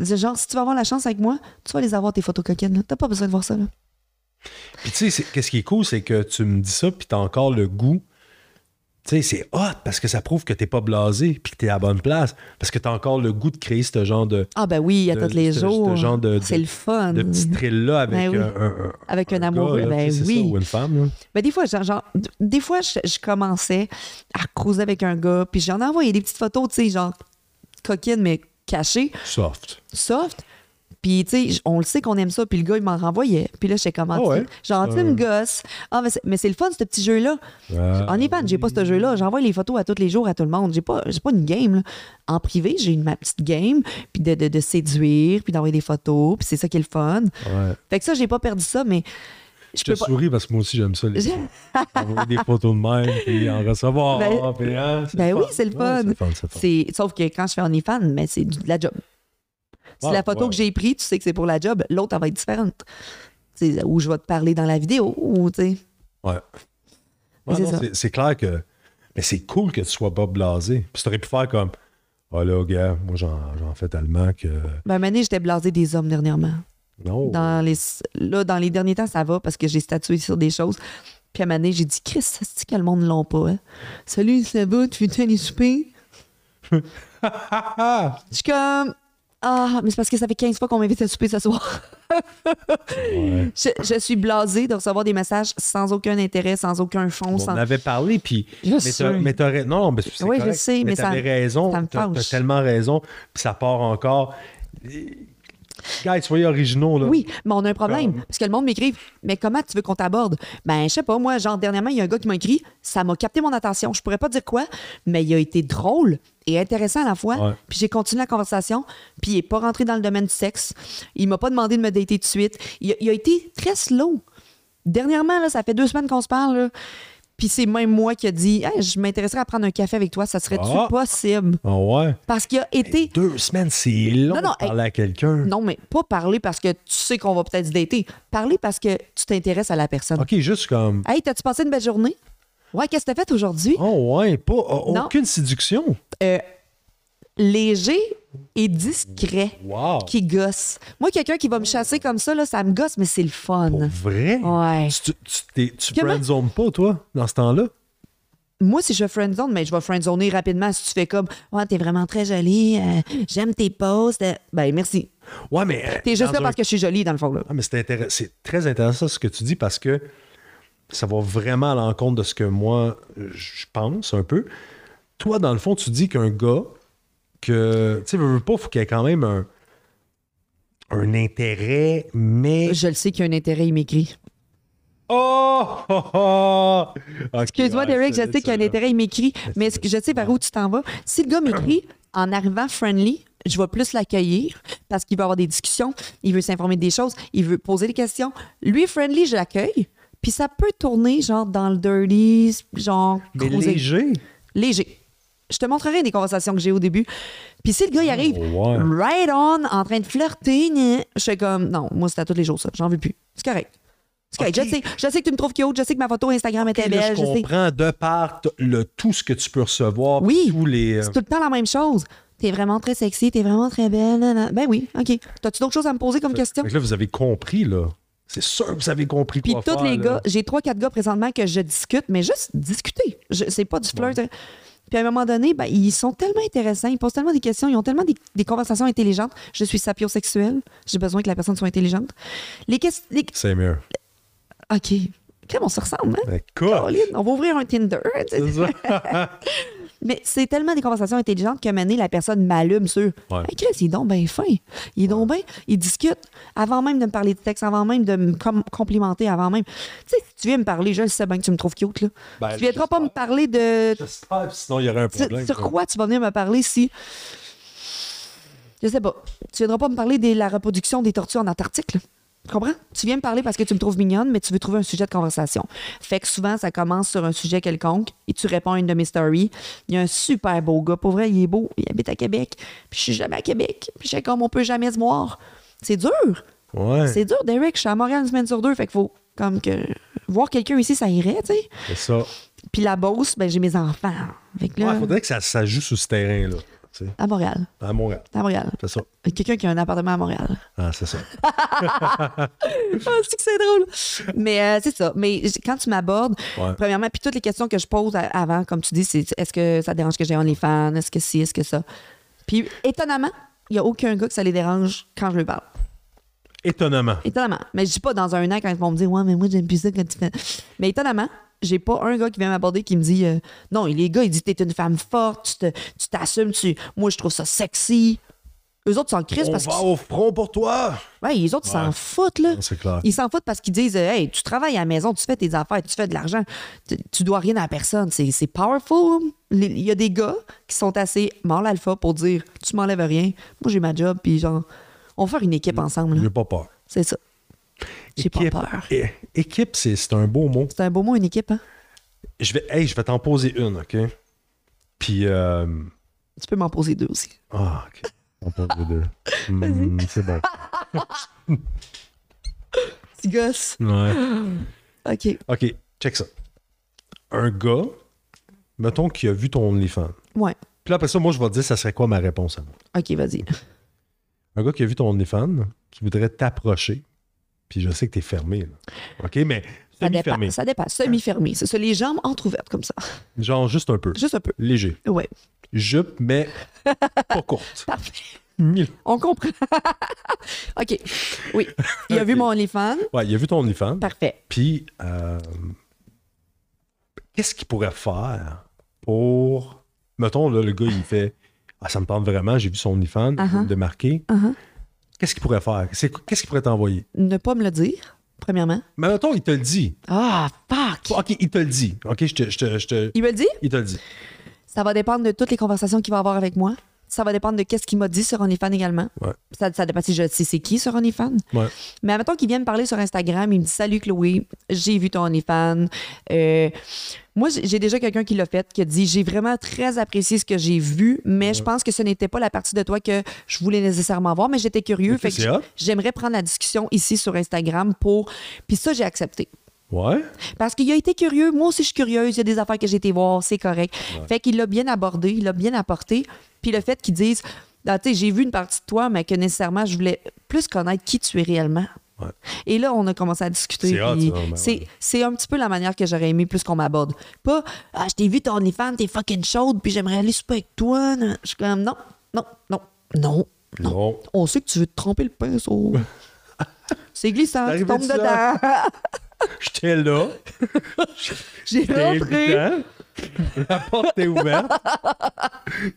Speaker 1: Genre, si tu vas avoir la chance avec moi, tu vas les avoir tes photos coquines. T'as pas besoin de voir ça. Là.
Speaker 2: Puis tu sais, qu'est-ce qui est cool, c'est que tu me dis ça, puis t'as encore le goût. Tu sais, c'est hot parce que ça prouve que t'es pas blasé, puis que t'es à la bonne place. Parce que t'as encore le goût de créer ce genre de,
Speaker 1: Ah, ben oui, à
Speaker 2: De-
Speaker 1: tous les
Speaker 2: ce- ce
Speaker 1: jours.
Speaker 2: genre de-
Speaker 1: C'est le fun.
Speaker 2: de petit thrill-là avec
Speaker 1: Ben oui.
Speaker 2: un, un- un-
Speaker 1: Avec un
Speaker 2: gars,
Speaker 1: amoureux,
Speaker 2: là,
Speaker 1: ben oui.
Speaker 2: ça, ou une femme. Là.
Speaker 1: Ben, des fois, genre, genre, d- des fois, je, je commençais à cruiser avec un gars, puis j'en envoyais des petites photos, tu sais, genre coquines, mais cachées,
Speaker 2: Soft.
Speaker 1: soft. Puis, tu sais, on le sait qu'on aime ça, puis le gars, il m'en renvoyait. Puis là, je sais comment
Speaker 2: Ah ouais? Euh.
Speaker 1: me. Ah, mais c'est, mais c'est le fun, ce petit jeu-là.
Speaker 2: Ah,
Speaker 1: En Ivan, j'ai pas ce jeu-là. J'envoie les photos à tous les jours à tout le monde. J'ai pas, j'ai pas une game. là. En privé, j'ai ma petite game, puis de, de, de séduire, puis d'envoyer des photos, puis c'est ça qui est le fun.
Speaker 2: ouais.
Speaker 1: Fait que ça, j'ai pas perdu ça, mais je
Speaker 2: Je te
Speaker 1: pas.
Speaker 2: souris parce que moi aussi, j'aime ça. Les... Envoyer des photos de même, puis en recevoir.
Speaker 1: Ben-
Speaker 2: puis, hein,
Speaker 1: ben oui, c'est le fun. sauf que quand je fais OnlyFans, mais c'est de la job. Si la photo
Speaker 2: ouais.
Speaker 1: que j'ai prise, tu sais que c'est pour la job, l'autre, elle va être différente. Tu sais, Ou je vais te parler dans la vidéo, ou tu sais.
Speaker 2: Ouais.
Speaker 1: C'est
Speaker 2: c'est, c'est clair que. Mais c'est cool que tu sois pas blasé. Puis tu aurais pu faire comme. Ah là, gars, moi j'en, fais tellement que.
Speaker 1: Ben, Mané, j'étais blasée des hommes dernièrement.
Speaker 2: Non.
Speaker 1: Dans les, là, dans les derniers temps, ça va parce que j'ai statué sur des choses. Puis à un moment donné, j'ai dit, Chris, ça se dit que le monde ne l'ont pas. Hein? Salut, ça va? Tu fais les souper? Je suis comme, ah, mais c'est parce que ça fait 15 fois qu'on m'invite à souper ce soir.
Speaker 2: Ouais.
Speaker 1: Je, je suis blasée de recevoir des messages sans aucun intérêt, sans aucun fond.
Speaker 2: On
Speaker 1: sans...
Speaker 2: en avait parlé, puis.
Speaker 1: Je
Speaker 2: mais mais t'aurais. Non, mais c'est
Speaker 1: Oui, je
Speaker 2: correct.
Speaker 1: sais, mais ça-
Speaker 2: t'avais raison.
Speaker 1: ça me
Speaker 2: T'as, t'as
Speaker 1: fâche.
Speaker 2: tellement raison. Puis ça part encore. Guys, soyez originaux, là.
Speaker 1: Oui, mais on a un problème.
Speaker 2: Comme-
Speaker 1: Parce que le monde m'écrit, mais comment tu veux qu'on t'aborde? Ben, je sais pas, moi, genre, dernièrement, il y a un gars qui m'a écrit, ça m'a capté mon attention. Je pourrais pas dire quoi, mais il a été drôle et intéressant à la fois.
Speaker 2: Ouais.
Speaker 1: Puis j'ai continué la conversation, puis il est pas rentré dans le domaine du sexe. Il m'a pas demandé de me dater tout de suite. Il a, il a été très slow. Dernièrement, là, ça fait deux semaines qu'on se parle, là. Puis c'est même moi qui a dit, Hey, je m'intéresserais à prendre un café avec toi, ça serait-tu
Speaker 2: Ah.
Speaker 1: possible?
Speaker 2: Ah ouais.
Speaker 1: Parce qu'il a été
Speaker 2: Deux semaines, c'est long
Speaker 1: Non, non,
Speaker 2: de parler à quelqu'un.
Speaker 1: non, mais pas parler parce que tu sais qu'on va peut-être se dater. Parler parce que tu t'intéresses à la personne.
Speaker 2: OK, juste comme.
Speaker 1: Hey, t'as-tu passé une belle journée? Ouais, qu'est-ce que t'as fait aujourd'hui?
Speaker 2: Oh ouais, pas
Speaker 1: Non.
Speaker 2: aucune séduction.
Speaker 1: Euh, léger et discret.
Speaker 2: Wow.
Speaker 1: Qui gosse. Moi, quelqu'un qui va me chasser comme ça, là, ça me gosse, mais c'est le fun.
Speaker 2: Pour vrai?
Speaker 1: Ouais.
Speaker 2: Tu, tu, t'es- tu
Speaker 1: Comment?
Speaker 2: friendzone pas, toi, dans ce temps-là?
Speaker 1: moi, si je friendzone, mais je vais friendzoner rapidement si tu fais comme Ouais, t'es vraiment très jolie, euh, j'aime tes posts. euh, Ben, merci.
Speaker 2: Ouais, mais. euh,
Speaker 1: T'es juste là
Speaker 2: un-
Speaker 1: parce que je suis jolie, dans le fond. Là.
Speaker 2: Ah, mais c'est intéress- c'est très intéressant ce que tu dis parce que ça va vraiment à l'encontre de ce que moi je pense un peu. Toi, dans le fond, tu dis qu'un gars que tu sais, veux, veux pas, faut qu'il y ait quand même un, un intérêt, mais.
Speaker 1: Je le sais qu'il y a un intérêt, il m'écrit.
Speaker 2: Oh! oh, oh!
Speaker 1: Excuse-moi, Derek, je sais qu'il y a un intérêt, il m'écrit, mais je sais par où tu t'en vas. Si le gars m'écrit en arrivant friendly, je vais plus l'accueillir parce qu'il veut avoir des discussions, il veut s'informer des choses, il veut poser des questions. Lui, friendly, je l'accueille. Puis ça peut tourner genre dans le dirty, genre
Speaker 2: Mais léger.
Speaker 1: léger. Je te montrerai des conversations que j'ai au début. Puis si le gars, il arrive
Speaker 2: Oh, ouais.
Speaker 1: right on, en train de flirter, je fais comme, non, moi, c'est à tous les jours, ça. J'en veux plus. C'est correct. C'est correct.
Speaker 2: Ok.
Speaker 1: Je, sais, je sais que tu me trouves cute, je sais que ma photo Instagram était
Speaker 2: Ok, là,
Speaker 1: belle,
Speaker 2: je
Speaker 1: sais.
Speaker 2: comprends de part le, tout ce que tu peux recevoir.
Speaker 1: Oui.
Speaker 2: Tous les.
Speaker 1: C'est tout le temps la même chose. T'es vraiment très sexy, t'es vraiment très belle. nanana. Ben oui, OK. T'as-tu d'autres choses à me poser comme question?
Speaker 2: Fait que là, vous avez compris, là. C'est sûr que vous avez compris
Speaker 1: Puis
Speaker 2: quoi
Speaker 1: tous
Speaker 2: faire,
Speaker 1: les
Speaker 2: là.
Speaker 1: gars, j'ai trois, quatre gars présentement que je discute, mais juste discuter. C'est pas du flirt. Puis à un moment donné, ben, ils sont tellement intéressants, ils posent tellement des questions, ils ont tellement des, des conversations intelligentes. Je suis sapiosexuelle, j'ai besoin que la personne soit intelligente. Les questions.
Speaker 2: C'est mieux.
Speaker 1: OK. Comment on se ressemble, hein?
Speaker 2: Ben,
Speaker 1: Caroline, on va ouvrir un Tinder. Mais c'est tellement des conversations intelligentes moment donné, la personne m'allume sur
Speaker 2: Ouais.
Speaker 1: Hey Chris, il est donc bien fin. Il est donc bien. Il discute avant même de me parler de texte, avant même de me com- complimenter, avant même. Tu sais, si tu viens me parler, je le sais bien que tu me trouves cute, là.
Speaker 2: Ben,
Speaker 1: tu viendras pas me parler de.
Speaker 2: J'espère, sinon il y aurait un
Speaker 1: Sur,
Speaker 2: problème.
Speaker 1: sur
Speaker 2: quoi.
Speaker 1: quoi tu vas venir me parler si. Je sais pas. Tu viendras pas me parler de la reproduction des tortues en Antarctique, là. Tu comprends? Tu viens me parler parce que tu me trouves mignonne, mais tu veux trouver un sujet de conversation. Fait que souvent, ça commence sur un sujet quelconque et tu réponds à une de mes stories. Il y a un super beau gars. Pour vrai, il est beau. Il habite à Québec. Puis je suis jamais à Québec. Puis je sais comme on peut jamais se voir. C'est dur.
Speaker 2: Ouais,
Speaker 1: C'est dur, Derek. Je suis à Montréal une semaine sur deux. Fait qu'il faut comme que voir quelqu'un ici, ça irait, tu sais.
Speaker 2: c'est ça.
Speaker 1: Puis la Beauce, ben j'ai mes enfants. Fait que là,
Speaker 2: Il faudrait que ça, ça joue sur ce terrain-là.
Speaker 1: À Montréal.
Speaker 2: À Montréal.
Speaker 1: À Montréal.
Speaker 2: C'est ça.
Speaker 1: Quelqu'un qui a un appartement à Montréal.
Speaker 2: Ah, c'est ça.
Speaker 1: Ah, c'est que c'est drôle. Mais euh, c'est ça. Mais quand tu m'abordes,
Speaker 2: Ouais.
Speaker 1: premièrement, puis toutes les questions que je pose avant, comme tu dis, c'est est-ce que ça dérange que j'ai OnlyFans? Est-ce que si, est-ce que ça? Puis étonnamment, il n'y a aucun gars que ça les dérange quand je lui parle.
Speaker 2: Étonnamment.
Speaker 1: Étonnamment. Mais je dis pas dans un an quand ils vont me dire Ouais, mais moi j'aime plus ça quand tu fais. Mais étonnamment, j'ai pas un gars qui vient m'aborder qui me dit euh, Non, les gars, ils disent T'es une femme forte, tu t'assumes, tu... moi je trouve ça sexy. Eux autres s'en crissent
Speaker 2: On
Speaker 1: parce
Speaker 2: va
Speaker 1: que.
Speaker 2: au front pour toi.
Speaker 1: Ouais, les autres s'en
Speaker 2: Ouais.
Speaker 1: foutent, là.
Speaker 2: C'est clair.
Speaker 1: Ils s'en foutent parce qu'ils disent euh, Hey, tu travailles à la maison, tu fais tes affaires, tu fais de l'argent, tu, tu dois rien à personne. C'est powerful. Il y a des gars qui sont assez mâle alpha pour dire Tu m'enlèves rien, moi j'ai ma job, puis genre, on va faire une équipe ensemble.
Speaker 2: J'ai pas peur.
Speaker 1: C'est ça. J'ai pas
Speaker 2: Équipe-
Speaker 1: peur.
Speaker 2: é- Équipe, c'est c'est un beau mot.
Speaker 1: C'est un beau mot, une équipe, hein?
Speaker 2: Je vais, hey, je vais t'en poser une, OK? Puis, euh,
Speaker 1: Tu peux m'en poser deux aussi.
Speaker 2: ah, OK. On pose deux. Hmm, c'est bon.
Speaker 1: Petit gosse.
Speaker 2: Ouais.
Speaker 1: OK.
Speaker 2: OK, check ça. Un gars, mettons qu'il a vu ton OnlyFans.
Speaker 1: Ouais.
Speaker 2: Puis là, après ça, moi, je vais te dire, ça serait quoi ma réponse à moi?
Speaker 1: OK, vas-y.
Speaker 2: Un gars qui a vu ton OnlyFans, qui voudrait t'approcher, puis je sais que t'es fermé, là. OK, mais
Speaker 1: Ça
Speaker 2: semi-fermé.
Speaker 1: Ça dépend. Semi-fermé. C'est ça, les jambes entrouvertes comme ça.
Speaker 2: Genre juste un peu.
Speaker 1: Juste un peu.
Speaker 2: Léger.
Speaker 1: Ouais.
Speaker 2: Jupe, mais pas courte.
Speaker 1: Parfait.
Speaker 2: Mille.
Speaker 1: On comprend. OK. Oui. Il a vu mon OnlyFans.
Speaker 2: Ouais, il a vu ton OnlyFans.
Speaker 1: Parfait.
Speaker 2: Puis, euh, qu'est-ce qu'il pourrait faire pour. Mettons, là, le gars, il fait Ah, ça me tente vraiment, j'ai vu son OnlyFans,
Speaker 1: Uh-huh.
Speaker 2: me démarquer.
Speaker 1: Uh-huh.
Speaker 2: Qu'est-ce qu'il pourrait faire? C'est- Qu'est-ce qu'il pourrait t'envoyer?
Speaker 1: Ne pas me le dire, premièrement.
Speaker 2: Mais mettons, il te le dit.
Speaker 1: Ah, fuck.
Speaker 2: OK, il te le dit. OK, je te. Je te, je te-
Speaker 1: Il me le dit?
Speaker 2: il te le dit.
Speaker 1: Ça va dépendre de toutes les conversations qu'il va avoir avec moi. Ça va dépendre de qu'est-ce qu'il m'a dit sur OnlyFans également.
Speaker 2: Ouais.
Speaker 1: Ça, ça dépend si je sais c'est qui sur OnlyFans.
Speaker 2: Ouais.
Speaker 1: Mais admettons qu'il vient me parler sur Instagram, il me dit Salut Chloé, j'ai vu ton OnlyFans. Euh, moi, j'ai déjà quelqu'un qui l'a fait, qui a dit J'ai vraiment très apprécié ce que j'ai vu, mais je pense que ce n'était pas la partie de toi que je voulais nécessairement voir, mais j'étais curieux. Fait que j'aimerais prendre la discussion ici sur Instagram pour. Puis ça, j'ai accepté.
Speaker 2: Ouais.
Speaker 1: Parce qu'il a été curieux. Moi aussi, je suis curieuse. Il y a des affaires que j'ai été voir. C'est correct. Fait qu'il l'a bien abordé. Il l'a bien apporté. Puis le fait qu'ils disent, Ah, tu sais, j'ai vu une partie de toi, mais que nécessairement, je voulais plus connaître qui tu es réellement.
Speaker 2: Ouais.
Speaker 1: Et là, on a commencé à discuter.
Speaker 2: C'est ben
Speaker 1: c'est,
Speaker 2: ouais.
Speaker 1: un petit peu la manière que j'aurais aimé plus qu'on m'aborde. Pas, ah, je t'ai vu ton OnlyFans, t'es fucking chaude, puis j'aimerais aller super avec toi. Je suis comme, non, non, non, non.
Speaker 2: Non.
Speaker 1: On sait que tu veux te tromper le pinceau. c'est glissant, tu tombes dedans.
Speaker 2: J'étais là.
Speaker 1: J'ai
Speaker 2: J'étais
Speaker 1: rentré.
Speaker 2: La porte est ouverte.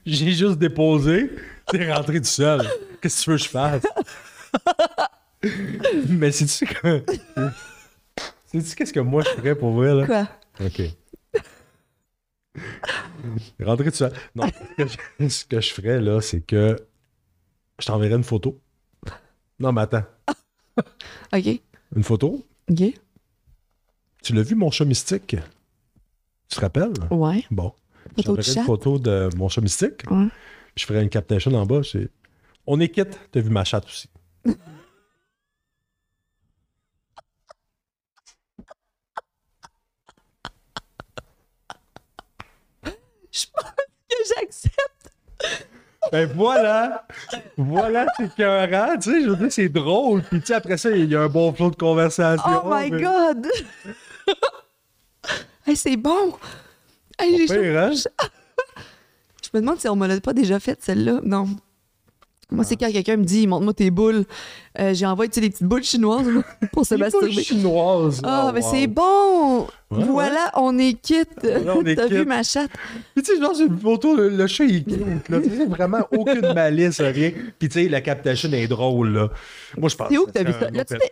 Speaker 2: J'ai juste déposé. T'es rentré tout seul. Qu'est-ce que tu veux que je fasse? Mais c'est-tu que. Sais-tu qu'est-ce que moi je ferais pour vrai, là?
Speaker 1: Quoi?
Speaker 2: OK. Rentrer tout seul. Non, ce que je, ce que je ferais, là, c'est que je t'enverrais une photo. Non, mais attends.
Speaker 1: OK.
Speaker 2: Une photo?
Speaker 1: OK.
Speaker 2: Tu l'as vu, mon chat mystique? Tu te rappelles?
Speaker 1: Ouais.
Speaker 2: Bon.
Speaker 1: Photo
Speaker 2: une photo de mon chat mystique.
Speaker 1: Ouais.
Speaker 2: Je ferais une captation en bas. On est quitte. T'as vu ma chatte aussi.
Speaker 1: Je pense que j'accepte.
Speaker 2: Ben voilà! voilà, c'est écœurant. Tu sais, je veux dire, c'est drôle. Puis tu sais, après ça, il y a un bon flot de conversation.
Speaker 1: Oh my
Speaker 2: mais-
Speaker 1: God! hey, c'est bon! Hey,
Speaker 2: pire, hein?
Speaker 1: Je me demande si on me l'a pas déjà faite, celle-là. Non. Moi, c'est quand quelqu'un me dit, montre-moi tes boules. Euh, j'ai envoyé des petites boules chinoises pour se
Speaker 2: Les boules
Speaker 1: masturber.
Speaker 2: chinoises?
Speaker 1: Ah,
Speaker 2: Oh,
Speaker 1: mais
Speaker 2: wow.
Speaker 1: c'est bon!
Speaker 2: Ouais,
Speaker 1: voilà, on est quitte.
Speaker 2: Est
Speaker 1: T'as vu
Speaker 2: quitte.
Speaker 1: ma chatte?
Speaker 2: Puis tu sais, genre, c'est une photo, le, le chat, il sais, vraiment aucune malice, rien. Puis tu sais, la captation est drôle, là. Moi, je pense.
Speaker 1: C'est où
Speaker 2: que
Speaker 1: t'as vu ça?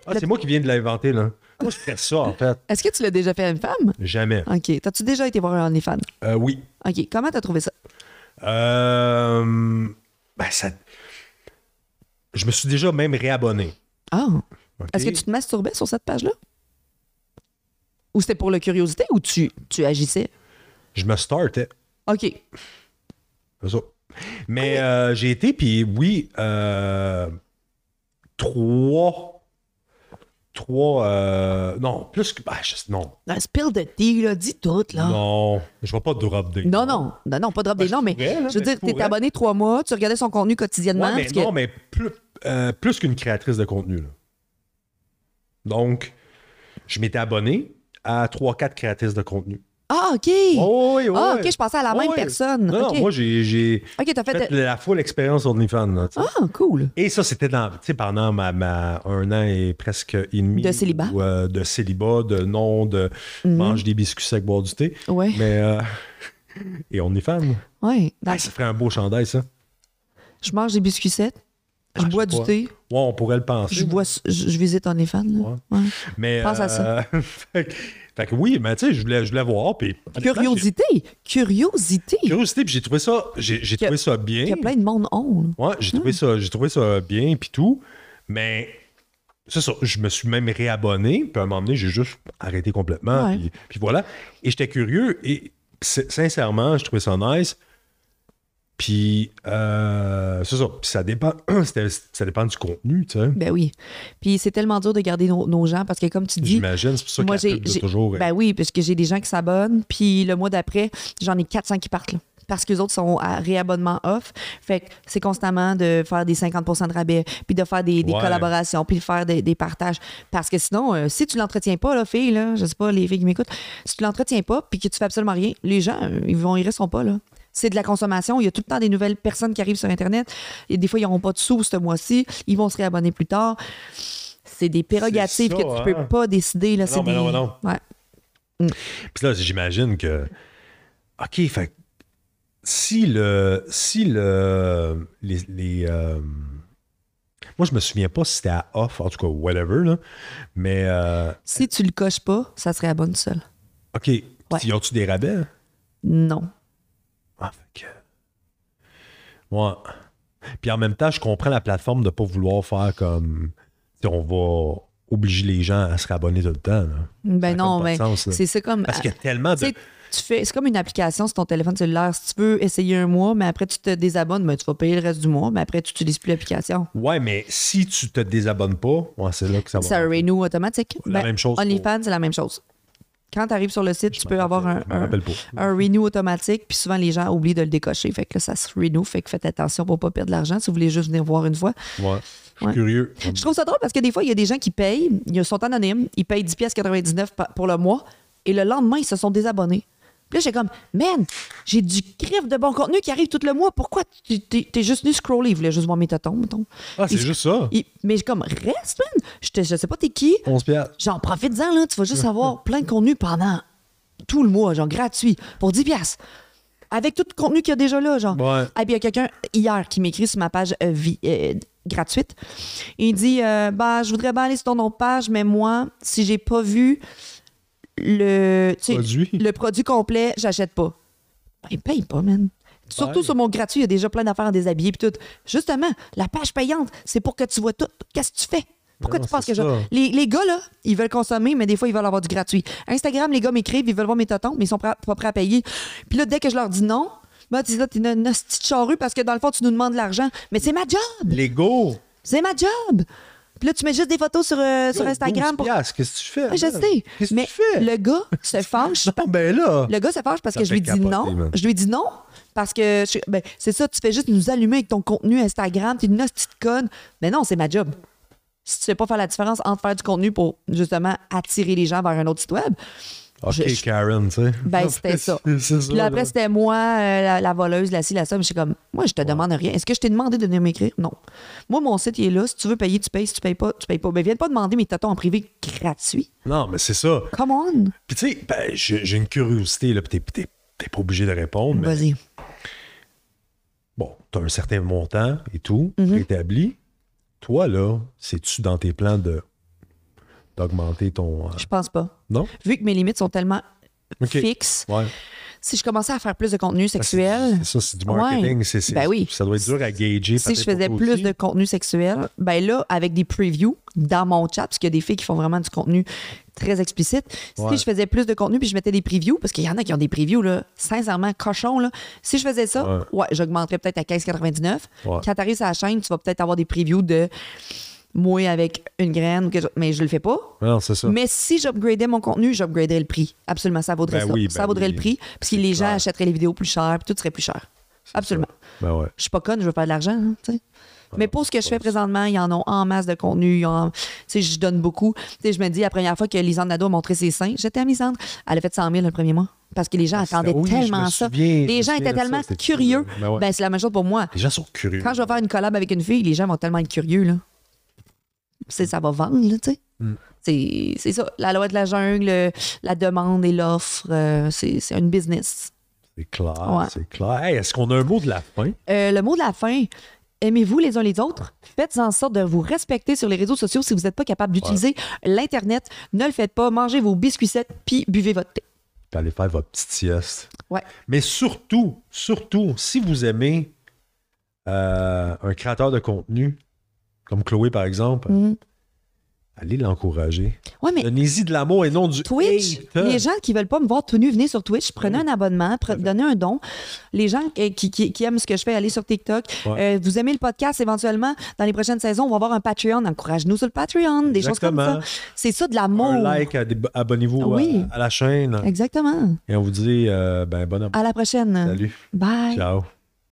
Speaker 2: Ah, c'est moi qui viens de l'inventer, là. Moi, je ferais ça, en fait.
Speaker 1: Est-ce que tu l'as déjà fait à une femme?
Speaker 2: Jamais.
Speaker 1: OK. T'as-tu déjà été voir un OnlyFans?
Speaker 2: Euh, oui.
Speaker 1: OK. Comment t'as trouvé ça?
Speaker 2: Euh, ben, ça. Je me suis déjà même réabonné.
Speaker 1: Ah! Est-ce que tu te masturbais sur cette page-là? Ou c'était pour la curiosité ou tu, tu agissais?
Speaker 2: Je me startais.
Speaker 1: OK.
Speaker 2: C'est ça. Mais euh, j'ai été, puis oui, euh, trois. Trois. euh, non, plus que. ben, je- non.
Speaker 1: Un spill de tea, là, dis tout, là.
Speaker 2: Non. Je vais pas drop des.
Speaker 1: Non, non, non, non, pas drop
Speaker 2: Ben,
Speaker 1: des
Speaker 2: je
Speaker 1: noms, mais
Speaker 2: pourrais, là,
Speaker 1: je veux
Speaker 2: ben,
Speaker 1: dire,
Speaker 2: je
Speaker 1: t'es abonné trois mois, tu regardais son contenu quotidiennement.
Speaker 2: Ouais, mais
Speaker 1: parce que-
Speaker 2: non, mais plus, euh, plus qu'une créatrice de contenu. là. Donc, je m'étais abonné à 3-4 créatrices de contenu.
Speaker 1: Ah, OK.
Speaker 2: Oh, oui, oui,
Speaker 1: ah,
Speaker 2: oui.
Speaker 1: OK, je pensais à la
Speaker 2: Oh,
Speaker 1: même
Speaker 2: oui.
Speaker 1: personne.
Speaker 2: Non, non, moi, j'ai j'ai
Speaker 1: OK, t'as fait.
Speaker 2: fait la full expérience OnlyFans. là.
Speaker 1: Ah, cool.
Speaker 2: Et ça, c'était pendant ma, ma- un an et presque et demi.
Speaker 1: De célibat.
Speaker 2: euh, de célibat, de non, de
Speaker 1: Mhm.
Speaker 2: mange des biscuits secs, boire du thé.
Speaker 1: Ouais,
Speaker 2: Mais, euh, et OnlyFans.
Speaker 1: ouais.
Speaker 2: Ah, ça ferait un beau chandail, ça.
Speaker 1: je mange des biscuits secs, je
Speaker 2: Ah, je
Speaker 1: bois du thé,
Speaker 2: Ouais, on pourrait le penser.
Speaker 1: je, bois, je, je visite OnlyFans. là.
Speaker 2: Ouais.
Speaker 1: Ouais.
Speaker 2: Mais,
Speaker 1: Pense à ça.
Speaker 2: euh, fait, que- oui, mais tu sais, je voulais, je voulais voir. Puis,
Speaker 1: Curiosité. Curiosité.
Speaker 2: Curiosité, puis j'ai trouvé ça, j'ai trouvé ça bien.
Speaker 1: Il y a plein de monde on. là.
Speaker 2: Ouais, j'ai trouvé ça, j'ai trouvé ça bien puis tout, mais c'est ça, je me suis même réabonné, puis à un moment donné, j'ai juste arrêté complètement, puis, puis voilà. Et j'étais curieux et sincèrement, je trouvais ça nice. Puis euh, c'est ça, puis ça dépend, ça dépend du contenu, tu sais.
Speaker 1: Ben oui. Puis c'est tellement dur de garder nos, nos gens parce que comme tu dis,
Speaker 2: J'imagine, c'est pour ça que
Speaker 1: moi
Speaker 2: la
Speaker 1: j'ai.
Speaker 2: pub
Speaker 1: j'ai-
Speaker 2: toujours.
Speaker 1: Ben oui, parce que j'ai des gens qui s'abonnent, puis le mois d'après, j'en ai 400 qui partent. là. Parce que les autres sont à réabonnement off. Fait que c'est constamment de faire des 50% de rabais, puis de faire des, des
Speaker 2: Ouais.
Speaker 1: collaborations, puis de faire des, des partages. Parce que sinon, euh, si tu l'entretiens pas, là, fille, là, je sais pas, les filles qui m'écoutent, si tu l'entretiens pas, puis que tu fais absolument rien, les gens, euh, ils vont, ils resteront pas, là. C'est de la consommation. Il y a tout le temps des nouvelles personnes qui arrivent sur Internet. Et des fois, ils n'auront pas de sous ce mois-ci. Ils vont se réabonner plus tard. C'est des prérogatives
Speaker 2: ça,
Speaker 1: que tu
Speaker 2: hein?
Speaker 1: peux pas décider. Là.
Speaker 2: Non,
Speaker 1: C'est
Speaker 2: mais
Speaker 1: des-
Speaker 2: non, non.
Speaker 1: Ouais.
Speaker 2: Puis là, j'imagine que. OK, fait si le. Si le. Les. les, euh, moi, je me souviens pas si c'était à off, en tout cas, whatever, là. Mais. euh,
Speaker 1: Si tu le coches pas, ça serait abonne tout seul.
Speaker 2: OK. Ils ont-tu des rabais?
Speaker 1: Non.
Speaker 2: Ah, fait que. Ouais. Puis en même temps, je comprends la plateforme de pas vouloir faire comme. sais, on va obliger les gens à se réabonner tout le temps. là. Ça
Speaker 1: Ben non,
Speaker 2: de
Speaker 1: ben, c'est ça comme.
Speaker 2: Parce qu'il y a tellement de.
Speaker 1: Tu sais, tu fais, c'est comme une application sur ton téléphone cellulaire. Si tu veux essayer un mois, mais après tu te désabonnes, ben, tu vas payer le reste du mois, mais après tu n'utilises plus l'application.
Speaker 2: Ouais, mais si tu te désabonnes pas, ouais, c'est là que ça va.
Speaker 1: C'est un renew automatique.
Speaker 2: La même chose pour-
Speaker 1: OnlyFans, c'est la même chose. Quand tu arrives sur le site, tu peux avoir un, un, renew automatique, puis souvent les gens oublient de le décocher. Fait que là, ça se renew. Fait que faites attention pour pas perdre de l'argent si vous voulez juste venir voir une fois.
Speaker 2: Ouais. Je suis
Speaker 1: Ouais.
Speaker 2: curieux.
Speaker 1: Je trouve ça drôle parce que des fois, il y a des gens qui payent, ils sont anonymes, ils payent 10,99$ pa- pour le mois et le lendemain, ils se sont désabonnés. Puis là, j'ai comme, man, j'ai du crif de bon contenu qui arrive tout le mois. Pourquoi tu t'es t'es juste venu scroller? Il voulait juste voir mes totons, mettons.
Speaker 2: Ah, c'est
Speaker 1: Il-
Speaker 2: juste ça.
Speaker 1: il- mais comme, reste, man. Je, te- je sais pas t'es qui?
Speaker 2: 11 piastres.
Speaker 1: Genre, profite-en, là. Tu vas juste avoir plein de contenu pendant tout le mois, genre gratuit, pour 10$. piastres. Avec tout le contenu qu'il y a déjà là, genre.
Speaker 2: Ouais.
Speaker 1: Ah, puis il y a quelqu'un hier qui m'écrit sur ma page euh, vie- euh, gratuite. Il dit euh, bah, Je voudrais bien aller sur ton autre page, mais moi, si j'ai pas vu le,
Speaker 2: Produit.
Speaker 1: le produit complet, j'achète pas. Ben, paye pas, man. Surtout sur mon gratuit, il y a déjà plein d'affaires à déshabiller puis tout. Justement, la page payante, c'est pour que tu vois tout. Qu'est-ce que tu fais? Pourquoi
Speaker 2: Non,
Speaker 1: tu penses que je... les, les gars, là, ils veulent consommer, mais des fois, ils veulent avoir du gratuit. Instagram, les gars m'écrivent, ils veulent voir mes totons, mais ils sont prêts- pas prêts à payer. Puis là, dès que je leur dis non, ben, tu dis là, t'es une, une petite charrue parce que dans le fond, tu nous demandes de l'argent. Mais c'est ma job!
Speaker 2: Lego.
Speaker 1: C'est ma job! Puis là, tu mets juste des photos sur, euh, sur Instagram
Speaker 2: 12
Speaker 1: pour.
Speaker 2: Qu'est-ce que tu fais?
Speaker 1: Ouais, je sais.
Speaker 2: Qu'est-ce que
Speaker 1: Mais
Speaker 2: tu fais?
Speaker 1: le gars se fâche.
Speaker 2: Non, ben là.
Speaker 1: Le gars se fâche parce
Speaker 2: Ça
Speaker 1: que je lui dis non.
Speaker 2: man.
Speaker 1: Je lui dis non parce que je- ben, c'est ça, tu fais juste nous allumer avec ton contenu Instagram, t'es une petite conne. Mais non, c'est ma job. Si tu sais pas faire la différence entre faire du contenu pour justement attirer les gens vers un autre site web,
Speaker 2: OK,
Speaker 1: je- je-
Speaker 2: Karen, tu sais.
Speaker 1: Ben, c'était ça.
Speaker 2: Ça.
Speaker 1: puis là, après, c'était moi, euh, la, la voleuse, la ci, la ça. Mais je suis comme, moi, je te demande rien. Est-ce que je t'ai demandé de venir m'écrire? Non. Moi, mon site, il est là. Si tu veux payer, tu payes. Si tu payes pas, tu payes pas. Mais viens pas demander mes tatons en privé gratuit.
Speaker 2: Non, mais c'est ça.
Speaker 1: Come on.
Speaker 2: Puis tu sais, ben, j'ai une curiosité, là, puis t'es- pas obligé de répondre, mais
Speaker 1: Vas-y.
Speaker 2: bon, t'as un certain montant et tout,
Speaker 1: Mhm.
Speaker 2: établi. Toi, là, c'est-tu dans tes plans de d'augmenter ton... euh,
Speaker 1: Je pense pas.
Speaker 2: Non?
Speaker 1: Vu que mes limites sont tellement fixes,
Speaker 2: Ouais.
Speaker 1: si je commençais à faire plus de contenu sexuel,
Speaker 2: ça, c'est du marketing.
Speaker 1: Ouais. Ben oui.
Speaker 2: Ça doit être dur à gager.
Speaker 1: si je faisais plus
Speaker 2: aussi.
Speaker 1: de contenu sexuel, ben là, avec des previews dans mon chat, parce qu'il y a des filles qui font vraiment du contenu très explicite,
Speaker 2: Ouais.
Speaker 1: si je faisais plus de contenu puis je mettais des previews, parce qu'il y en a qui ont des previews, là, sincèrement, cochons, là, si je faisais ça,
Speaker 2: Ouais.
Speaker 1: ouais, j'augmenterais peut-être à 15,99.
Speaker 2: Ouais.
Speaker 1: Quand tu arrives sur la chaîne, tu vas peut-être avoir des previews de moi avec une graine, mais je le fais pas.
Speaker 2: Non, c'est ça.
Speaker 1: Mais si j'upgradais mon contenu, j'upgraderais le prix. Absolument, ça vaudrait
Speaker 2: Ben
Speaker 1: ça.
Speaker 2: oui,
Speaker 1: ça
Speaker 2: ben
Speaker 1: vaudrait
Speaker 2: oui.
Speaker 1: le prix, parce que les gens achèteraient les vidéos plus chères, puis tout serait plus cher. Absolument.
Speaker 2: Ben ouais.
Speaker 1: Je suis pas conne, je veux faire de l'argent, hein, tu sais. Mais pour ce que je fais présentement, ils en ont en masse de contenu. en- je donne beaucoup. Tu sais, je me dis, la première fois que Lisanne Nadeau a montré ses seins, j'étais à Lisanne. Elle a fait 100 000 le premier mois. Parce que les gens attendaient
Speaker 2: Ah, oui, me
Speaker 1: tellement ça.
Speaker 2: souviens,
Speaker 1: les gens étaient
Speaker 2: ça,
Speaker 1: tellement curieux.
Speaker 2: Ben ouais.
Speaker 1: Ben, c'est la même chose pour moi.
Speaker 2: Les gens sont curieux.
Speaker 1: Quand je vais faire une collab avec une fille, les gens vont tellement être curieux, là. Ça va vendre, là, tu sais.
Speaker 2: Mm.
Speaker 1: C'est, ça. La loi de la jungle, le- la demande et l'offre, euh, c'est, un business.
Speaker 2: C'est clair,
Speaker 1: Ouais.
Speaker 2: c'est clair. Hey, Est-ce qu'on a un mot de la fin?
Speaker 1: Euh, le mot de la fin. Aimez-vous les uns les autres? Faites en sorte de vous respecter sur les réseaux sociaux si vous n'êtes pas capable d'utiliser l'Internet. Ne le faites pas. Mangez vos biscuits puis buvez votre thé.
Speaker 2: Puis allez faire votre petite sieste.
Speaker 1: Ouais.
Speaker 2: Mais surtout, surtout, si vous aimez euh, un créateur de contenu, comme Chloé par exemple,
Speaker 1: Mhm.
Speaker 2: allez l'encourager.
Speaker 1: Ouais, mais
Speaker 2: Donnez-y de l'amour et non du
Speaker 1: Twitch,
Speaker 2: hate.
Speaker 1: les gens qui veulent pas me voir tout nu, venez sur Twitch, prenez un abonnement, pre- donnez un don. Les gens qui, qui- qui- qui aiment ce que je fais, allez sur TikTok.
Speaker 2: Ouais.
Speaker 1: Euh, vous aimez le podcast, éventuellement, dans les prochaines saisons, on va avoir un Patreon. Encourage-nous sur le Patreon, des choses comme ça. C'est ça de l'amour.
Speaker 2: Un like, abonnez-vous à, la chaîne.
Speaker 1: Exactement.
Speaker 2: Et on vous dit euh, ben, bon
Speaker 1: À la prochaine.
Speaker 2: Salut.
Speaker 1: Bye.
Speaker 2: Ciao.